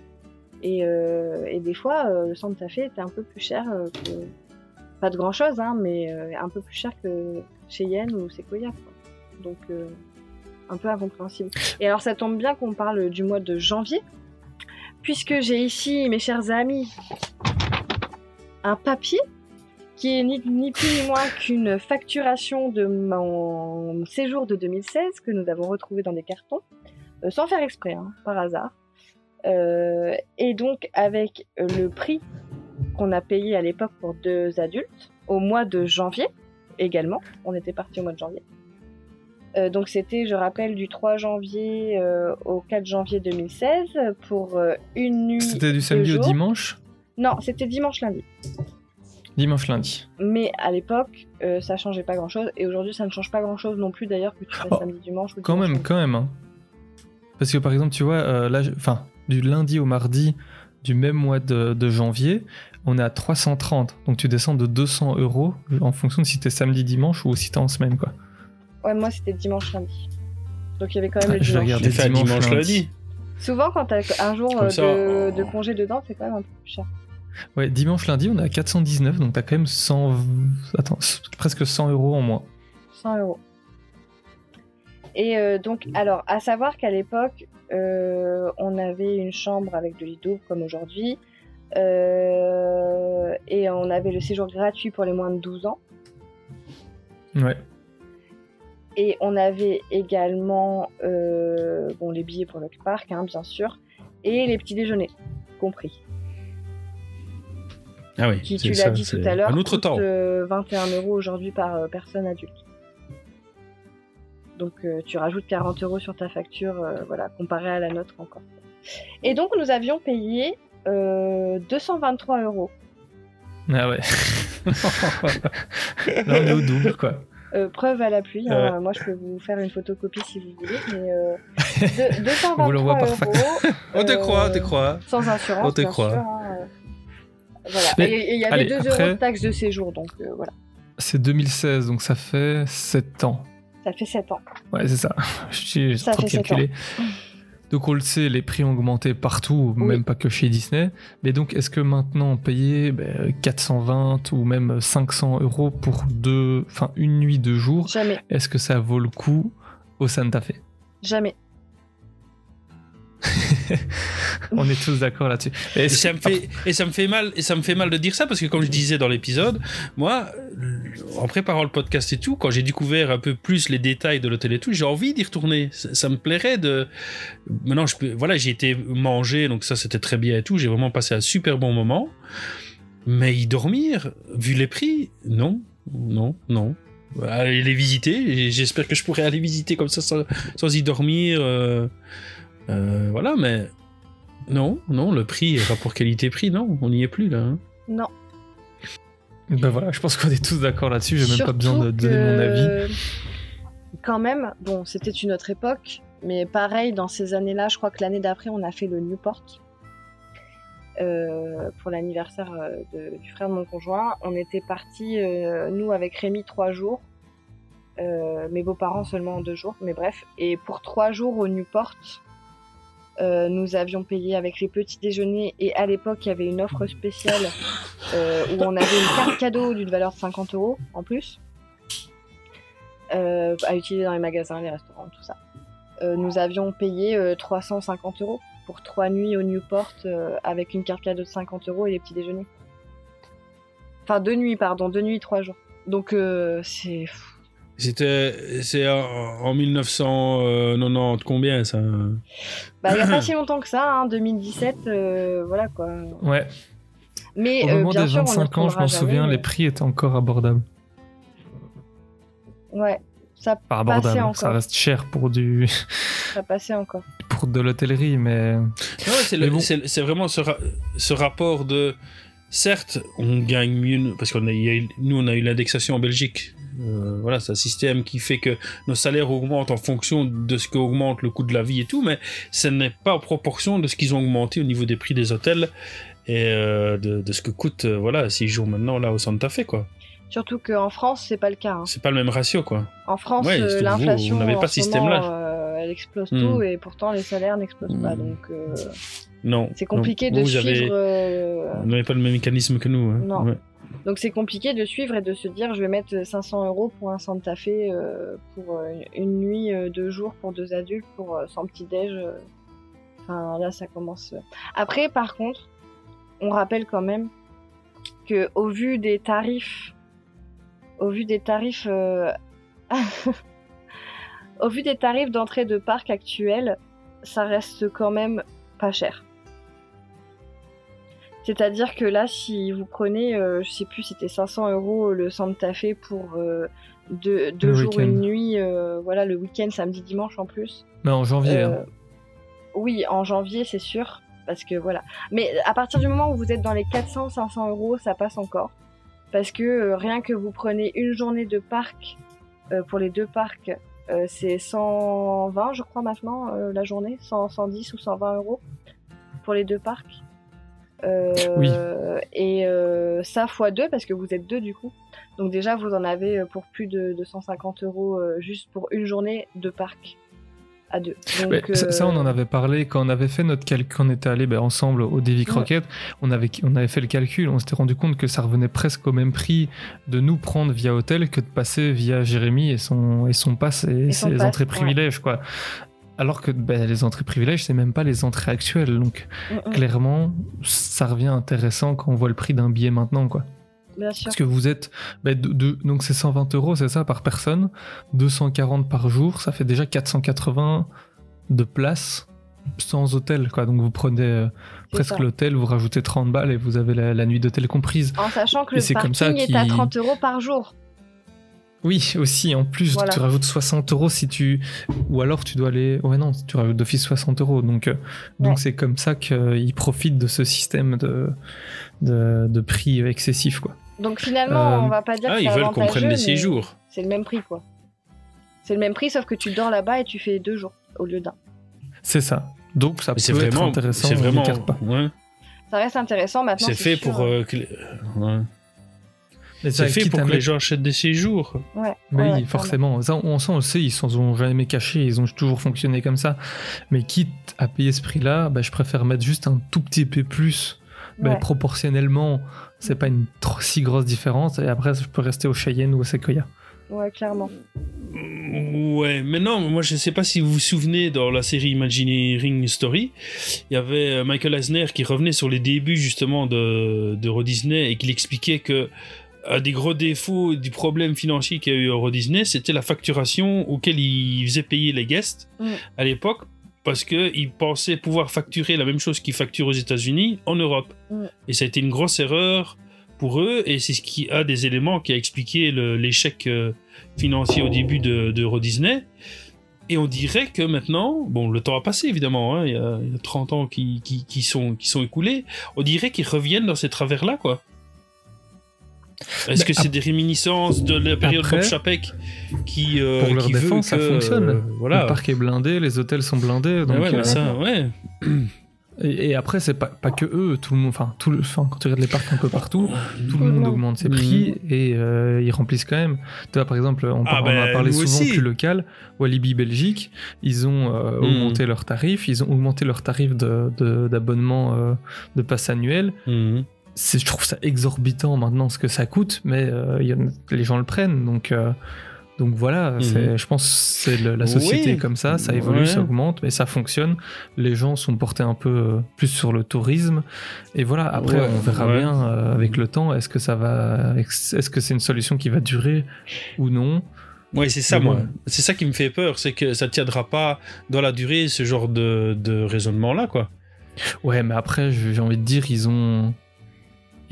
Et, euh, et des fois, euh, le Santa Fe était un peu plus cher euh, que. Pas de grand chose, hein, mais euh, un peu plus cher que Cheyenne ou Sequoia. quoi. Donc, euh, un peu incompréhensible. Et alors, ça tombe bien qu'on parle du mois de janvier, puisque j'ai ici, mes chers amis, un papier qui est ni, ni plus ni moins qu'une facturation de mon séjour de 2016 que nous avons retrouvé dans des cartons, euh, sans faire exprès, hein, par hasard. Et donc avec le prix qu'on a payé à l'époque pour deux adultes au mois de janvier également. On était parti au mois de janvier. Euh, donc c'était, je rappelle, du 3 janvier euh, au 4 janvier 2016 pour euh, une nuit. C'était du samedi au dimanche? Non, c'était dimanche lundi. Dimanche, lundi. Mais à l'époque, ça changeait pas grand chose. Et aujourd'hui, ça ne change pas grand chose non plus d'ailleurs que tu Oh, samedi, dimanche ou Quand dimanche même, quand même. hein. Parce que par exemple, tu vois, là, enfin, du lundi au mardi du même mois de, de janvier, on est à 330. Donc tu descends de 200 euros en fonction de si t'es samedi, dimanche ou si t'es en semaine, quoi. Ouais, moi c'était dimanche lundi. Donc il y avait quand même Ah, le je dimanche. fait un dimanche, dimanche lundi. lundi. Souvent, quand t'as un jour euh, ça, de, on- de congé dedans, c'est quand même un peu plus cher. Ouais, dimanche, lundi, on est à 419, donc t'as quand même 100... Attends, presque 100 euros en moins. 100 euros. Et euh, donc, alors, à savoir qu'à l'époque, euh, on avait une chambre avec de lit double comme aujourd'hui. Euh, et on avait le séjour gratuit pour les moins de 12 ans. Ouais. Et on avait également euh, bon, les billets pour le parc, hein, bien sûr, et les petits déjeuners, compris. Ah oui. Qui, tu l'as dit tout à l'heure, Un autre coûte, temps. euh, 21 euros aujourd'hui par euh, personne adulte. Donc euh, tu rajoutes 40 euros sur ta facture, euh, voilà, comparé à la nôtre encore. Et donc nous avions payé euh, 223 euros. Ah ouais. Là, on est au double, quoi. Euh, preuve à la pluie, hein, moi je peux vous faire une photocopie si vous voulez, mais euh, de- 223 On euros. On te euh, croit, on te croit. Sans assurance, On te croit. sûr. hein, euh, Voilà. Mais, et il y avait allez, 2 après- euros de taxe de séjour, donc euh, voilà. C'est 2016, donc ça fait 7 ans. Ça fait 7 ans. Ouais, c'est ça. J'ai Ça trop fait sept calculé. Donc on le sait, les prix ont augmenté partout, Oui. même pas que chez Disney. Mais donc est-ce que maintenant payer ben, 420 ou même 500 euros pour deux, enfin une nuit deux jours, est-ce que ça vaut le coup au Santa Fe? Jamais. On est tous d'accord là-dessus. Et ça, me fait, et ça me fait mal et ça me fait mal de dire ça parce que comme je disais dans l'épisode moi en préparant le podcast et tout quand j'ai découvert un peu plus les détails de l'hôtel et tout j'ai envie d'y retourner. Ça, ça me plairait de maintenant je peux voilà j'ai été manger donc ça c'était très bien et tout. J'ai vraiment passé un super bon moment. Mais y dormir vu les prix non non non. Aller les visiter j'espère que je pourrai aller visiter comme ça sans, sans y dormir euh, euh, voilà mais non, non, le prix, rapport qualité-prix, non, on n'y est plus là. hein. Non. Ben voilà, je pense qu'on est tous d'accord là-dessus. J'ai même pas besoin de donner mon avis. Quand même, bon, c'était une autre époque, mais pareil, dans ces années-là, je crois que l'année d'après, on a fait le Newport. euh, pour l'anniversaire euh, du frère de mon conjoint. On était partis, euh, nous, avec Rémi, trois jours. Euh, mes beaux-parents seulement deux jours, mais bref. Et pour trois jours au Newport, euh, nous avions payé avec les petits déjeuners. Et à l'époque, il y avait une offre spéciale euh, où on avait une carte cadeau d'une valeur de 50 euros en plus euh, à utiliser dans les magasins, les restaurants, tout ça. Nous avions payé euh, 350 euros pour trois nuits au Newport avec une carte cadeau de 50 euros et les petits déjeuners. Enfin, deux nuits, pardon, deux nuits, trois jours. Donc, c'est. C'était, c'est en, en 1990 combien ça? Bah, il n'y a pas si longtemps que ça, hein, 2017, euh, voilà quoi. Ouais. Mais Au euh, moment bien des sûr, on ne 25 ans, je m'en souviens, les prix étaient encore abordables. Ouais, ça Pas abordables, ça encore. reste cher pour, du... Ça passait encore. pour de l'hôtellerie, mais... Ouais, c'est Mais le- bon. c'est c'est vraiment ce, ra- ce rapport de. Certes, on gagne mieux parce qu'on a, y a eu- nous on a eu l'indexation en Belgique. Euh, voilà, c'est un système qui fait que nos salaires augmentent en fonction de ce qu'augmente le coût de la vie et tout, mais ce n'est pas en proportion de ce qu'ils ont augmenté au niveau des prix des hôtels et euh, de, de ce que coûte euh, voilà six jours maintenant là au Santa Fe quoi. Surtout qu'en France, c'est pas le cas. hein. C'est pas le même ratio quoi. En France, Ouais, euh, vous, l'inflation, vous pas ce système-là. elle explose Hmm. tout et pourtant les salaires n'explosent pas. Hmm. Donc Non. c'est compliqué de vous suivre. avez- Vous n'avez pas le même mécanisme que nous. hein. Non. Ouais. Donc c'est compliqué de suivre et de se dire je vais mettre 500 euros pour un Santa Fe euh, pour euh, une nuit, euh, deux jours pour deux adultes pour euh, petit déj. Enfin là ça commence. Après par contre, on rappelle quand même que au vu des tarifs, au vu des tarifs, au vu des tarifs d'entrée de parc actuels, ça reste quand même pas cher. C'est-à-dire que là, si vous prenez, euh, je sais plus, c'était 500 euros le Santa Fe pour euh, deux, deux jours, une nuit, euh, voilà, le week-end, samedi, dimanche en plus. Mais en janvier, Euh, hein. Oui, en janvier, c'est sûr. Parce que voilà. Mais à partir du moment où vous êtes dans les 400-500 euros, ça passe encore. Parce que euh, rien que vous prenez une journée de parc, euh, pour les deux parcs, euh, c'est 120, je crois, maintenant, euh, la journée. 100, 110 ou 120 euros pour les deux parcs. Euh, Oui. Et euh, ça fois deux, parce que vous êtes deux du coup. Donc déjà, vous en avez euh, pour plus de 250 euros juste pour une journée de parc à deux. Donc, ça, ça, on en avait parlé quand on avait fait notre calcul, on était allé ben, ensemble au Davy Ouais. Crockett, on avait, on avait fait le calcul, on s'était rendu compte que ça revenait presque au même prix de nous prendre via hôtel que de passer via Jérémy et son, et son pass et, ses pass, entrées ouais. privilèges, quoi. Alors que ben, les entrées privilèges, c'est même pas les entrées actuelles. Donc, clairement, ça revient intéressant quand on voit le prix d'un billet maintenant, quoi. bien sûr. Parce que vous êtes. ben, de- de- donc, c'est 120 euros, c'est ça, par personne. 240 par jour, ça fait déjà 480 de place sans hôtel, quoi. Donc, vous prenez euh, presque l'hôtel, vous rajoutez 30 balles et vous avez la, la nuit d'hôtel comprise. En sachant que Et le c'est comme parking ça est à qu'il- 30 euros par jour. Oui, aussi, en plus, Voilà. tu rajoutes 60 euros si tu. Ou alors tu dois aller. Ouais, non, tu rajoutes d'office 60 euros. Donc, euh, donc Ouais. c'est comme ça qu'ils profitent de ce système de, de, de prix excessif, quoi. Donc finalement, Euh, on va pas dire Ah, que ils c'est veulent qu'on prenne avantageux, des mais séjours. C'est le même prix, quoi. C'est le même prix, sauf que tu dors là-bas et tu fais deux jours au lieu d'un. C'est ça. Donc, ça peut être vraiment, intéressant. c'est vraiment, n'écarte pas. ouais. Ça reste intéressant maintenant. c'est fait sûr, pour, euh, euh, que les- ouais. C'est fait pour que les gens achètent des séjours. Ouais, Mais ouais, forcément. Ça, on, on le sait, ils s'en ont jamais caché, ils ont toujours fonctionné comme ça. Mais quitte à payer ce prix-là, bah, je préfère mettre juste un tout petit peu plus. Bah, Ouais. proportionnellement, c'est pas une trop, si grosse différence. Et après, je peux rester au Cheyenne ou au Sequoia. Ouais, clairement. Ouais, mais non, moi je sais pas si vous vous souvenez dans la série Imagineering Story, il y avait euh, Michael Eisner qui revenait sur les débuts justement de, de Euro Disney et qui expliquait que un des gros défauts du problème financier qu'il y a eu à Euro Disney, c'était la facturation auquel il faisait payer les guests à l'époque parce qu'il pensait pouvoir facturer la même chose qu'ils facturent aux États-Unis en Europe. Et ça a été une grosse erreur pour eux et c'est ce qui a des éléments qui a expliqué l'échec euh, financier au début de, de Euro Disney. Et on dirait que maintenant, bon, le temps a passé évidemment, hein, il, y a, il y a 30 ans qui, qui, qui sont, qui sont écoulés, on dirait qu'ils reviennent dans ces travers-là, quoi. Est-ce que c'est des réminiscences de la période Après, Bob Chapek qui, euh, Pour leur qui veut défense, ça fonctionne. euh, voilà. Le parc est blindé, les hôtels sont blindés. Donc, Ah ouais, mais euh, ça, ouais. et, et après, c'est pas, pas que eux, tout le monde. Enfin, tout le, quand tu regardes les parcs un peu partout, tout le monde augmente ses Mhm. prix et euh, ils remplissent quand même. Tu vois, par exemple, on, Ah par- on ben, a parlé souvent aussi. plus local. Walibi Belgique, ils ont euh, Mhm. augmenté leurs tarifs, ils ont augmenté leurs tarifs de- de- d'abonnement euh, de passe annuel. Mhm. Je trouve ça exorbitant maintenant ce que ça coûte, mais euh, y a- les gens le prennent. Donc, euh, donc voilà, c'est- je pense que c'est la société Oui. comme ça, ça évolue, Ouais. ça augmente, mais ça fonctionne. Les gens sont portés un peu euh, plus sur le tourisme. Et voilà, après, Ouais, on verra ouais. bien euh, avec le temps, est-ce que ça va, est-ce que c'est une solution qui va durer ou non Ouais, c'est ça, moi. C'est ça qui me fait peur, c'est que ça tiendra pas dans la durée, ce genre de, de raisonnement-là, quoi. Ouais, mais après, j'ai envie de dire, ils ont.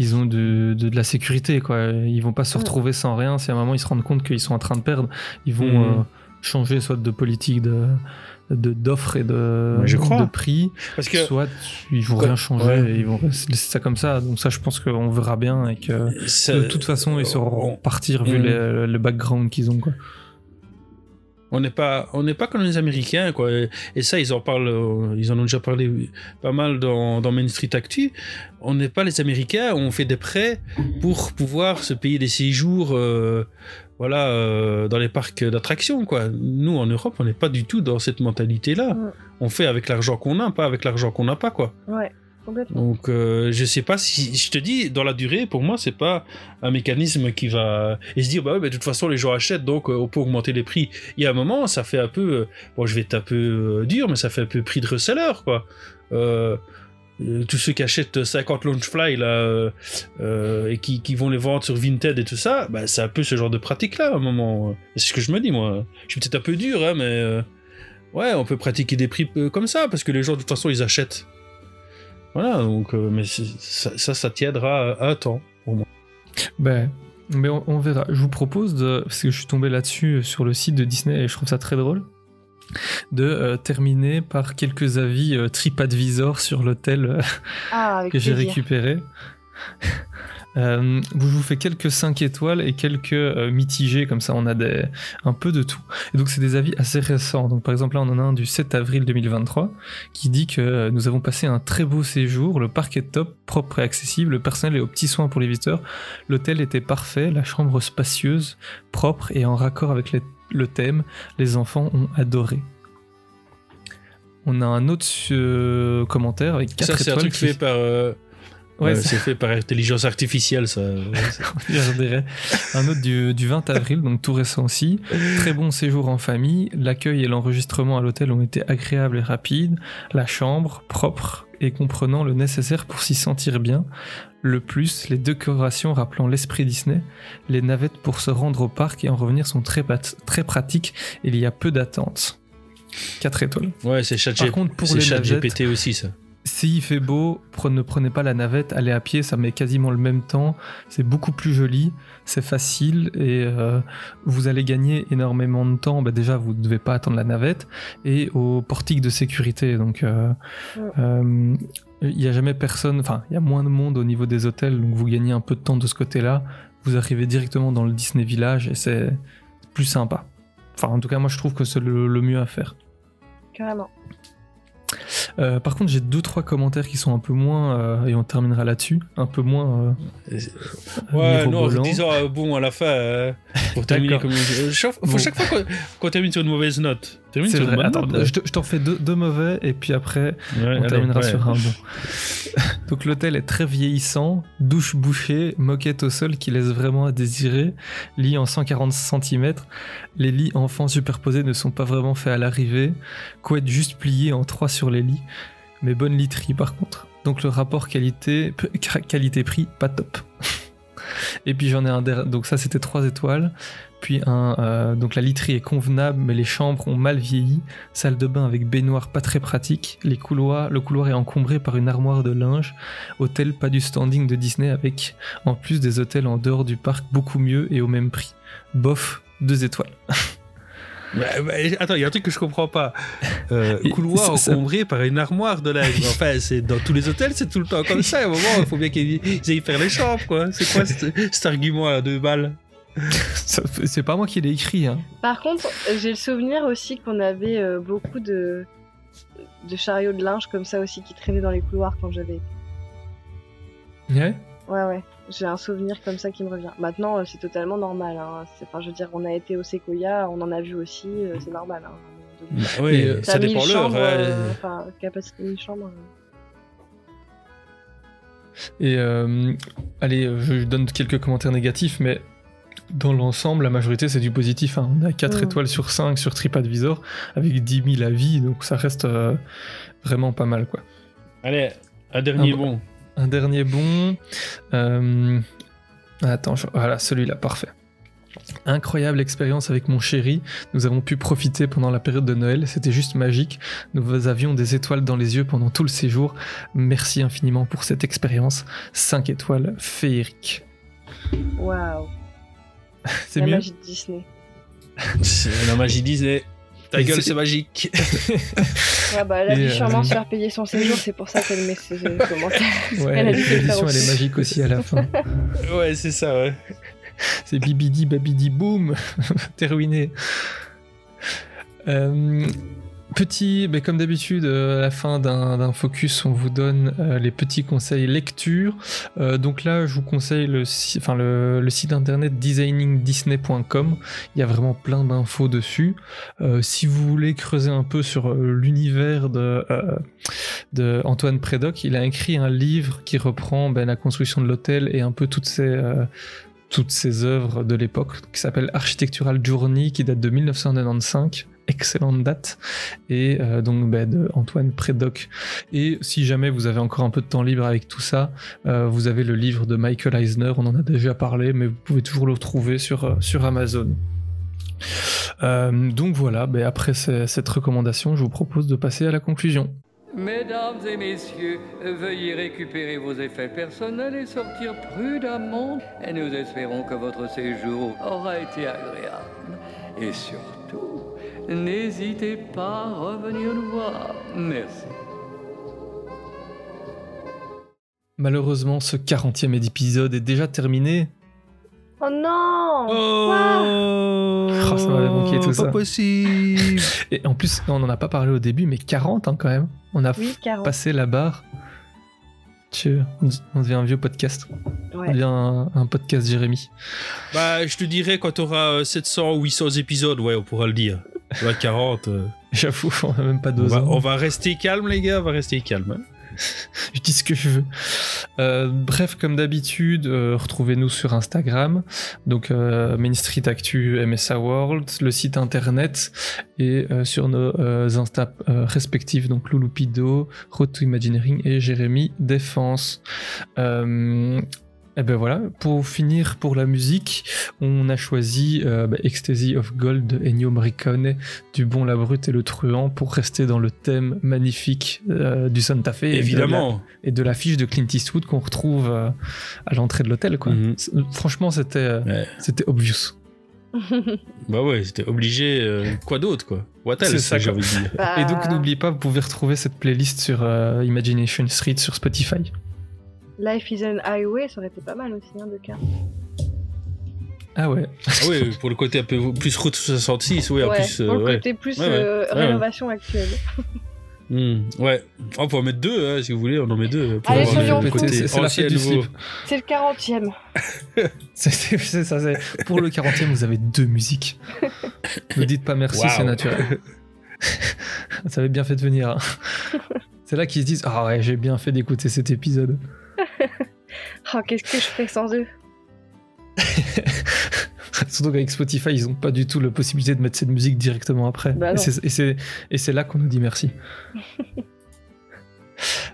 Ils ont de, de, de la sécurité, quoi. Ils vont pas se retrouver sans rien. Si à un moment ils se rendent compte qu'ils sont en train de perdre, ils vont Mhm. euh, changer soit de politique de de- d'offres et de, Ouais, je crois. de prix, Parce que soit ils vont Quoi- rien changer ouais. et ils vont laisser ça comme ça. Donc ça, je pense qu'on verra bien et que ça- de toute façon ils sauront on- partir vu Mhm. les- le background qu'ils ont, quoi. On n'est pas, on n'est pas comme les Américains, quoi. Et ça, ils en parlent, euh, ils en ont déjà parlé pas mal dans, dans Main Street Actu. On n'est pas les Américains, on fait des prêts pour pouvoir se payer des séjours, euh, voilà, euh, dans les parcs d'attractions, quoi. Nous, en Europe, on n'est pas du tout dans cette mentalité-là. Ouais. On fait avec l'argent qu'on a, pas avec l'argent qu'on n'a pas, quoi. Ouais. Donc, euh, je sais pas si. Je te dis, dans la durée, pour moi, c'est pas un mécanisme qui va. Et se dire, bah ouais, mais de toute façon, les gens achètent, donc euh, on peut augmenter les prix. Il y a un moment, ça fait un peu. euh, bon, je vais être un peu euh, dur, mais ça fait un peu prix de reseller, quoi. Tous ceux qui achètent 50 Launchfly là, et qui, qui vont les vendre sur Vinted et tout ça, bah, c'est un peu ce genre de pratique-là à un moment. C'est ce que je me dis, moi. Je suis peut-être un peu dur, hein, mais. ouais, on peut pratiquer des prix comme ça, parce que les gens, de toute façon, ils achètent. Voilà, donc, euh, mais ça, ça, ça tiendra un temps. Ben, mais on, on verra. Je vous propose de, parce que je suis tombé là-dessus euh, sur le site de Disney et je trouve ça très drôle, de euh, terminer par quelques avis euh, TripAdvisor sur l'hôtel euh, Ah, que j'ai récupéré. Euh, je vous fais quelques 5 étoiles et quelques euh, mitigés, comme ça on a des, un peu de tout. Et donc c'est des avis assez récents. Donc par exemple là on en a un du 7 avril 2023 qui dit que euh, nous avons passé un très beau séjour, le parc est top, propre et accessible, le personnel est aux petits soins pour les visiteurs, l'hôtel était parfait, la chambre spacieuse, propre et en raccord avec les- le thème, les enfants ont adoré. On a un autre euh, commentaire avec 4 Ça, c'est un étoiles. truc qui- fait par. Euh, Ouais, euh, c'est- fait par intelligence artificielle, ça. Je dirais. Un autre du, du 20 avril, donc tout récent aussi. Très bon séjour en famille. L'accueil et l'enregistrement à l'hôtel ont été agréables et rapides. La chambre, propre et comprenant le nécessaire pour s'y sentir bien. Le plus, les décorations rappelant l'esprit Disney. Les navettes pour se rendre au parc et en revenir sont très, très pratiques. Il y a peu d'attente. 4 étoiles. ouais, c'est ChatGPT aussi, ça. S'il fait beau, ne prenez pas la navette, allez à pied, ça met quasiment le même temps. C'est beaucoup plus joli, c'est facile et euh, vous allez gagner énormément de temps. Bah, déjà, vous ne devez pas attendre la navette et au portique de sécurité. Donc, euh, Ouais. euh, il n'y a jamais personne, enfin, il y a moins de monde au niveau des hôtels, donc vous gagnez un peu de temps de ce côté-là. Vous arrivez directement dans le Disney Village et c'est plus sympa. Enfin, en tout cas, moi, je trouve que c'est le- le mieux à faire. Carrément. Euh, par contre, j'ai deux trois commentaires qui sont un peu moins euh, et on terminera là-dessus, un peu moins. euh, Ouais, non, en disant bon à la fin, pour terminer comme. euh, chaque- Bon. chaque fois qu'on qu'on termine sur une mauvaise note, termine C'est sur une vrai. bonne Attends, note. je te- je t'en fais deux, deux mauvais et puis après Ouais, on allez, terminera ouais. sur un bon. Donc l'hôtel est très vieillissant, douche bouchée, moquette au sol qui laisse vraiment à désirer, lit en 140 cm. Les lits enfants superposés ne sont pas vraiment faits à l'arrivée, couette juste pliée en trois sur les lits, mais bonne literie par contre. Donc le rapport qualité qualité-prix pas top. Et puis j'en ai un der- donc ça c'était 3 étoiles. Puis un euh, donc la literie est convenable mais les chambres ont mal vieilli. Salle de bain avec baignoire pas très pratique. Les couloirs, le couloir est encombré par une armoire de linge. Hôtel pas du standing de Disney avec en plus des hôtels en dehors du parc beaucoup mieux et au même prix. Bof, deux étoiles. Ouais, ouais, attends, il y a un truc que je comprends pas. Euh, couloir encombré par une armoire de linge. Enfin, c'est dans tous les hôtels, c'est tout le temps comme ça. À un moment, il faut bien qu'ils ils aillent faire les chambres, quoi. C'est quoi cet, cet argument à deux balles C'est pas moi qui l'ai écrit. Hein. Par contre, j'ai le souvenir aussi qu'on avait euh, beaucoup de, de chariots de linge comme ça aussi qui traînaient dans les couloirs quand j'avais. Ouais. Ouais, ouais. J'ai un souvenir comme ça qui me revient. Maintenant, euh, c'est totalement normal. Hein. Enfin, je veux dire, on a été au Sequoia, on en a vu aussi, euh, c'est normal. Hein. moment donné. Oui, euh, ça dépend 1000 l'heure. euh, Enfin, capacité 1000 chambres. euh. Et euh, allez, euh, je donne quelques commentaires négatifs, mais dans l'ensemble, la majorité c'est du positif. hein. On a 4 Mm. étoiles sur 5 sur TripAdvisor avec 10 000 avis, donc ça reste euh, vraiment pas mal quoi. Allez, un dernier Ah, bon. Un dernier bon. euh, Attends, je- voilà, celui-là, parfait. Incroyable expérience avec mon chéri. Nous avons pu profiter pendant la période de Noël. C'était juste magique. Nous avions des étoiles dans les yeux pendant tout le séjour. Merci infiniment pour cette expérience. 5 étoiles féeriques. Waouh. C'est La mieux. magie de Disney. C'est la magie Disney. Ta Et gueule, c'est- magique. Ouais, bah, elle a dû euh, sûrement se faire payer son séjour, c'est pour ça qu'elle met ses commentaires. Ouais, Elle a dû elle est aussi. magique aussi à la fin. ouais, c'est ça, ouais. C'est bibidi babidi boum, t'es ruiné. Euh, petit, mais comme d'habitude, euh, à la fin d'un focus, on vous donne euh, les petits conseils lecture. Euh, donc là, je vous conseille le, enfin, le, le site internet designingdisney.com. Il y a vraiment plein d'infos dessus. Euh, si vous voulez creuser un peu sur euh, l'univers de, de Antoine Prédoc, il a écrit un livre qui reprend ben, la construction de l'hôtel et un peu toutes toutes ces œuvres de l'époque, qui s'appelle Architectural Journey, qui date de 1995. Excellente date. Et euh, donc ben, de Antoine Prédoc. Et si jamais vous avez encore un peu de temps libre avec tout ça, euh, vous avez le livre de Michael Eisner, on en a déjà parlé, mais vous pouvez toujours le trouver sur, euh, sur Amazon. Donc voilà, ben, après ce- cette recommandation, je vous propose de passer à la conclusion. Mesdames et messieurs, veuillez récupérer vos effets personnels et sortir prudemment. Et nous espérons que votre séjour aura été agréable. Et surtout, n'hésitez pas à revenir nous voir. Merci. Malheureusement, ce 40e épisode est déjà terminé. Oh non Oh, Oh, ça m'avait manqué tout pas ça. possible. Et en plus, on n'en a pas parlé au début, mais 40 hein, quand même. On a Oui, 40. passé la barre. Tu, on, devient un vieux podcast. On devient un, un podcast Jérémy. bah, je te dirais quand t'auras 700 ou 800 épisodes, ouais, on pourra le dire. Vois, 40. euh, J'avoue, on a même pas on, deux va, ans. on va rester calme, les gars, on va rester calme. hein. Je dis ce que je veux. Euh, bref, comme d'habitude, euh, retrouvez-nous sur Instagram. Donc, euh, Main Street Actu, MSA World, le site internet et euh, sur nos euh, Insta euh, respectifs, donc Louloupido, Road to Imagineering et Jérémy Défense. Euh, et ben voilà, pour finir pour la musique, on a choisi euh, bah, Ecstasy of Gold de Ennio Morricone, du bon, la brute et le truand, pour rester dans le thème magnifique euh, du Santa Fe. et de la- Évidemment. et de l'affiche de Clint Eastwood qu'on retrouve euh, à l'entrée de l'hôtel. quoi. Mhm. Franchement, c'était euh, Ouais. c'était obvious. Bah ouais, c'était obligé. euh, quoi d'autre, quoi? What else, C'est ça, j'ai quoi. envie de dire. Bah, Et donc, n'oubliez pas, vous pouvez retrouver cette playlist sur euh, Imagination Street sur Spotify. Life is an Highway, ça aurait été pas mal aussi, hein, de cas. Ah ouais. Ah oui, pour le côté un peu plus route 66, oui, en plus. euh, pour le ouais. côté plus Ouais, ouais. euh, Ouais, ouais. rénovation actuelle. Hmm, ouais. On peut en mettre deux, hein, si vous voulez, on en met deux. pour Allez, avoir le côté C'est- ancien du nouveau. C'est le 40ème. C'est c'est- c'est ça. c'est- Pour le 40e, vous avez deux musiques. Ne dites pas merci, c'est naturel. ça avait bien fait de venir. hein. C'est là qu'ils se disent Ah ouais, j'ai bien fait d'écouter cet épisode. Oh, qu'est-ce que je ferais sans eux Surtout qu'avec Spotify, ils n'ont pas du tout la possibilité de mettre cette musique directement après. Bah et c'est- là qu'on nous dit merci.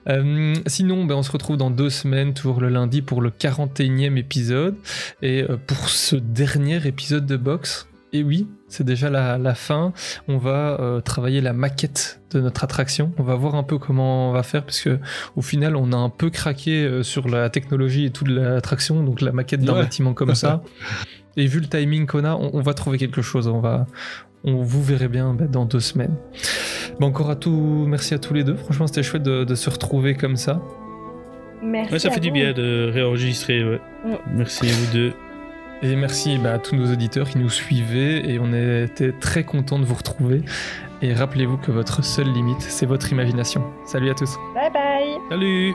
Euh, sinon, ben, on se retrouve dans deux semaines, toujours le lundi, pour le 41e épisode. Et euh, pour ce dernier épisode de Box, et oui, c'est déjà la, la fin, on va euh, travailler la maquette de notre attraction. On va voir un peu comment on va faire, parce que au final, on a un peu craqué euh, sur la technologie et toute l'attraction, donc la maquette d'un Ouais. bâtiment comme ça. Et vu le timing qu'on a, on, on va trouver quelque chose. On va, on vous verrez bien ben, dans deux semaines. Bon, encore à tout, merci à tous les deux. Franchement, c'était chouette de, de se retrouver comme ça. Merci. Ouais, ça à fait du bien de réenregistrer, ouais. Mm. Merci à vous deux. Et merci bah, à tous nos auditeurs qui nous suivaient et on était très contents de vous retrouver. Et rappelez-vous que votre seule limite, c'est votre imagination. Salut à tous. Bye bye Salut